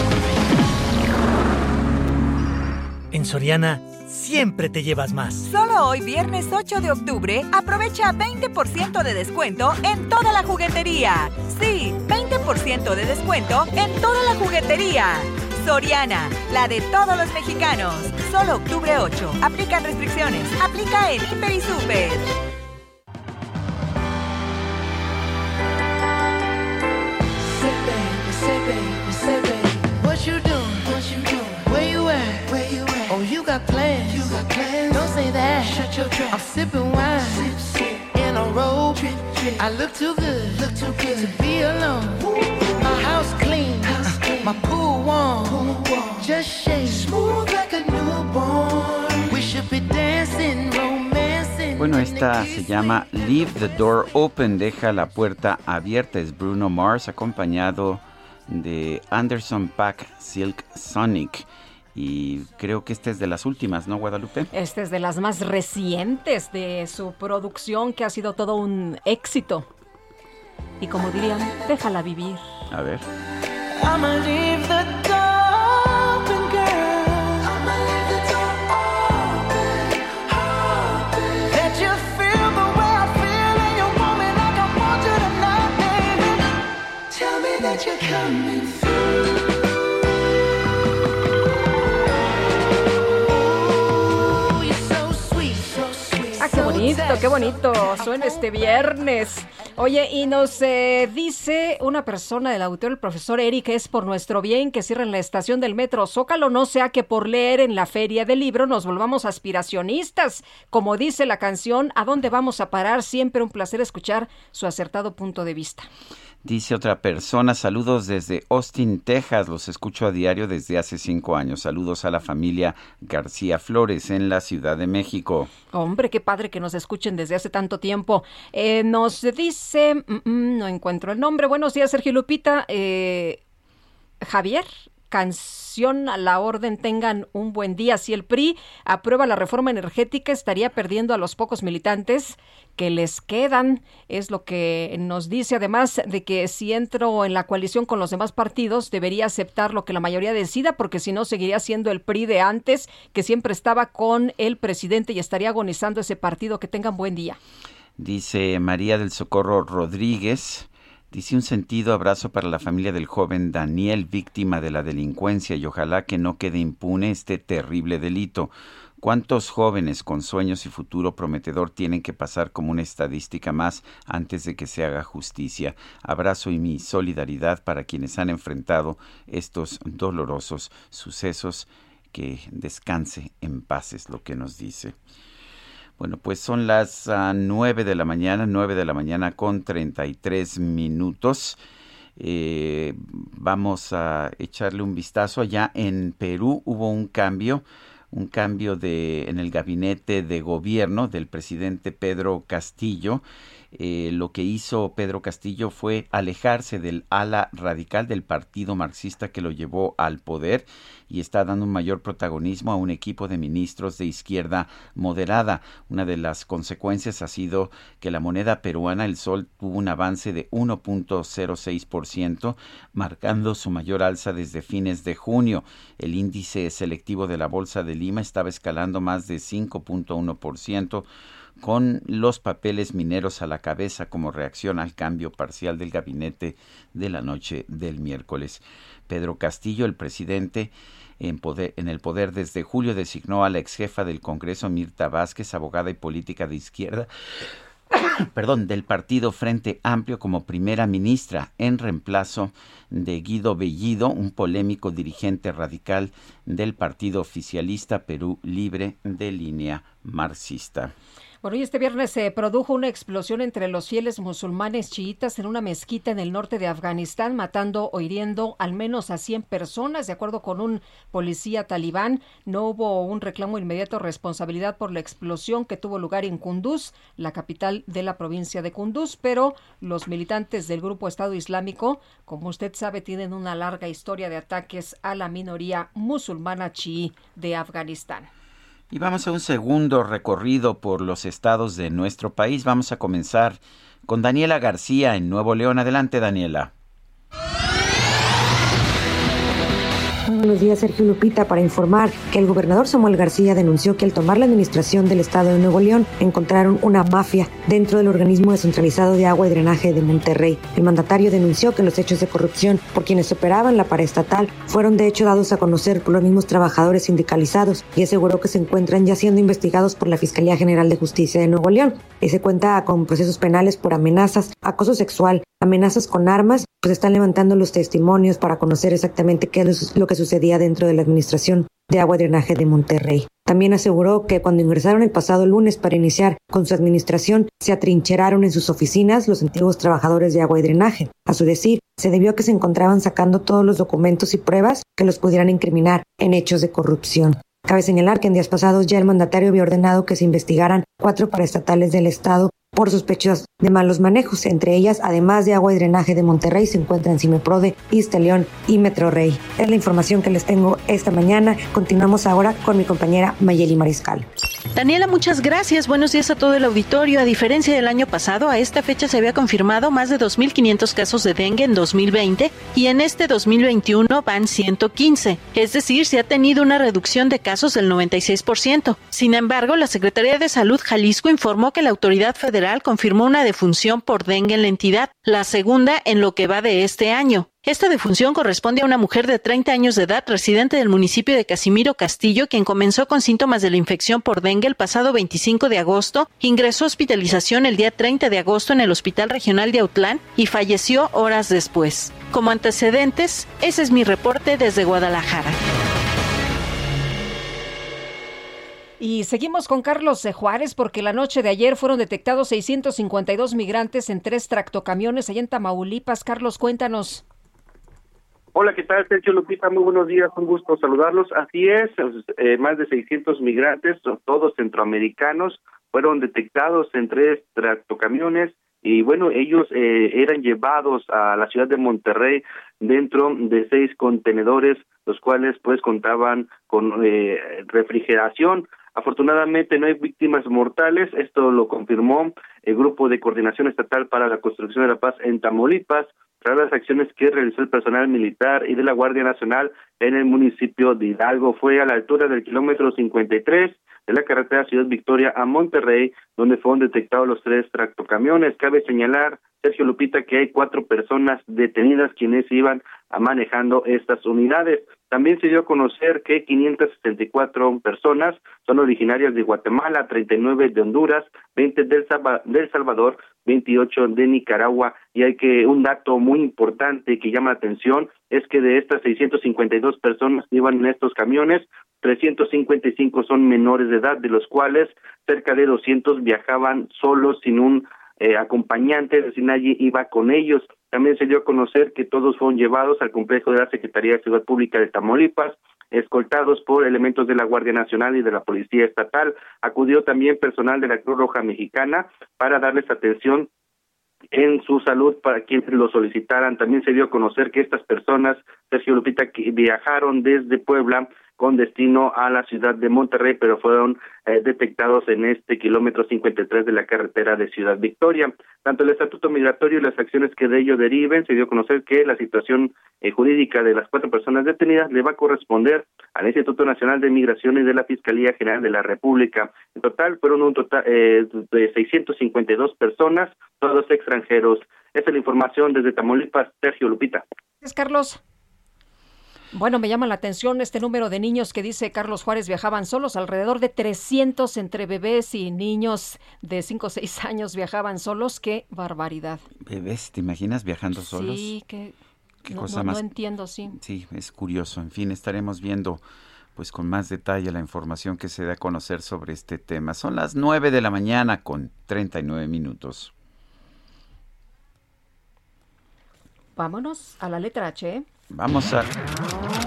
En Soriana siempre te llevas más. Solo hoy, viernes 8 de octubre, aprovecha 20% de descuento en toda la juguetería. Sí, 20% de descuento en toda la juguetería. Soriana, la de todos los mexicanos. Solo octubre 8. Aplican restricciones. Aplica en Hiper y Super. Got plans. You got plans. Don't say that. Shut your trap. I'm sipping wine. Sip, sip. In a robe. Trip, trip. I look too good. Look too good to be alone. Ooh. My house clean. House clean. My pool warm. Pool Bueno, esta se llama Leave the Door Open, deja la puerta abierta. Es Bruno Mars acompañado de Anderson Pack Silk Sonic. Y creo que esta es de las últimas, ¿no, Guadalupe? Esta es de las más recientes de su producción, que ha sido todo un éxito. Y como dirían, déjala vivir. A ver. Ah, qué bonito, qué bonito. Suena este viernes. Oye, y nos eh, dice una persona del autor, el profesor Eric, es por nuestro bien que cierren la estación del metro Zócalo, no sea que por leer en la feria del libro nos volvamos aspiracionistas. Como dice la canción, ¿a dónde vamos a parar? Siempre un placer escuchar su acertado punto de vista. Dice otra persona, saludos desde Austin, Texas, los escucho a diario desde hace cinco años. Saludos a la familia García Flores en la Ciudad de México. Hombre, qué padre que nos escuchen desde hace tanto tiempo. Eh, nos dice, mm, mm, no encuentro el nombre. Buenos días, Sergio Lupita. Eh, Javier, canción a la orden tengan un buen día. Si el PRI aprueba la reforma energética, estaría perdiendo a los pocos militantes que les quedan. Es lo que nos dice, además de que si entro en la coalición con los demás partidos, debería aceptar lo que la mayoría decida, porque si no, seguiría siendo el PRI de antes, que siempre estaba con el presidente y estaría agonizando ese partido. Que tengan buen día. Dice María del Socorro Rodríguez. Dice un sentido abrazo para la familia del joven Daniel, víctima de la delincuencia, y ojalá que no quede impune este terrible delito. ¿Cuántos jóvenes con sueños y futuro prometedor tienen que pasar como una estadística más antes de que se haga justicia? Abrazo y mi solidaridad para quienes han enfrentado estos dolorosos sucesos. Que descanse en paz es lo que nos dice. Bueno, pues son las uh, 9 de la mañana, 9 de la mañana con 33 minutos. Eh, vamos a echarle un vistazo. Allá en Perú hubo un cambio, un cambio de, en el gabinete de gobierno del presidente Pedro Castillo. Eh, lo que hizo Pedro Castillo fue alejarse del ala radical del partido marxista que lo llevó al poder y está dando un mayor protagonismo a un equipo de ministros de izquierda moderada. Una de las consecuencias ha sido que la moneda peruana, el sol, tuvo un avance de 1.06%, marcando su mayor alza desde fines de junio. El índice selectivo de la Bolsa de Lima estaba escalando más de 5.1% con los papeles mineros a la cabeza como reacción al cambio parcial del gabinete de la noche del miércoles. Pedro Castillo, el presidente, en, el poder desde julio designó a la ex jefa del Congreso, Mirta Vázquez, abogada y política de izquierda, perdón, del partido Frente Amplio como primera ministra en reemplazo de Guido Bellido, un polémico dirigente radical del partido oficialista Perú Libre de línea marxista. Bueno, y este viernes se produjo una explosión entre los fieles musulmanes chiitas en una mezquita en el norte de Afganistán, matando o hiriendo al menos a 100 personas. De acuerdo con un policía talibán, no hubo un reclamo inmediato responsabilidad por la explosión que tuvo lugar en Kunduz, la capital de la provincia de Kunduz, pero los militantes del grupo Estado Islámico, como usted sabe, tienen una larga historia de ataques a la minoría musulmana chií de Afganistán. Y vamos a un segundo recorrido por los estados de nuestro país. Vamos a comenzar con Daniela García en Nuevo León. Adelante, Daniela. Buenos días, Sergio Lupita, para informar que el gobernador Samuel García denunció que al tomar la administración del Estado de Nuevo León encontraron una mafia dentro del organismo descentralizado de agua y drenaje de Monterrey. El mandatario denunció que los hechos de corrupción por quienes operaban la paraestatal fueron de hecho dados a conocer por los mismos trabajadores sindicalizados y aseguró que se encuentran ya siendo investigados por la Fiscalía General de Justicia de Nuevo León. Y cuenta con procesos penales por amenazas, acoso sexual, amenazas con armas, pues están levantando los testimonios para conocer exactamente qué es lo que sucedía dentro de la administración de agua y drenaje de Monterrey. También aseguró que cuando ingresaron el pasado lunes para iniciar con su administración, se atrincheraron en sus oficinas los antiguos trabajadores de agua y drenaje. A su decir, se debió a que se encontraban sacando todos los documentos y pruebas que los pudieran incriminar en hechos de corrupción. Cabe señalar que en días pasados ya el mandatario había ordenado que se investigaran cuatro paraestatales del Estado por sospechas de malos manejos. Entre ellas, además de agua y drenaje de Monterrey, se encuentran Cimeprode, León y Metro Rey. Es la información que les tengo esta mañana. Continuamos ahora con mi compañera Mayeli Mariscal. Daniela, muchas gracias. Buenos días a todo el auditorio. A diferencia del año pasado, a esta fecha se había confirmado más de 2.500 casos de dengue en 2020 y en este 2021 van 115. Es decir, se ha tenido una reducción de casos del 96%. Sin embargo, la Secretaría de Salud Jalisco informó que la autoridad federal confirmó una defunción por dengue en la entidad, la segunda en lo que va de este año. Esta defunción corresponde a una mujer de 30 años de edad residente del municipio de Casimiro Castillo, quien comenzó con síntomas de la infección por dengue el pasado 25 de agosto, ingresó a hospitalización el día 30 de agosto en el Hospital Regional de Autlán y falleció horas después. Como antecedentes, ese es mi reporte desde Guadalajara. Y seguimos con Carlos de Juárez porque la noche de ayer fueron detectados 652 migrantes en tres tractocamiones allá en Tamaulipas. Carlos, cuéntanos. Hola, ¿qué tal? Sergio Lupita, muy buenos días, un gusto saludarlos. Así es, eh, más de 600 migrantes, todos centroamericanos, fueron detectados en tres tractocamiones y bueno, ellos eh, eran llevados a la ciudad de Monterrey dentro de seis contenedores, los cuales pues contaban con eh, refrigeración. Afortunadamente no hay víctimas mortales, esto lo confirmó el Grupo de Coordinación Estatal para la Construcción de la Paz en Tamaulipas, tras las acciones que realizó el personal militar y de la Guardia Nacional en el municipio de Hidalgo. Fue a la altura del kilómetro 53 de la carretera Ciudad Victoria a Monterrey, donde fueron detectados los tres tractocamiones. Cabe señalar, Sergio Lupita, que hay cuatro personas detenidas quienes iban a manejando estas unidades. También se dio a conocer que 564 personas son originarias de Guatemala, 39 de Honduras, 20 del, Salvador, 28 de Nicaragua. Y hay que un dato muy importante que llama la atención es que de estas 652 personas que iban en estos camiones, 355 son menores de edad, de los cuales cerca de 200 viajaban solos sin un eh, acompañante, es nadie iba con ellos. También se dio a conocer que todos fueron llevados al complejo de la Secretaría de Ciudad Pública de Tamaulipas, escoltados por elementos de la Guardia Nacional y de la Policía Estatal. Acudió también personal de la Cruz Roja Mexicana para darles atención en su salud para quienes lo solicitaran. También se dio a conocer que estas personas, Sergio Lupita, que viajaron desde Puebla con destino a la ciudad de Monterrey, pero fueron eh, detectados en este kilómetro 53 de la carretera de Ciudad Victoria. Tanto el estatuto migratorio y las acciones que de ello deriven, se dio a conocer que la situación eh, jurídica de las cuatro personas detenidas le va a corresponder al Instituto Nacional de Migración y de la Fiscalía General de la República. En total fueron un total eh, de 652 personas, todos extranjeros. Esa es la información desde Tamaulipas, Sergio Lupita. Es Carlos. Bueno, me llama la atención este número de niños que dice Carlos Juárez viajaban solos, alrededor de 300 entre bebés y niños de 5 o 6 años viajaban solos. ¡Qué barbaridad! ¿Bebés? ¿Te imaginas viajando solos? Sí, que ¿Qué no, cosa más? no entiendo, sí. Sí, es curioso. En fin, estaremos viendo pues con más detalle la información que se da a conocer sobre este tema. Son las 9 de la mañana con 39 minutos. Vámonos a la letra H. Vamos a...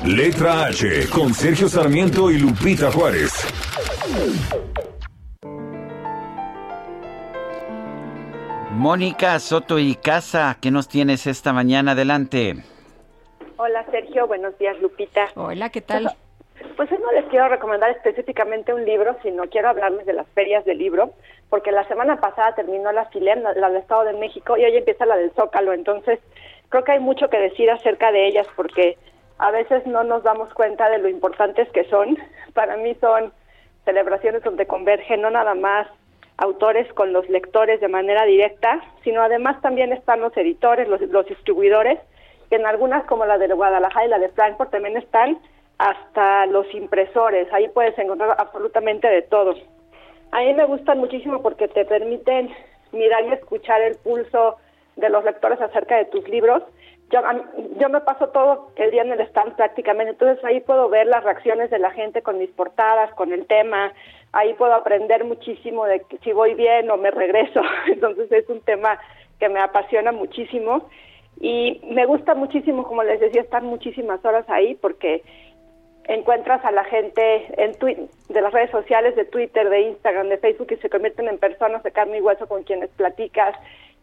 Letra H con Sergio Sarmiento y Lupita Juárez. Mónica Soto y Casa, ¿qué nos tienes esta mañana? Adelante. Hola Sergio, buenos días Lupita. Hola, ¿qué tal? Pues hoy no les quiero recomendar específicamente un libro, sino quiero hablarles de las ferias del libro, porque la semana pasada terminó la FILEM, la del Estado de México, y hoy empieza la del Zócalo, entonces creo que hay mucho que decir acerca de ellas, porque a veces no nos damos cuenta de lo importantes que son. Para mí son celebraciones donde convergen no nada más autores con los lectores de manera directa, sino además también están los editores, los, distribuidores, que en algunas como la de Guadalajara y la de Frankfurt también están hasta los impresores, ahí puedes encontrar absolutamente de todo. A mí me gustan muchísimo porque te permiten mirar y escuchar el pulso de los lectores acerca de tus libros, yo, yo me paso todo el día en el stand prácticamente, entonces ahí puedo ver las reacciones de la gente con mis portadas, con el tema, ahí puedo aprender muchísimo de si voy bien o me regreso, entonces es un tema que me apasiona muchísimo y me gusta muchísimo, como les decía, estar muchísimas horas ahí porque encuentras a la gente en de las redes sociales, de Twitter, de Instagram, de Facebook y se convierten en personas de carne y hueso con quienes platicas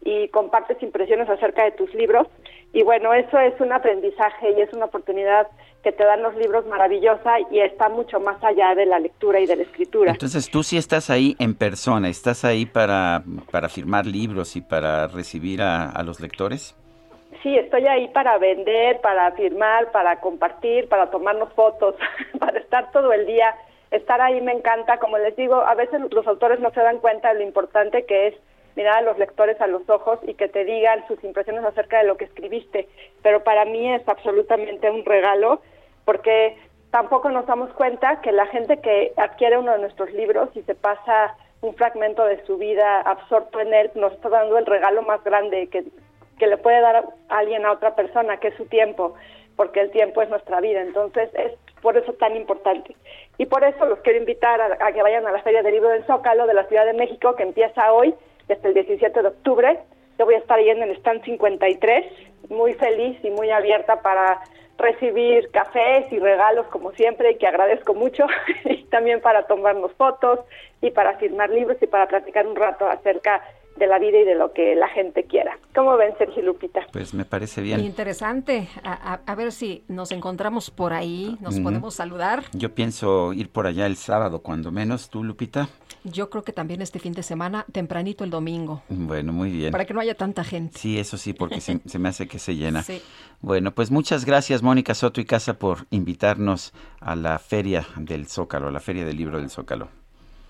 y compartes impresiones acerca de tus libros. Y bueno, eso es un aprendizaje y es una oportunidad que te dan los libros maravillosa y está mucho más allá de la lectura y de la escritura. Entonces tú sí estás ahí en persona, estás ahí para, para firmar libros y para recibir a, a los lectores. Sí, estoy ahí para vender, para firmar, para compartir, para tomarnos fotos, para estar todo el día. Estar ahí me encanta, como les digo, a veces los autores no se dan cuenta de lo importante que es mirar a los lectores a los ojos y que te digan sus impresiones acerca de lo que escribiste. Pero para mí es absolutamente un regalo porque tampoco nos damos cuenta que la gente que adquiere uno de nuestros libros y se pasa un fragmento de su vida absorto en él, nos está dando el regalo más grande que, que le puede dar alguien a otra persona, que es su tiempo, porque el tiempo es nuestra vida. Entonces es por eso tan importante. Y por eso los quiero invitar a, a que vayan a la Feria del Libro del Zócalo de la Ciudad de México, que empieza hoy hasta el 17 de octubre. Yo voy a estar ahí en el stand 53, muy feliz y muy abierta para recibir cafés y regalos como siempre y que agradezco mucho y también para tomarnos fotos y para firmar libros y para platicar un rato acerca de la vida y de lo que la gente quiera. ¿Cómo ven, Sergio Lupita? Pues me parece bien. Interesante. A, ver si nos encontramos por ahí, nos podemos saludar. Yo pienso ir por allá el sábado, cuando menos. ¿Tú, Lupita? Yo creo que también este fin de semana, tempranito el domingo. Bueno, muy bien. Para que no haya tanta gente. Sí, eso sí, porque se, me hace que se llena. Sí. Bueno, pues muchas gracias, Mónica Soto y Casa, por invitarnos a la Feria del Zócalo, a la Feria del Libro del Zócalo.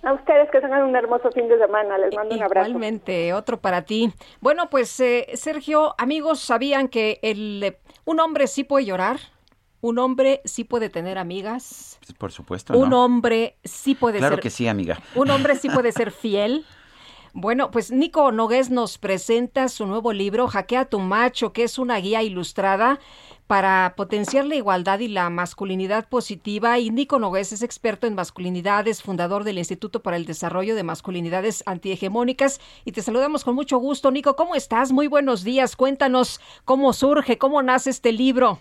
A ustedes que tengan un hermoso fin de semana, les mando un abrazo. Igualmente, otro para ti. Bueno, pues eh, Sergio, amigos, ¿sabían que el, un hombre sí puede llorar? ¿Un hombre sí puede tener amigas? Por supuesto. ¿Un hombre sí puede ser... Claro que sí, amiga. ¿Un hombre sí puede ser fiel? Bueno, pues Nico Nogués nos presenta su nuevo libro, Jaquea tu macho, que es una guía ilustrada para potenciar la igualdad y la masculinidad positiva. Y Nico Nogués es experto en masculinidades, fundador del Instituto para el Desarrollo de Masculinidades Antihegemónicas. Y te saludamos con mucho gusto. Nico, ¿cómo estás? Muy buenos días. Cuéntanos cómo surge, cómo nace este libro.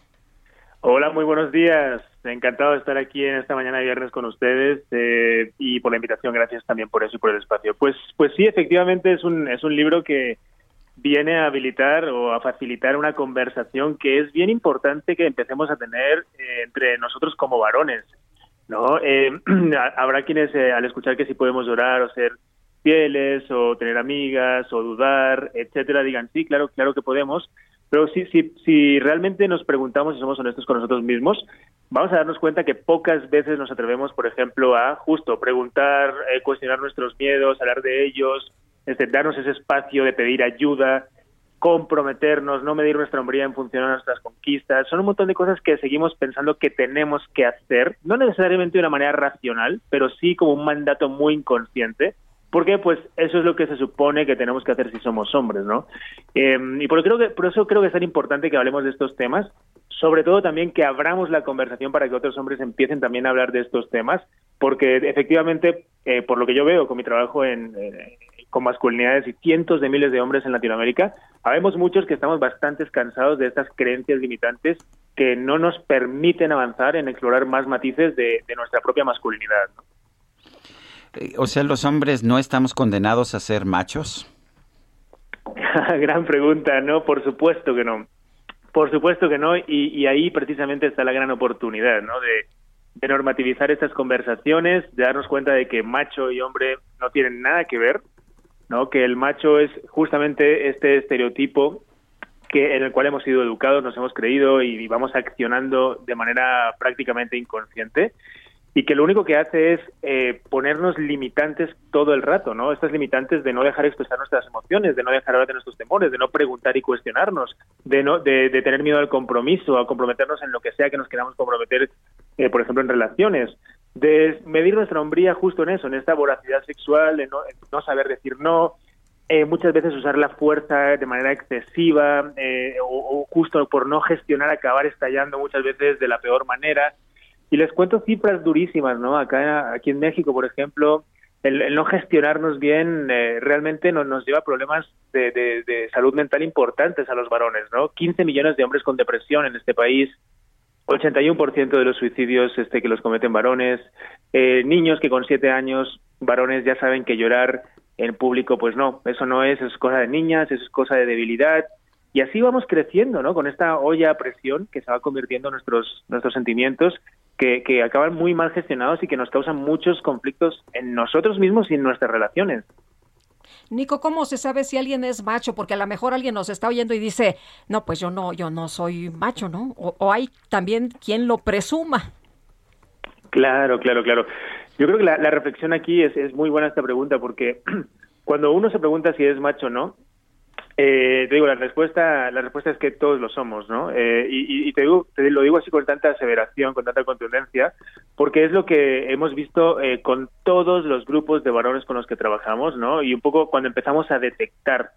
Hola, muy buenos días. Encantado de estar aquí en esta mañana de viernes con ustedes eh, y por la invitación. Gracias también por eso y por el espacio. Pues, pues sí, efectivamente es un, es un libro que viene a habilitar o a facilitar una conversación que es bien importante que empecemos a tener eh, entre nosotros como varones. ¿no? Eh, habrá quienes al escuchar que si podemos llorar o ser fieles o tener amigas o dudar, etcétera, digan sí, claro, claro que podemos pero si, si, realmente nos preguntamos y somos honestos con nosotros mismos, vamos a darnos cuenta que pocas veces nos atrevemos, por ejemplo, a justo preguntar, eh, cuestionar nuestros miedos, hablar de ellos, este, darnos ese espacio de pedir ayuda, comprometernos, no medir nuestra hombría en función a nuestras conquistas. Son un montón de cosas que seguimos pensando que tenemos que hacer, no necesariamente de una manera racional, pero sí como un mandato muy inconsciente porque pues eso es lo que se supone que tenemos que hacer si somos hombres, ¿no? Em, y por, creo que, por eso creo que es tan importante que hablemos de estos temas, sobre todo también que abramos la conversación para que otros hombres empiecen también a hablar de estos temas, porque efectivamente, eh, por lo que yo veo con mi trabajo en, eh, con masculinidades y cientos de miles de hombres en Latinoamérica, habemos muchos que estamos bastante cansados de estas creencias limitantes que no nos permiten avanzar en explorar más matices de, de nuestra propia masculinidad. ¿no? O sea, los hombres no estamos condenados a ser machos. gran pregunta, ¿no? Por supuesto que no. Por supuesto que no, y, ahí precisamente está la gran oportunidad, ¿no? De, de, normativizar estas conversaciones, de darnos cuenta de que macho y hombre no tienen nada que ver, ¿no? Que el macho es justamente este estereotipo que en el cual hemos sido educados, nos hemos creído y vamos accionando de manera prácticamente inconsciente y que lo único que hace es eh, ponernos limitantes todo el rato, ¿no? Estas limitantes de no dejar expresar nuestras emociones, de no dejar hablar de nuestros temores, de no preguntar y cuestionarnos, de no de, tener miedo al compromiso, a comprometernos en lo que sea que nos queramos comprometer, eh, por ejemplo, en relaciones, de medir nuestra hombría justo en eso, en esta voracidad sexual, de no, no saber decir no, eh, muchas veces usar la fuerza de manera excesiva eh, o, justo por no gestionar acabar estallando muchas veces de la peor manera. Y les cuento cifras durísimas, ¿no? Acá, aquí en México, por ejemplo, el, no gestionarnos bien eh, realmente nos, nos lleva a problemas de, salud mental importantes a los varones, ¿no? 15 millones de hombres con depresión en este país, 81% de los suicidios este, que los cometen varones, eh, niños que con 7 años, varones ya saben que llorar en público, pues no, eso no es, es cosa de niñas, es cosa de debilidad. Y así vamos creciendo, ¿no? Con esta olla a presión que se va convirtiendo en nuestros, nuestros sentimientos que, acaban muy mal gestionados y que nos causan muchos conflictos en nosotros mismos y en nuestras relaciones. Nico, ¿cómo se sabe si alguien es macho? Porque a lo mejor alguien nos está oyendo y dice, no, pues yo no, yo no soy macho, ¿no? O, hay también quien lo presuma. Claro, claro, claro. Yo creo que la, reflexión aquí es, es muy buena esta pregunta porque cuando uno se pregunta si es macho o no, eh, te digo, la respuesta, la respuesta es que todos lo somos, ¿no? Eh, y, te, digo, te lo digo así con tanta aseveración, con tanta contundencia, porque es lo que hemos visto eh, con todos los grupos de varones con los que trabajamos, ¿no? Y un poco cuando empezamos a detectar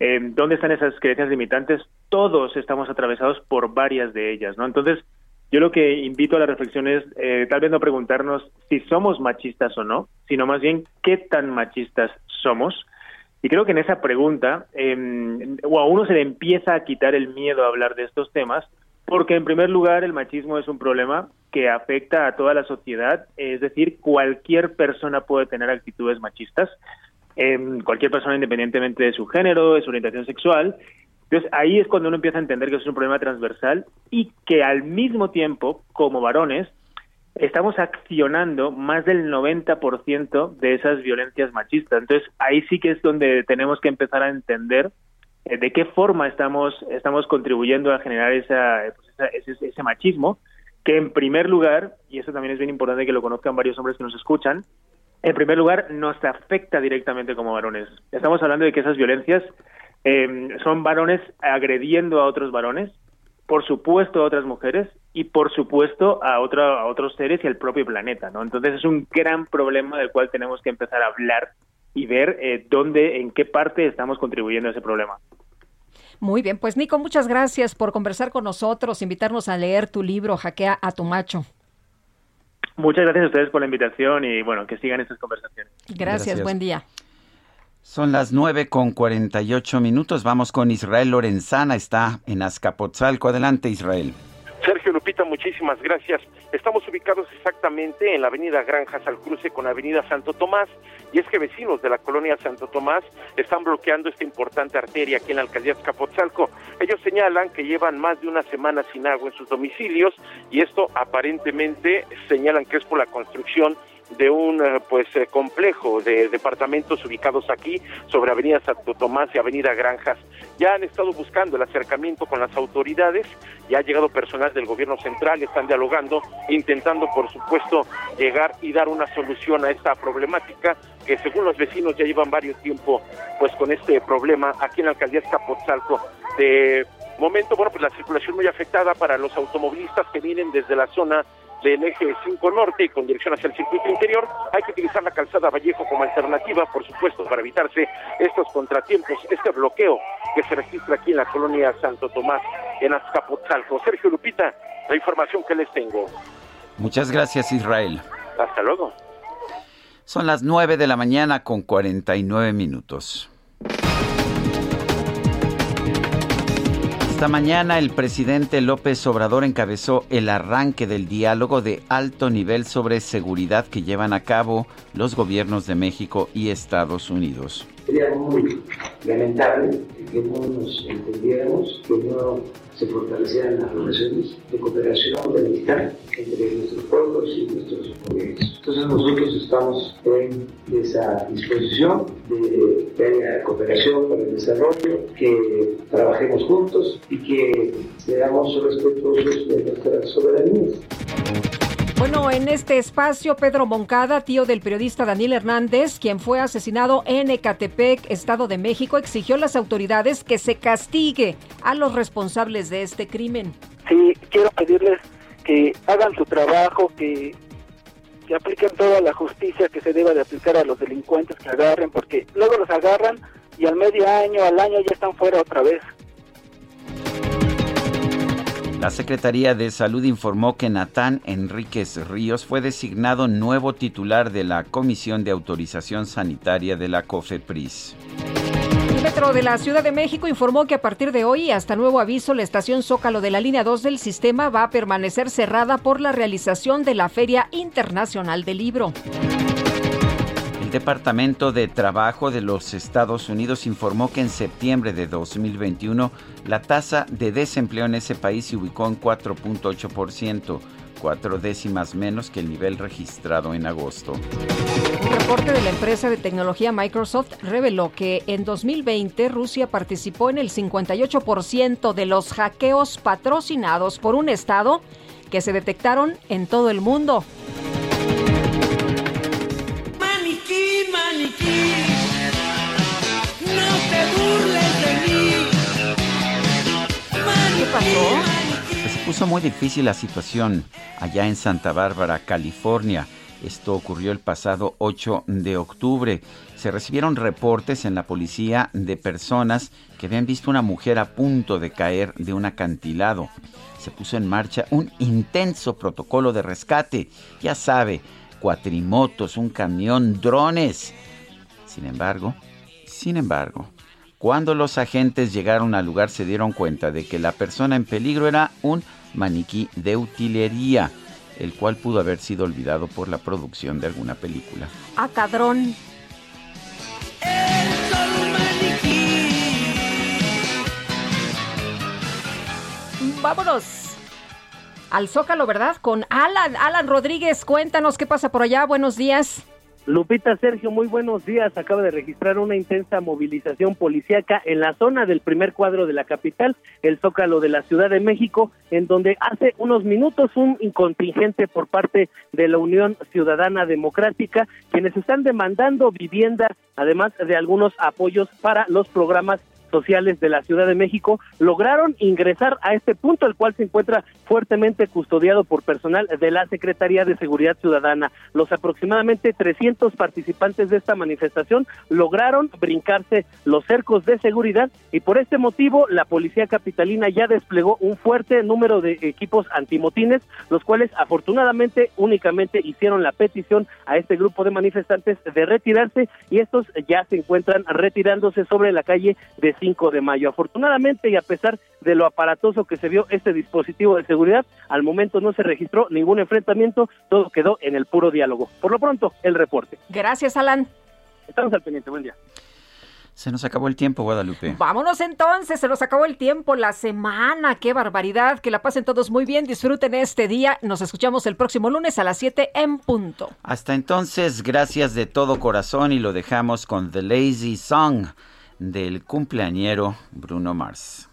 eh, dónde están esas creencias limitantes, todos estamos atravesados por varias de ellas, ¿no? Entonces, yo lo que invito a la reflexión es tal vez no preguntarnos si somos machistas o no, sino más bien qué tan machistas somos y creo que en esa pregunta, eh, o a uno se le empieza a quitar el miedo a hablar de estos temas, porque en primer lugar el machismo es un problema que afecta a toda la sociedad, es decir, cualquier persona puede tener actitudes machistas, eh, cualquier persona independientemente de su género, de su orientación sexual. Entonces ahí es cuando uno empieza a entender que es un problema transversal y que al mismo tiempo, como varones, estamos accionando más del 90% de esas violencias machistas. Entonces, ahí sí que es donde tenemos que empezar a entender eh, de qué forma estamos, estamos contribuyendo a generar esa, pues, ese, machismo, que en primer lugar, y eso también es bien importante que lo conozcan varios hombres que nos escuchan, en primer lugar nos afecta directamente como varones. Estamos hablando de que esas violencias eh, son varones agrediendo a otros varones, por supuesto a otras mujeres y por supuesto a, a otros seres y al propio planeta, ¿no? Entonces es un gran problema del cual tenemos que empezar a hablar y ver eh, dónde, en qué parte estamos contribuyendo a ese problema. Muy bien, pues Nico, muchas gracias por conversar con nosotros, invitarnos a leer tu libro Hackea a tu macho. Muchas gracias a ustedes por la invitación y bueno, que sigan estas conversaciones. gracias. buen día. Son las nueve con cuarenta y ocho minutos. Vamos con Israel Lorenzana. Está en Azcapotzalco. Adelante, Israel. Sergio Lupita, muchísimas gracias. Estamos ubicados exactamente en la avenida Granjas al cruce con la avenida Santo Tomás. Y es que vecinos de la colonia Santo Tomás están bloqueando esta importante arteria aquí en la alcaldía de Azcapotzalco. Ellos señalan que llevan más de una semana sin agua en sus domicilios y esto aparentemente señalan que es por la construcción de un eh, pues eh, complejo de departamentos ubicados aquí sobre Avenida Santo Tomás y Avenida Granjas. Ya han estado buscando el acercamiento con las autoridades, ya ha llegado personal del gobierno central, están dialogando, intentando por supuesto llegar y dar una solución a esta problemática que según los vecinos ya llevan varios tiempo pues con este problema aquí en la alcaldía Escapotzalco de momento bueno pues la circulación muy afectada para los automovilistas que vienen desde la zona del eje 5 norte y con dirección hacia el circuito interior. Hay que utilizar la calzada Vallejo como alternativa, por supuesto, para evitarse estos contratiempos, este bloqueo que se registra aquí en la colonia Santo Tomás, en Azcapotzalco. Sergio Lupita, la información que les tengo. Muchas gracias, Israel. Hasta luego. Son las 9 de la mañana con 49 minutos. Esta mañana el presidente López Obrador encabezó el arranque del diálogo de alto nivel sobre seguridad que llevan a cabo los gobiernos de México y Estados Unidos. Sería muy lamentable que no nos entendiéramos, que no se fortalecieran las relaciones de cooperación de militar entre nuestros pueblos y nuestros gobiernos. Entonces nosotros estamos en esa disposición de que cooperación para el desarrollo, que trabajemos juntos y que seamos respetuosos de nuestras soberanías. Bueno, en este espacio, Pedro Moncada, tío del periodista Daniel Hernández, quien fue asesinado en Ecatepec, Estado de México, exigió a las autoridades que se castigue a los responsables de este crimen. Sí, quiero pedirles que hagan su trabajo, que, que apliquen toda la justicia que se deba de aplicar a los delincuentes que agarren, porque luego los agarran y al medio año, al año ya están fuera otra vez. La Secretaría de Salud informó que Natán Enríquez Ríos fue designado nuevo titular de la Comisión de Autorización Sanitaria de la COFEPRIS. El Metro de la Ciudad de México informó que a partir de hoy, hasta nuevo aviso, la estación Zócalo de la línea 2 del sistema va a permanecer cerrada por la realización de la Feria Internacional del Libro. El Departamento de Trabajo de los Estados Unidos informó que en septiembre de 2021 la tasa de desempleo en ese país se ubicó en 4.8%, cuatro décimas menos que el nivel registrado en agosto. Un reporte de la empresa de tecnología Microsoft reveló que en 2020 Rusia participó en el 58% de los hackeos patrocinados por un Estado que se detectaron en todo el mundo. Pasó? Pues se puso muy difícil la situación allá en Santa Bárbara, California. Esto ocurrió el pasado 8 de octubre. Se recibieron reportes en la policía de personas que habían visto una mujer a punto de caer de un acantilado. Se puso en marcha un intenso protocolo de rescate. Ya sabe, cuatrimotos, un camión, drones. Sin embargo, sin embargo, cuando los agentes llegaron al lugar se dieron cuenta de que la persona en peligro era un maniquí de utilería, el cual pudo haber sido olvidado por la producción de alguna película. Ah, cadrón. Vámonos al Zócalo, ¿verdad? Con Alan. Alan Rodríguez, cuéntanos qué pasa por allá. Buenos días. Lupita Sergio, muy buenos días. Acaba de registrar una intensa movilización policíaca en la zona del primer cuadro de la capital, el Zócalo de la Ciudad de México, en donde hace unos minutos un contingente por parte de la Unión Ciudadana Democrática, quienes están demandando vivienda, además de algunos apoyos para los programas sociales de la Ciudad de México lograron ingresar a este punto, el cual se encuentra fuertemente custodiado por personal de la Secretaría de Seguridad Ciudadana. Los aproximadamente 300 participantes de esta manifestación lograron brincarse los cercos de seguridad y por este motivo la Policía Capitalina ya desplegó un fuerte número de equipos antimotines, los cuales afortunadamente únicamente hicieron la petición a este grupo de manifestantes de retirarse y estos ya se encuentran retirándose sobre la calle de 5 de mayo. Afortunadamente y a pesar de lo aparatoso que se vio este dispositivo de seguridad, al momento no se registró ningún enfrentamiento, todo quedó en el puro diálogo. Por lo pronto, el reporte. Gracias, Alan. Estamos al pendiente, buen día. Se nos acabó el tiempo, Guadalupe. Vámonos entonces, se nos acabó el tiempo, la semana, qué barbaridad, que la pasen todos muy bien, disfruten este día, nos escuchamos el próximo lunes a las 7 en punto. Hasta entonces, gracias de todo corazón y lo dejamos con The Lazy Song del cumpleañero Bruno Mars.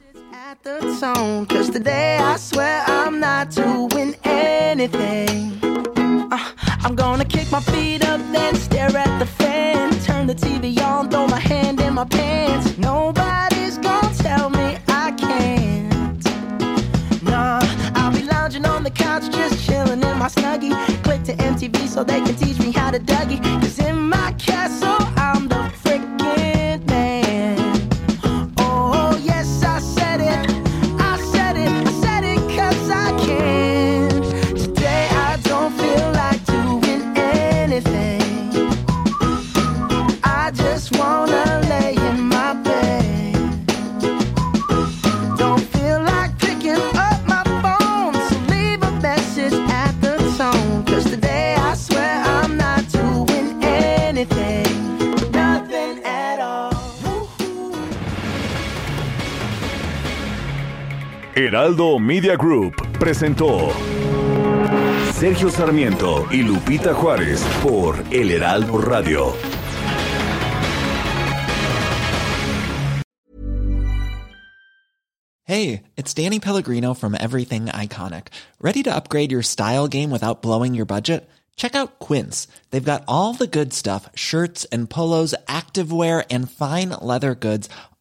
Uh, I'm gonna kick my feet up, then stare at the fan. Turn the TV on, throw my hand in my pants. Nobody's gonna tell me I can't. Nah, I'll be lounging on the couch, just chilling in my snuggie. Click to MTV so they can teach me how to. Cause in my castle, I'm Heraldo Media Group presentó Sergio Sarmiento y Lupita Juárez por El Heraldo Radio. Hey, it's Danny Pellegrino from Everything Iconic. Ready to upgrade your style game without blowing your budget? Check out Quince. They've got all the good stuff shirts and polos, activewear, and fine leather goods,